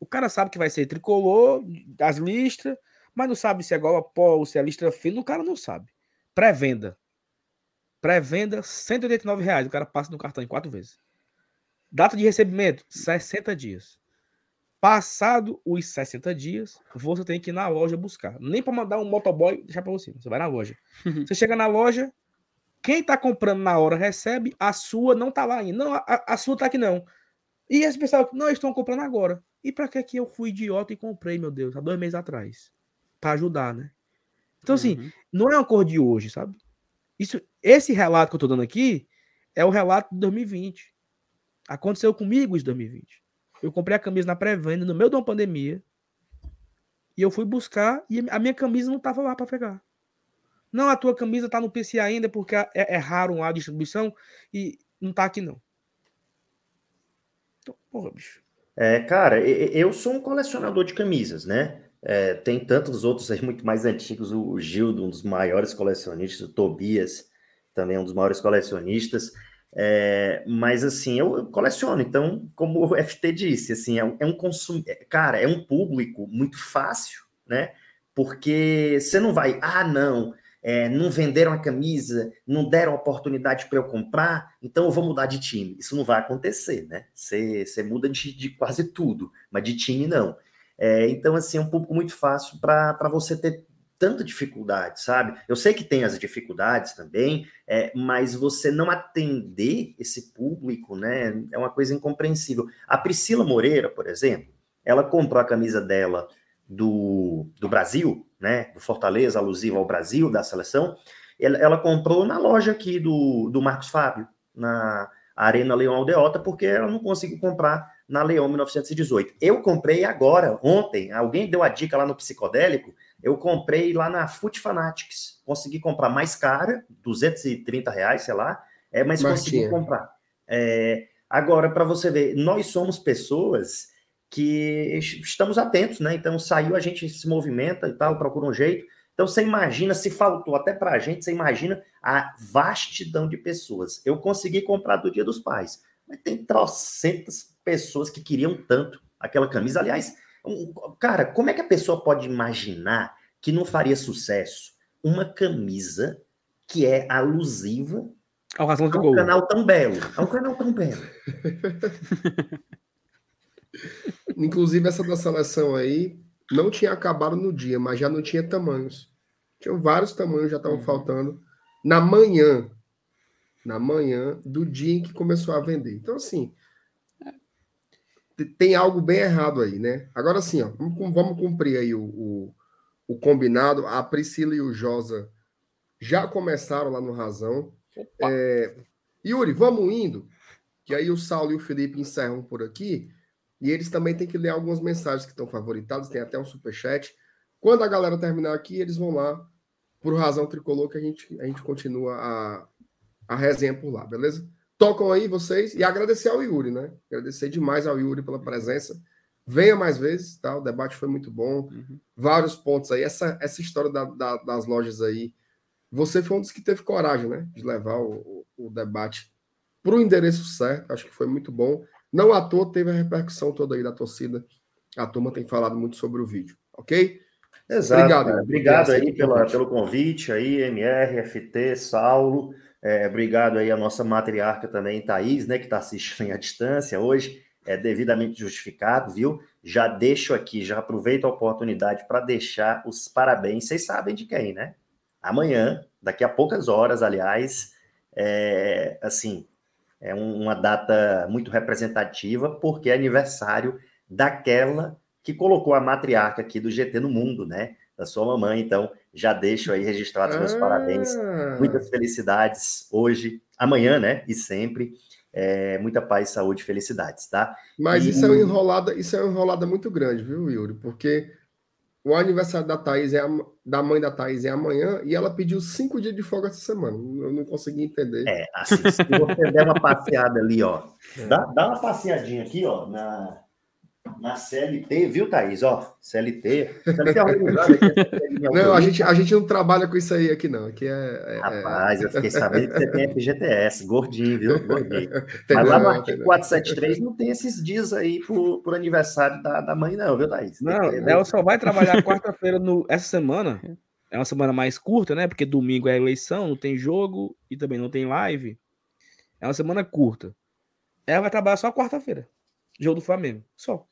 O cara sabe que vai ser tricolor, as listras, mas não sabe se é igual a pó ou se é listra fina. O cara não sabe. Pré-venda. Pré-venda, 189 reais. O cara passa no cartão em quatro vezes. Data de recebimento, 60 dias. Passado os 60 dias, você tem que ir na loja buscar. Nem para mandar um motoboy deixar para você. Você vai na loja. (laughs) Você chega na loja, quem está comprando na hora recebe, a sua não está lá ainda. Não, a, a sua está aqui não. E esse pessoal, não, estão comprando agora. E para que que eu fui idiota e comprei, meu Deus, há dois meses atrás? Para ajudar, né? Então, assim, uhum. não é uma cor de hoje, sabe? Isso, esse relato que eu tô dando aqui é o relato de 2020. Aconteceu comigo isso em 2020. Eu comprei a camisa na pré-venda no meio de uma pandemia. E eu fui buscar e a minha camisa não estava lá para pegar. Não, a tua camisa está no PC ainda porque é, é raro a distribuição e não está aqui não. Então, porra, bicho. É, cara, eu sou um colecionador de camisas, né? É, tem tantos outros aí muito mais antigos, o Gildo, um dos maiores colecionistas, o Tobias, também um dos maiores colecionistas. É, mas assim, eu coleciono, então, como o (laughs) FT disse, assim, é, é um consumo, é, cara, é um público muito fácil, né? Porque você não vai, ah, não, é, não venderam a camisa, não deram oportunidade para eu comprar, então eu vou mudar de time. Isso não vai acontecer, né? Você, você muda de, de quase tudo, mas de time não. É, então, assim, é um público muito fácil para você ter tanta dificuldade, sabe? Eu sei que tem as dificuldades também, é, mas você não atender esse público, né, é uma coisa incompreensível. A Priscila Moreira, por exemplo, ela comprou a camisa dela do, do Brasil, né, do Fortaleza, alusiva ao Brasil, da seleção, Ela, ela, comprou na loja aqui do, do Marcos Fábio, na Arena Leão Aldeota, porque ela não conseguiu comprar na Leão 1918. Eu comprei agora, ontem, alguém deu a dica lá no Psicodélico, eu comprei lá na Foot Fanatics. Consegui comprar mais cara, 230 reais, sei lá, é, mas Martinha. consegui comprar. É, agora, para você ver, nós somos pessoas que estamos atentos, né? Então, saiu, a gente se movimenta e tal, procura um jeito. Então, você imagina, se faltou até para a gente, você imagina a vastidão de pessoas. Eu consegui comprar do Dia dos Pais, mas tem trocentas pessoas que queriam tanto aquela camisa. Aliás, um, cara, como é que a pessoa pode imaginar que não faria sucesso uma camisa que é alusiva ao, razão ao canal tão belo? Ao canal tão belo. (laughs) Inclusive, essa da seleção aí não tinha acabado no dia, mas já não tinha tamanhos. Tinham vários tamanhos, já estavam uhum. faltando. Na manhã, na manhã do dia em que começou a vender. Então, assim, tem algo bem errado aí, né? Agora sim, ó, vamos cumprir aí o, o, o, combinado. A Priscila e o Josa já começaram lá no Razão. É, Yuri, vamos indo, que aí o Saulo e o Felipe encerram por aqui. E eles também têm que ler algumas mensagens que estão favoritadas, tem até um superchat. Quando a galera terminar aqui, eles vão lá por razão tricolor que a gente, a gente continua a, a resenha por lá, beleza? Tocam aí vocês e agradecer ao Yuri, né? Agradecer demais ao Yuri pela presença. Venha mais vezes, tá? O debate foi muito bom. Uhum. Vários pontos aí. Essa, essa história da, da, das lojas aí. Você foi um dos que teve coragem, né? De levar o, o, o debate para o endereço certo. Acho que foi muito bom. Não à toa teve a repercussão toda aí da torcida. A turma tem falado muito sobre o vídeo, ok? Exato. Obrigado, obrigado aí pela, pelo convite aí, MR, FT, Saulo. É, obrigado aí a nossa matriarca também, Thaís, né, que está assistindo (laughs) à distância hoje. É devidamente justificado, viu? Já deixo aqui, já aproveito a oportunidade para deixar os parabéns. Vocês sabem de quem, né? Amanhã, daqui a poucas horas, aliás, é, assim, é uma data muito representativa, porque é aniversário daquela que colocou a matriarca aqui do GT no mundo, né? Da sua mamãe. Então, já deixo aí registrados meus ah. parabéns. Muitas felicidades hoje, amanhã, né? E sempre. É, muita paz, saúde e felicidades, tá? Mas e... isso é uma enrolada, isso é uma enrolada muito grande, viu, Yuri? Porque o aniversário da Thaís é a, da mãe da Thaís é amanhã e ela pediu cinco dias de folga essa semana. Eu não consegui entender. É, assim, se você der uma passeada ali, ó, (laughs) é. dá, dá uma passeadinha aqui, ó, na, na CLT, viu, Thaís? Ó, CLT. CLT é (laughs) organizada aqui. Não, a gente, a gente não trabalha com isso aí aqui, não. Aqui é, é, é Rapaz, eu fiquei sabendo que você tem FGTS, gordinho, viu? Gordinho. (laughs) Mas lá no artigo 473 não tem esses dias aí por, por aniversário da, da mãe, não, viu, Thaís? Não, ela só vai trabalhar quarta-feira essa semana. É uma semana mais curta, né? Porque domingo é eleição, não tem jogo e também não tem live. É uma semana curta. Ela vai trabalhar só quarta-feira. Jogo do Flamengo. Só.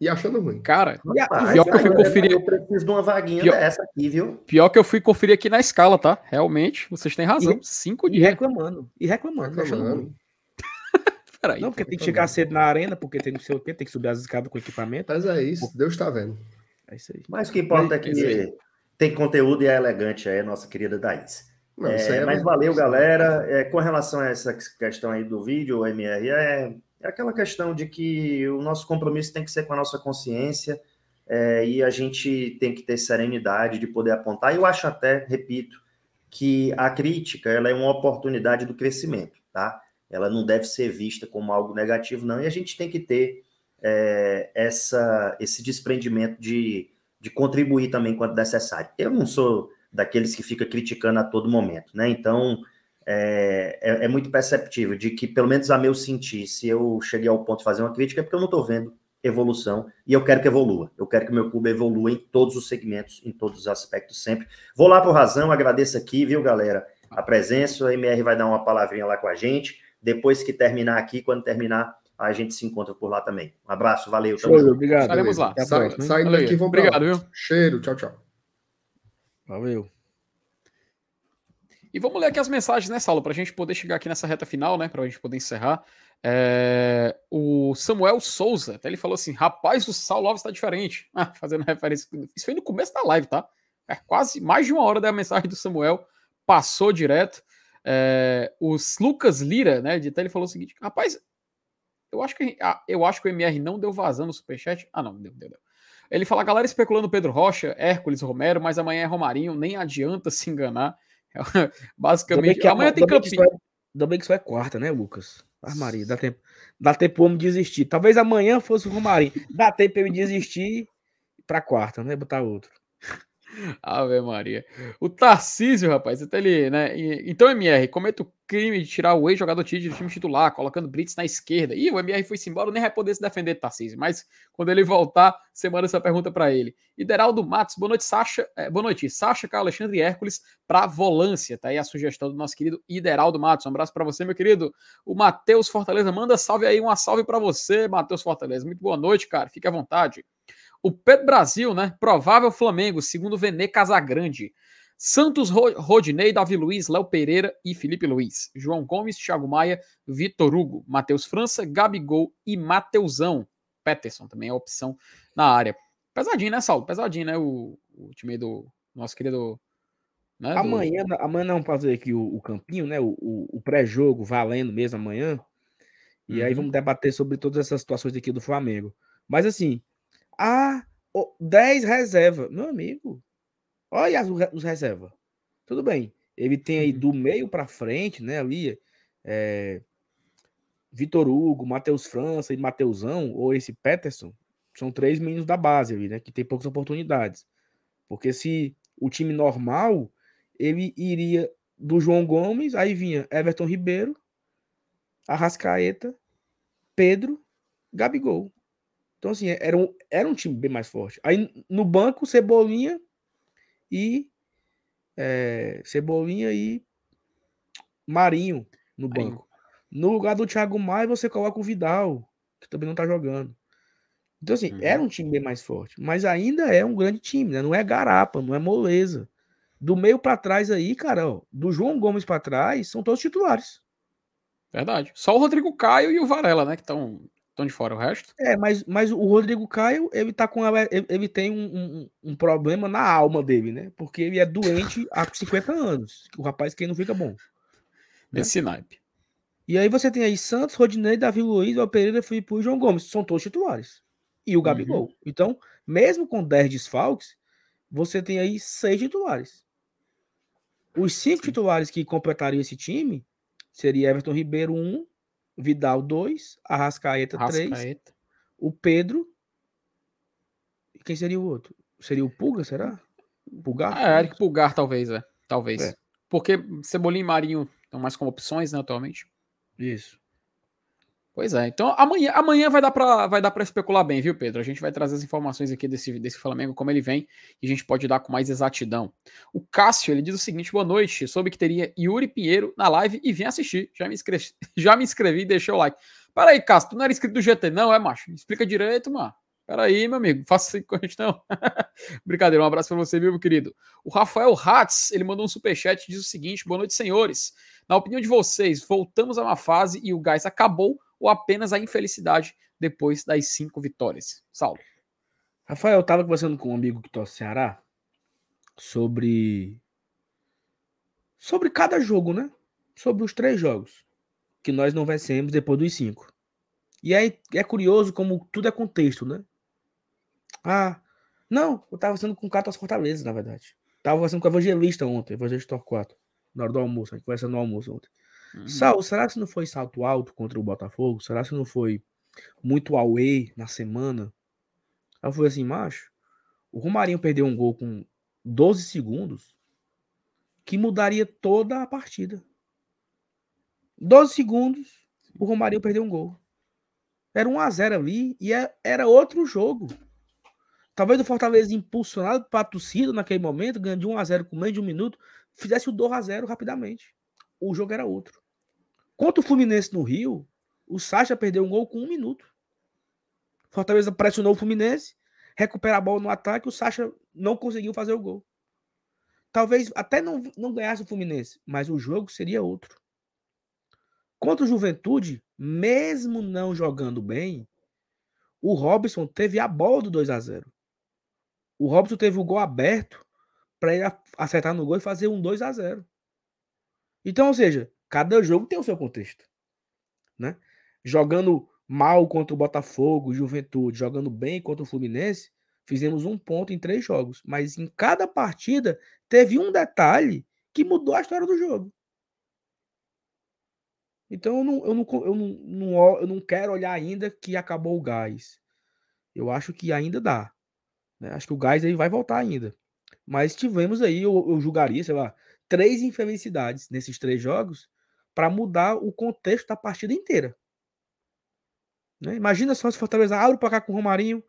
E achando ruim. Cara, Rapaz, pior que eu fui conferir. Eu preciso de uma vaguinha pior, dessa aqui, viu? Pior que eu fui conferir aqui na escala, tá? Realmente, vocês têm razão. E, Cinco dias. E reclamando. E reclamando, reclamando. (laughs) Peraí, não, porque tem que chegar cedo na arena, porque tem não sei o quê, tem que subir as escadas com equipamento. Mas é isso, Pô. Deus está vendo. É isso aí. Mas o que importa é que tem conteúdo e é elegante aí, nossa querida Daís. Não, é, é mas valeu, galera. É, com relação a essa questão aí do vídeo, o MR, é, é aquela questão de que o nosso compromisso tem que ser com a nossa consciência é, e a gente tem que ter serenidade de poder apontar. Eu acho até, repito, que a crítica ela é uma oportunidade do crescimento, tá? Ela não deve ser vista como algo negativo, não. E a gente tem que ter é, essa, esse desprendimento de, de contribuir também quando necessário. Eu não sou daqueles que fica criticando a todo momento, né? Então, é, é, é, muito perceptível de que, pelo menos a meu sentir, se eu cheguei ao ponto de fazer uma crítica, é porque eu não estou vendo evolução e eu quero que evolua. Eu quero que o meu clube evolua em todos os segmentos, em todos os aspectos sempre. Vou lá o Razão, agradeço aqui, viu, galera, a presença. O MR vai dar uma palavrinha lá com a gente. Depois que terminar aqui, quando terminar, a gente se encontra por lá também. Um abraço, valeu. Show, obrigado. Estaremos lá. Saindo daqui, vamos Obrigado, viu? Cheiro, tchau, tchau. Valeu. E vamos ler aqui as mensagens, né, Saulo, para a gente poder chegar aqui nessa reta final, né, para a gente poder encerrar. É... O Samuel Souza, até ele falou assim: rapaz, o Saulo Alves está diferente. (laughs) Ah, fazendo referência. Isso foi no começo da live, tá? É quase mais de uma hora da mensagem do Samuel passou direto. É, os Lucas Lira, né, de ele falou o seguinte: rapaz, eu acho que ah, eu acho que o MR não deu vazão no superchat. Ah, não, deu, deu, deu. Ele fala, galera especulando Pedro Rocha, Hércules, Romero, mas amanhã é Romarinho, nem adianta se enganar. (laughs) Basicamente, que, amanhã tem campinho. Ainda bem que isso é quarta, né, Lucas? Ah, Maria, dá tempo. Dá tempo homem desistir. Talvez amanhã fosse o Romarinho. Dá tempo pra ele desistir pra quarta, né? Botar outro. Ave Maria. O Tarcísio, rapaz, até ele, né? Então, MR, cometa o crime de tirar o ex-jogador do time titular, colocando Brits na esquerda. Ih, o MR foi embora, nem vai poder se defender, Tarcísio. Mas quando ele voltar, você manda essa pergunta para ele. Ideraldo Matos, boa noite, Sasha. É, boa noite, Sasha, Carlos Alexandre e Hércules para volância. Tá aí a sugestão do nosso querido Ideraldo Matos. Um abraço para você, meu querido. O Matheus Fortaleza, manda salve aí, uma salve para você, Matheus Fortaleza. Muito boa noite, cara. Fique à vontade. O Pedro Brasil, né? Provável Flamengo, segundo Vene Casagrande. Santos Rodinei, Davi Luiz, Léo Pereira e Felipe Luiz. João Gomes, Thiago Maia, Vitor Hugo, Matheus França, Gabigol e Mateusão. Peterson também é opção na área. Pesadinho, né, Saulo? Pesadinho, né? O, o time do nosso querido. Né, amanhã, do... amanhã não fazer aqui o, o campinho, né? O, o, o pré-jogo valendo mesmo amanhã. E uhum. aí vamos debater sobre todas essas situações aqui do Flamengo. Mas assim, ah, 10 reserva. Meu amigo, olha as, os reserva. Tudo bem. Ele tem aí uhum. do meio para frente, né? Ali, é, Vitor Hugo, Matheus França e Mateusão, ou esse Peterson, são três meninos da base ali, né? Que tem poucas oportunidades. Porque se o time normal, ele iria do João Gomes, aí vinha Everton Ribeiro, Arrascaeta, Pedro, Gabigol. Então, assim, era um, era um time bem mais forte. Aí no banco, Cebolinha e. É, Cebolinha e Marinho no banco. No lugar do Thiago Maia, você coloca o Vidal, que também não tá jogando. Então, assim, uhum. era um time bem mais forte. Mas ainda é um grande time, né? Não é garapa, não é moleza. Do meio para trás aí, cara, ó, do João Gomes para trás, são todos titulares. Verdade. Só o Rodrigo Caio e o Varela, né? Que estão Estão de fora o resto? É, mas, mas o Rodrigo Caio, ele tá com. Ele, ele tem um, um, um, problema na alma dele, né? Porque ele é doente há 50 anos. O rapaz que não fica bom. Né? Esse naipe. E aí você tem aí Santos, Rodinei, Davi Luiz, o Pereira, Felipe e João Gomes. São todos titulares. E o. Gabigol. Uhum. Então, mesmo com 10 desfalques, você tem aí seis titulares. Os cinco Sim. titulares que completariam esse time seria Everton Ribeiro 1, um, Vidal 2, Arrascaeta 3, o Pedro. E quem seria o outro? Seria o Pulga, será? Pulgar? É, Eric Pulgar, talvez, é. Talvez. É. Porque Cebolinha e Marinho estão mais como opções, né, atualmente. Isso. Pois é, então amanhã, amanhã vai dar para vai dar para especular bem, viu, Pedro? A gente vai trazer as informações aqui desse, desse Flamengo, como ele vem, e a gente pode dar com mais exatidão. O Cássio, ele diz o seguinte: boa noite, soube que teria Yuri Pinheiro na live e vim assistir. Já me inscrevi, (laughs) já me inscrevi e deixei o like. Peraí, Cássio, tu não era inscrito do GT, não, é, macho? Explica direito, mano. Peraí, meu amigo, (laughs) faça isso com a gente, não. Brincadeira, um abraço para você, meu querido? O Rafael Hatz, ele mandou um superchat e diz o seguinte: boa noite, senhores. Na opinião de vocês, voltamos a uma fase e o gás acabou ou apenas a infelicidade depois das cinco vitórias? Saulo. Rafael, eu estava conversando com um amigo que torce Ceará sobre sobre cada jogo, né? Sobre os três jogos que nós não vencemos depois dos cinco. E aí é curioso como tudo é contexto, né? Ah, não, eu tava sendo com o Catas Fortaleza, na verdade. Tava conversando com o Evangelista ontem, Evangelista Torquato, na hora do almoço, a gente conversando no almoço ontem. Uhum. Sal, será que não foi salto alto contra o Botafogo? Será que não foi muito away na semana? Aí eu falei assim, macho, o Romarinho perdeu um gol com 12 segundos que mudaria toda a partida. 12 segundos, o Romarinho perdeu um gol. Era 1 a 0 ali e é, era outro jogo. Talvez o Fortaleza impulsionado para a torcida naquele momento, ganhando de 1 a 0 com menos de um minuto, fizesse o 2 a 0 rapidamente. O jogo era outro. Contra o Fluminense no Rio, o Sacha perdeu um gol com um minuto. Fortaleza pressionou o Fluminense, recupera a bola no ataque, o Sacha não conseguiu fazer o gol. Talvez até não, não ganhasse o Fluminense, mas o jogo seria outro. Contra o Juventude, mesmo não jogando bem, o Robson teve a bola do 2 a 0 O Robson teve o gol aberto para ele acertar no gol e fazer um 2 a 0 Então, ou seja, cada jogo tem o seu contexto. Né? Jogando mal contra o Botafogo, Juventude, jogando bem contra o Fluminense, fizemos um ponto em três jogos. Mas em cada partida teve um detalhe que mudou a história do jogo. Então eu não, eu não, eu não, não, eu não quero olhar ainda que acabou o gás. Eu acho que ainda dá. Né? Acho que o gás aí vai voltar ainda. Mas tivemos aí, eu, eu julgaria, sei lá, três infelicidades nesses três jogos para mudar o contexto da partida inteira. Né? Imagina só se Fortaleza abre para cá com o Romarinho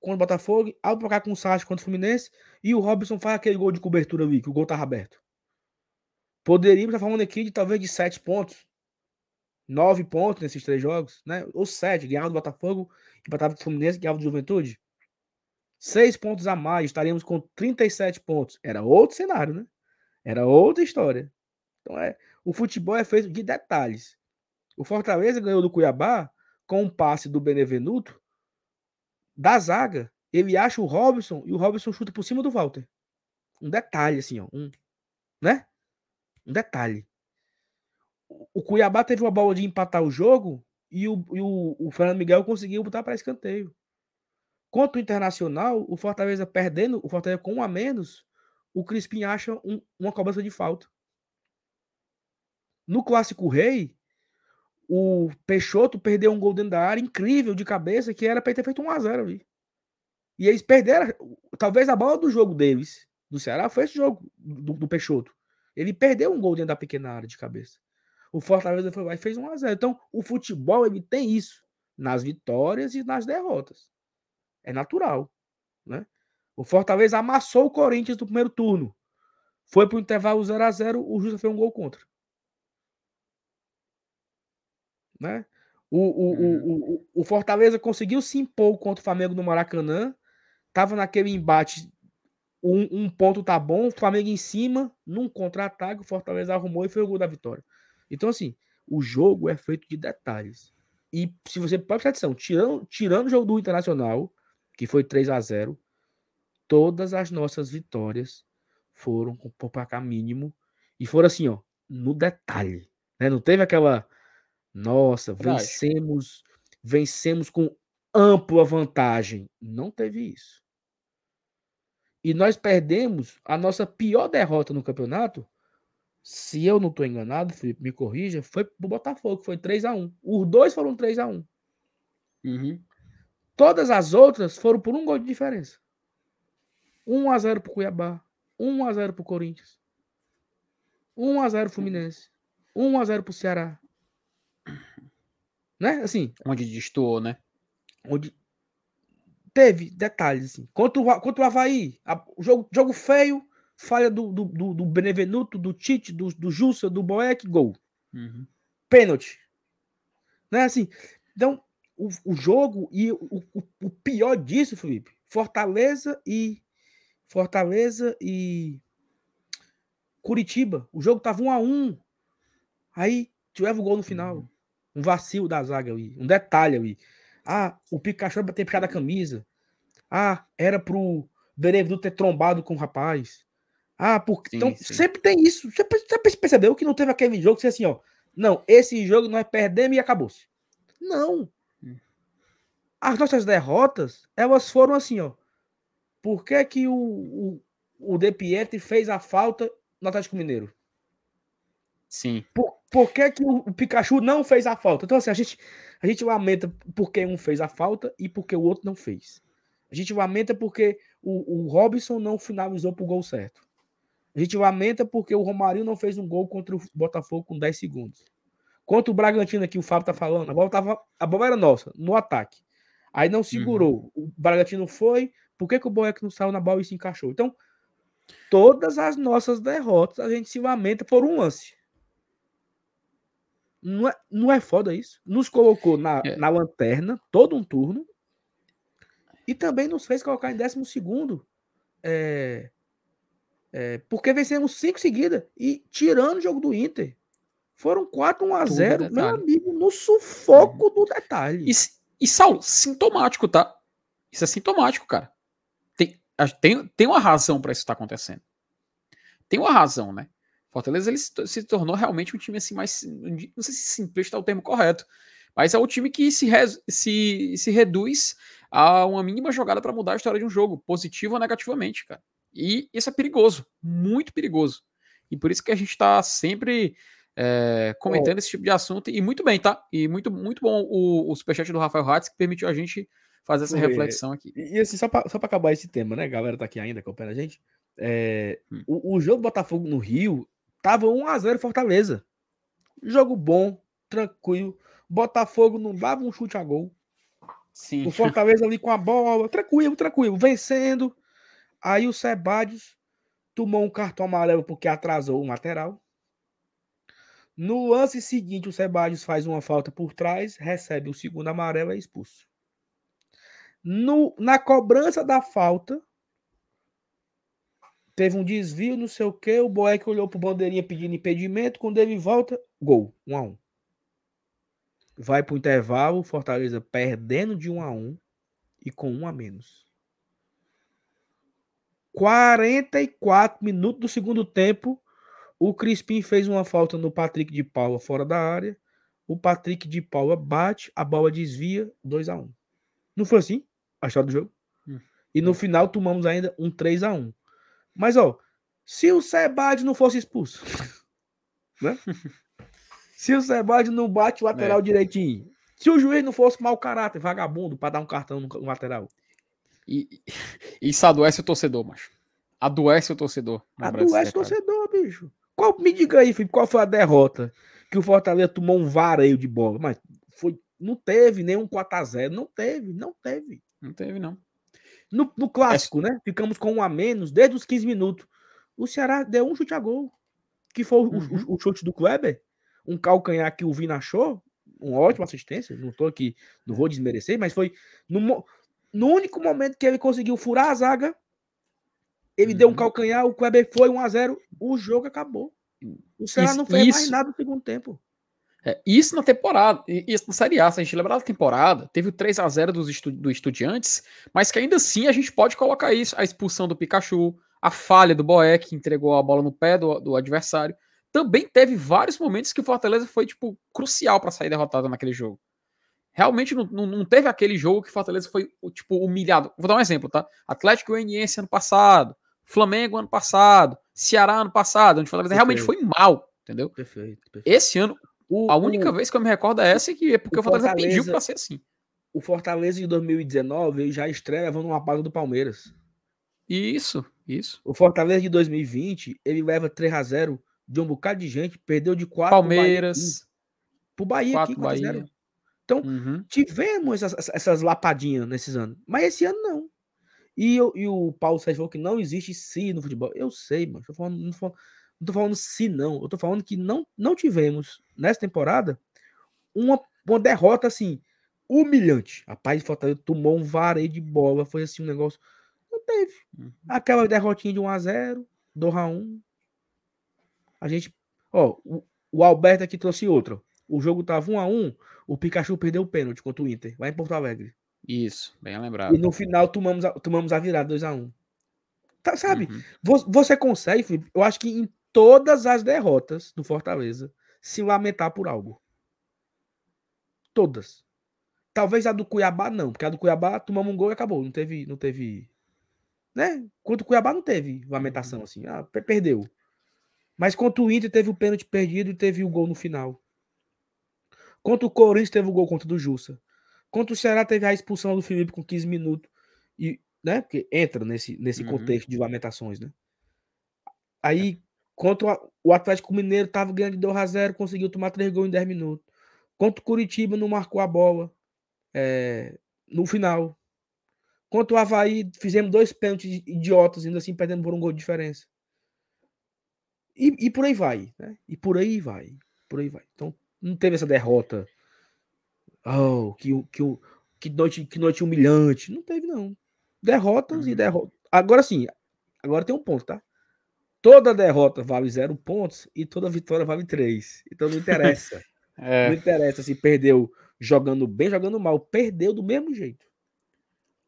contra o Botafogo, abre para cá com o Sacha contra o Fluminense e o Robson faz aquele gol de cobertura ali, que o gol estava aberto. Poderíamos estar falando aqui de talvez de sete pontos, nove pontos nesses três jogos, né? Ou sete, ganhava do Botafogo, empatava do Fluminense, ganhava do Juventude. Seis pontos a mais, estaríamos com 37 pontos. Era outro cenário, né? Era outra história. Então é, o futebol é feito de detalhes. O Fortaleza ganhou do Cuiabá com um passe do Benevenuto da zaga. Ele acha o Robson e o Robson chuta por cima do Walter. Um detalhe assim, ó, um, né? Um detalhe. O Cuiabá teve uma bola de empatar o jogo e o, e o, o Fernando Miguel conseguiu botar para escanteio. Contra o Internacional, o Fortaleza perdendo, o Fortaleza com um a menos, o Crispim acha um, uma cobrança de falta. No Clássico Rei, o Peixoto perdeu um gol dentro da área incrível de cabeça que era para ter feito 1 a 0 ali. E eles perderam, talvez a bola do jogo deles, do Ceará, foi esse jogo do, do Peixoto. Ele perdeu um gol dentro da pequena área de cabeça. O Fortaleza foi lá e fez 1 a 0 Então, o futebol ele tem isso nas vitórias e nas derrotas. É natural, né? O Fortaleza amassou o Corinthians no primeiro turno. Foi para o intervalo 0 a 0 o Justa fez um gol contra. Né? O, o, uhum. o, o, Fortaleza conseguiu se impor contra o Flamengo no Maracanã. Tava naquele embate. Um, um ponto tá bom, o Flamengo em cima, num contra-ataque, o Fortaleza arrumou e foi o gol da vitória. Então, assim, o jogo é feito de detalhes. E se você pode prestar atenção, tirando, tirando o jogo do Internacional, que foi 3 a 0 todas as nossas vitórias foram com placar mínimo e foram assim, ó, no detalhe. Né? Não teve aquela nossa, vencemos, vencemos com ampla vantagem. Não teve isso. E nós perdemos a nossa pior derrota no campeonato. Se eu não estou enganado, Felipe, me corrija, foi pro Botafogo, foi 3 a 1 Os dois foram 3 a 1 uhum. Todas as outras foram por um gol de diferença. 1 a 0 pro Cuiabá, 1 a 0 pro Corinthians. 1 a 0 Fluminense, 1 a 0 pro Ceará. Né? Assim, onde destoou, né? Onde teve detalhes assim. Contra o, contra o Havaí, a, jogo, jogo feio, falha do, do, do, do Benevenuto, do Tite, do, do Jussa, do Boeck, gol. Uhum. Pênalti. Né? Assim, então, o, o jogo e o, o, o, pior disso, Felipe, Fortaleza e Fortaleza e Curitiba. O jogo tava um a um. Aí tivemos o gol no final. Uhum. Um vacilo da zaga ali, um detalhe ali. Ah, o Pikachu ter puxado a camisa. Ah, era pro Benevenuto ter trombado com o rapaz. Ah, porque. Sim, então, sim. sempre tem isso. Você, você percebeu que não teve aquele jogo que assim, ó. Não, esse jogo nós perdemos e acabou-se. Não as nossas derrotas, elas foram assim, ó. Por que, que o, o, o De Pietri fez a falta no Atlético Mineiro? Sim. Por, por que, que o, Pikachu não fez a falta? Então, assim, a gente, a gente lamenta porque um fez a falta e porque o outro não fez. A gente lamenta porque o, o Robson não finalizou pro gol certo. A gente lamenta porque o Romarinho não fez um gol contra o Botafogo com 10 segundos. Contra o Bragantino aqui, o Fábio tá falando, a bola, tava, a bola era nossa, no ataque. Aí não segurou. Uhum. O Bragantino foi. Por que, que o Boeck não saiu na bola e se encaixou? Então, todas as nossas derrotas a gente se lamenta por um lance. Não é, não é foda isso? Nos colocou na, é. na lanterna todo um turno e também nos fez colocar em décimo segundo. É, é, porque vencemos cinco seguidas e tirando o jogo do Inter. Foram 4 1 a 0 meu amigo, no sufoco uhum. do detalhe. E, e, Saulo, sintomático, tá? Isso é sintomático, cara. Tem, tem, tem uma razão para isso estar tá acontecendo. Tem uma razão, né? Fortaleza ele se tornou realmente um time assim mais. Não sei se simplista é o termo correto, mas é o time que se, se, se reduz a uma mínima jogada para mudar a história de um jogo, positivo ou negativamente, cara. E isso é perigoso, muito perigoso. E por isso que a gente está sempre é, comentando esse tipo de assunto. E muito bem, tá? E muito, muito bom o, o superchat do Rafael Hatz, que permitiu a gente fazer essa reflexão aqui. E, e assim, só para acabar esse tema, né? A galera tá aqui ainda acompanhando a gente. É, hum. o, o, jogo do Botafogo no Rio tava 1x0 Fortaleza. Jogo bom, tranquilo. Botafogo não dava um chute a gol. Sim. O Fortaleza ali com a bola, tranquilo, tranquilo, vencendo. Aí o Sebadios tomou um cartão amarelo porque atrasou o lateral. No lance seguinte, o Sebadios faz uma falta por trás, recebe o segundo amarelo e é expulso. No, na cobrança da falta, teve um desvio, não sei o que, o Boeck olhou pro bandeirinha pedindo impedimento, quando ele volta, gol, 1 um a 1 um. Vai pro intervalo, Fortaleza perdendo de 1 um a 1 e com um a menos. 44 minutos do segundo tempo, o Crispim fez uma falta no Patrick de Paula fora da área. O Patrick de Paula bate, a bola desvia, 2 a 1 Não foi assim a história do jogo? Hum. E no final tomamos ainda um 3 a 1 Mas, ó, se o Sebade não fosse expulso, (laughs) né? Se o Sebade não bate o lateral é. direitinho. Se o juiz não fosse mau caráter, vagabundo, para dar um cartão no, lateral. E, isso adoece o torcedor, macho. Adoece o torcedor. Adoece o torcedor, bicho. Qual, me diga aí, Felipe, qual foi a derrota que o Fortaleza tomou um vareio de bola? Mas foi, não teve nenhum 4x0. Não teve, não teve. Não teve, não. No, no clássico, é... né? Ficamos com um a menos desde os 15 minutos. O Ceará deu um chute a gol. Que foi uhum. o, o, chute do Kleber um calcanhar que o Vina achou, uma ótima assistência, não tô aqui, não vou desmerecer, mas foi no, no único momento que ele conseguiu furar a zaga, ele uhum. deu um uhum. calcanhar, o Kleber foi 1 a 0 o jogo acabou. O Ceará isso, não fez isso, mais nada no segundo tempo. É, isso na temporada, isso na Série A, se a gente lembrar da temporada, teve o 3 a 0 dos estu, do Estudiantes, mas que ainda assim a gente pode colocar isso, a expulsão do Pikachu, a falha do Boeck, que entregou a bola no pé do, do adversário também teve vários momentos que o Fortaleza foi, tipo, crucial para sair derrotado naquele jogo. Realmente não, não, não, teve aquele jogo que o Fortaleza foi, tipo, humilhado. Vou dar um exemplo, tá? Atlético Goianiense ano passado, Flamengo ano passado, Ceará ano passado, onde o Fortaleza perfeito. realmente foi mal, entendeu? Perfeito, perfeito. Esse ano, o, a única o, vez que eu me recordo é essa, que é porque o, o Fortaleza, Fortaleza pediu para ser assim. O Fortaleza de 2019 ele já estreia levando uma paga do Palmeiras. Isso, isso. O Fortaleza de 2020, ele leva 3 a 0 de um bocado de gente, perdeu de 4 Palmeiras. Pro Bahia, quatro, aqui, 4 Bahia. Então, uhum. tivemos essas, essas lapadinhas nesses anos. Mas esse ano não. E, eu, e o Paulo Sérgio falou que não existe si no futebol. Eu sei, mano. Tô falando, não, tô falando, não tô falando se não. Eu tô falando que não, não tivemos, nessa temporada, uma, uma derrota assim, humilhante. A Paz de Fortaleza tomou um vareio de bola. Foi assim um negócio. Não teve. Uhum. Aquela derrotinha de 1x0, 2x1, a gente. Ó, o, o Alberto aqui trouxe outro. O jogo tava 1 a 1 o Pikachu perdeu o pênalti contra o Inter, lá em Porto Alegre. Isso, bem lembrado. E no final tomamos a, tomamos a virada 2 a 1 tá, Sabe? Uhum. Você consegue, Felipe, eu acho que em todas as derrotas do Fortaleza, se lamentar por algo. Todas. Talvez a do Cuiabá não, porque a do Cuiabá tomamos um gol e acabou. Não teve. Não teve né? Quanto o Cuiabá não teve lamentação uhum. assim. Ah, perdeu. Mas contra o Inter teve o pênalti perdido e teve o gol no final. Contra o Corinthians teve o gol contra o do Jussa. Contra o Ceará teve a expulsão do Felipe com 15 minutos. E, né? Porque entra nesse, nesse uhum. contexto de lamentações, né? Aí, contra o Atlético Mineiro, tava ganhando de 2 a 0 conseguiu tomar 3 gols em 10 minutos. Contra o Curitiba, não marcou a bola é, no final. Contra o Havaí, fizemos dois pênaltis idiotas, ainda assim perdendo por um gol de diferença. E, e por aí vai, né? E por aí vai, por aí vai. Então, não teve essa derrota. Oh, que, que, que, noite, que noite humilhante. Não teve, não. Derrotas uhum. e derrotas. Agora sim, agora tem um ponto, tá? Toda derrota vale zero pontos e toda vitória vale três. Então não interessa. (laughs) é. Não interessa se perdeu jogando bem, jogando mal. Perdeu do mesmo jeito.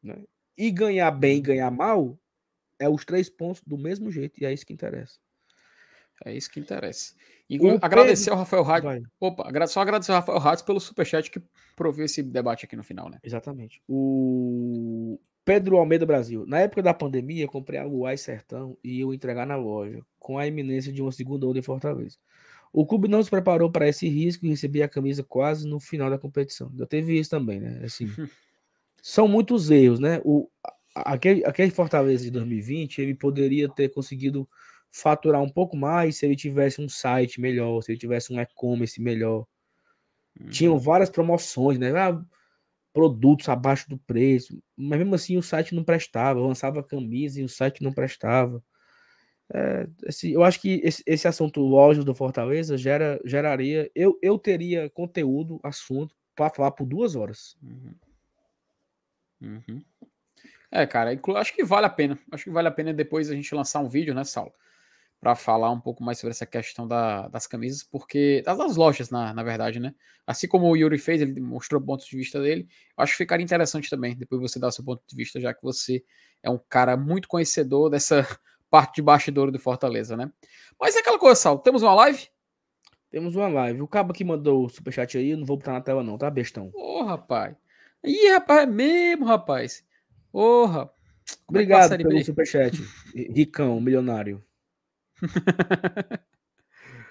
Né? E ganhar bem, ganhar mal, é os três pontos do mesmo jeito. E é isso que interessa. É isso que interessa. E agradecer ao Rafael Rádio. Opa, só agradecer ao Rafael Rádio pelo superchat que proveu esse debate aqui no final, né? Exatamente. O Pedro Almeida Brasil. Na época da pandemia, comprei a Luai Sertão e eu entregar na loja, com a iminência de uma segunda onda em Fortaleza. O clube não se preparou para esse risco e recebi a camisa quase no final da competição. Já teve isso também, né? Assim, (laughs) são muitos erros, né? O, aquele, aquele Fortaleza de 2020, ele poderia ter conseguido faturar um pouco mais se ele tivesse um site melhor, se ele tivesse um e-commerce melhor. Uhum. Tinham várias promoções, né? Ah, produtos abaixo do preço, mas mesmo assim o site não prestava, lançava camisa e o site não prestava. É, esse, eu acho que esse, esse assunto loja do Fortaleza gera, geraria. Eu, eu teria conteúdo, assunto, para falar por duas horas. Uhum. Uhum. É, cara, acho que vale a pena. Acho que vale a pena depois a gente lançar um vídeo, né, Saulo? Para falar um pouco mais sobre essa questão da, das camisas, porque das, das, lojas, na, na verdade, né? Assim como o Yuri fez, ele mostrou pontos de vista dele. Eu acho que ficaria interessante também, depois você dar o seu ponto de vista, já que você é um cara muito conhecedor dessa (laughs) parte de bastidor do Fortaleza, né? Mas é aquela coisa, Sal, temos uma live? Temos uma live. O cabo que mandou o superchat aí, eu não vou botar na tela não, tá, bestão? Ô, oh, rapaz. Ih, rapaz, é mesmo, rapaz. Porra. É Obrigado é pelo superchat, (laughs) ricão, milionário. (laughs)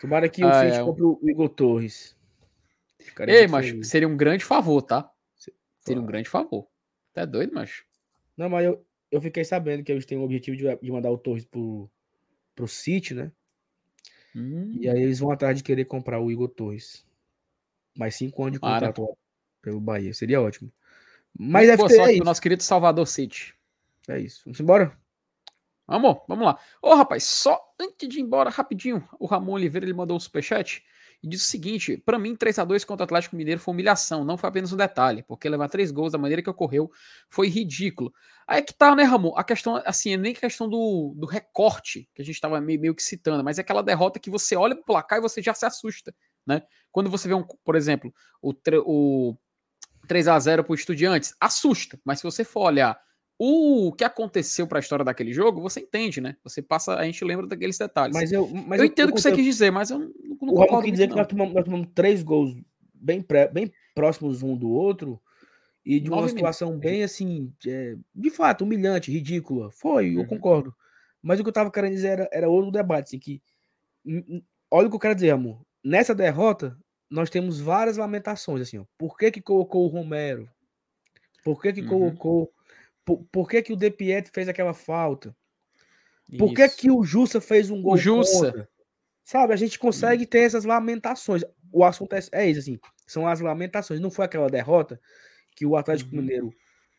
Tomara que o ah, City é. compre o Igor Torres. Ei, mas seria um grande favor, tá? Seria um grande favor. Tá doido, macho? Não, mas eu, eu fiquei sabendo que eles têm o objetivo de, de mandar o Torres pro, pro City, né? Hum. E aí eles vão atrás de querer comprar o Igor Torres. Mais cinco anos de contrato ah, pelo Bahia. Seria ótimo. Mas Boa sorte é pro nosso querido Salvador City. É isso. Vamos embora? Vamos, vamos lá. Ô, rapaz, só antes de ir embora, rapidinho, o Ramon Oliveira ele mandou um superchat e disse o seguinte: para mim, 3 a 2 contra o Atlético Mineiro foi humilhação, não foi apenas um detalhe, porque levar três gols da maneira que ocorreu foi ridículo. Aí é que tá, né, Ramon? A questão, assim, é nem questão do, do recorte que a gente tava meio, meio que citando, mas é aquela derrota que você olha pro placar e você já se assusta, né? Quando você vê um, por exemplo, o, o 3 a 0 pro Estudiantes, assusta, mas se você for olhar o que aconteceu para a história daquele jogo, você entende, né? Você passa, a gente lembra daqueles detalhes. Mas eu, mas eu, entendo o que você quis dizer, mas eu não, não o concordo. dizer que nós tomamos, nós tomamos, três gols bem, pré, bem próximos um do outro e de uma situação minutos. bem assim, é, de fato, humilhante, ridícula. Foi, uhum. eu concordo. Mas o que eu tava querendo dizer era, era outro debate, assim, que olha o que eu quero dizer, amor. Nessa derrota, nós temos várias lamentações, assim, ó. Por que que colocou o Romero? Por que que uhum. colocou por, por que, que o De fez aquela falta? Por isso. que, que o Jussa fez um gol? O Jussa. Contra? Sabe, a gente consegue ter essas lamentações. O assunto é, é isso, assim. São as lamentações. Não foi aquela derrota que o Atlético uhum. Mineiro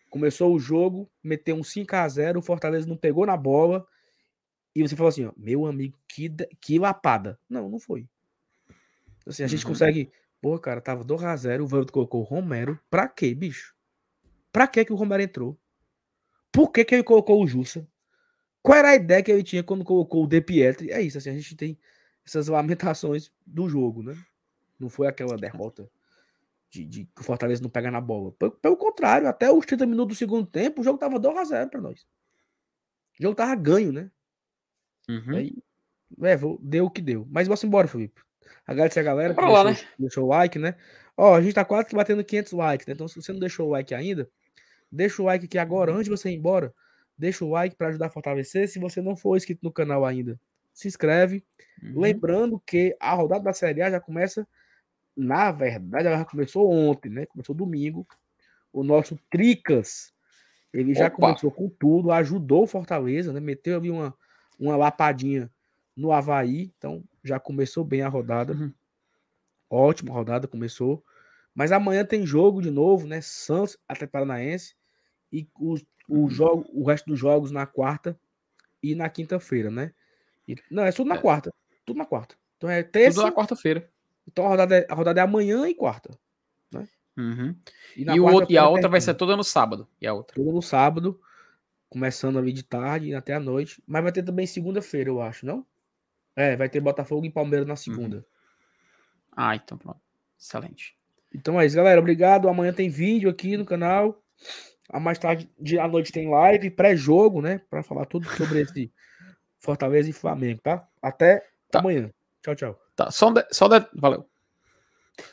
começou o jogo, meteu um 5 a 0 o Fortaleza não pegou na bola. E você falou assim, ó, meu amigo, que, que lapada. Não, não foi. Assim, a gente uhum. consegue. Pô, cara, tava 2 a 0 o Vando colocou o Romero. Pra quê, bicho? Pra que que o Romero entrou? Por que, que ele colocou o Jussa? Qual era a ideia que ele tinha quando colocou o De Pietri? É isso, assim, a gente tem essas lamentações do jogo, né? Não foi aquela derrota de, de que o Fortaleza não pega na bola. Pelo, pelo, contrário, até os 30 minutos do segundo tempo, o jogo tava 2x0 para nós. O jogo tava ganho, né? Uhum. Aí, é, deu o que deu. Mas vamos embora, Felipe. Agradecer a galera que lá, deixou, né? deixou o like, né? Ó, a gente tá quase batendo 500 likes, né? Então, se você não deixou o like ainda, Deixa o like aqui agora, antes de você ir embora. Deixa o like para ajudar a fortalecer. Se você não for inscrito no canal ainda, se inscreve. Uhum. Lembrando que a rodada da Série A já começa, na verdade, ela já começou ontem, né? Começou domingo. O nosso Tricas, ele já Opa. começou com tudo, ajudou o Fortaleza, né? Meteu ali uma, uma lapadinha no Havaí. Então, já começou bem a rodada. Uhum. Ótima rodada, começou. Mas amanhã tem jogo de novo, né? Santos até Paranaense e o, o, jogo, o resto dos jogos na quarta e na quinta-feira, né? E, não, é tudo na é. quarta. Tudo na quarta. Então é terça. Tudo na quarta-feira. Então a rodada, é, a rodada é amanhã e quarta. Né? Uhum. E, e, o outro, e a outra vai ser toda no sábado. E a outra? Toda no sábado, começando ali de tarde até a noite. Mas vai ter também segunda-feira, eu acho, não? É, vai ter Botafogo e Palmeiras na segunda. Uhum. Ah, então pronto. Excelente. Então é isso, galera. Obrigado. Amanhã tem vídeo aqui no canal. A mais tarde à noite tem live, pré-jogo, né? Para falar tudo sobre esse (laughs) Fortaleza e Flamengo, tá? Até Tá. Amanhã. Tchau, tchau. Tá, só, de, só de, valeu.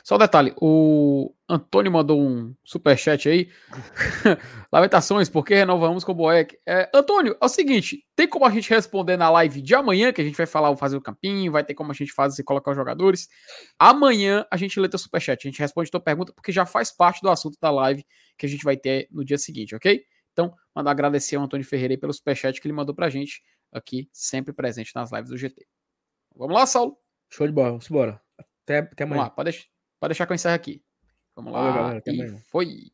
Só um detalhe, o Antônio mandou um superchat aí. (laughs) Lamentações, porque renovamos com o Boeck. É, Antônio, é o seguinte: tem como a gente responder na live de amanhã, que a gente vai falar, fazer o campinho, vai ter como a gente fazer e colocar os jogadores. Amanhã a gente lê teu superchat, a gente responde tua pergunta, porque já faz parte do assunto da live que a gente vai ter no dia seguinte, ok? Então, mandar agradecer ao Antônio Ferreira pelo superchat que ele mandou pra gente aqui, sempre presente nas lives do GT. Vamos lá, Saulo. Show de bola, vamos embora. Até, até amanhã. Vamos lá, pode deixar, pode deixar que eu encerre aqui. Vamos lá. Valeu, galera, e foi.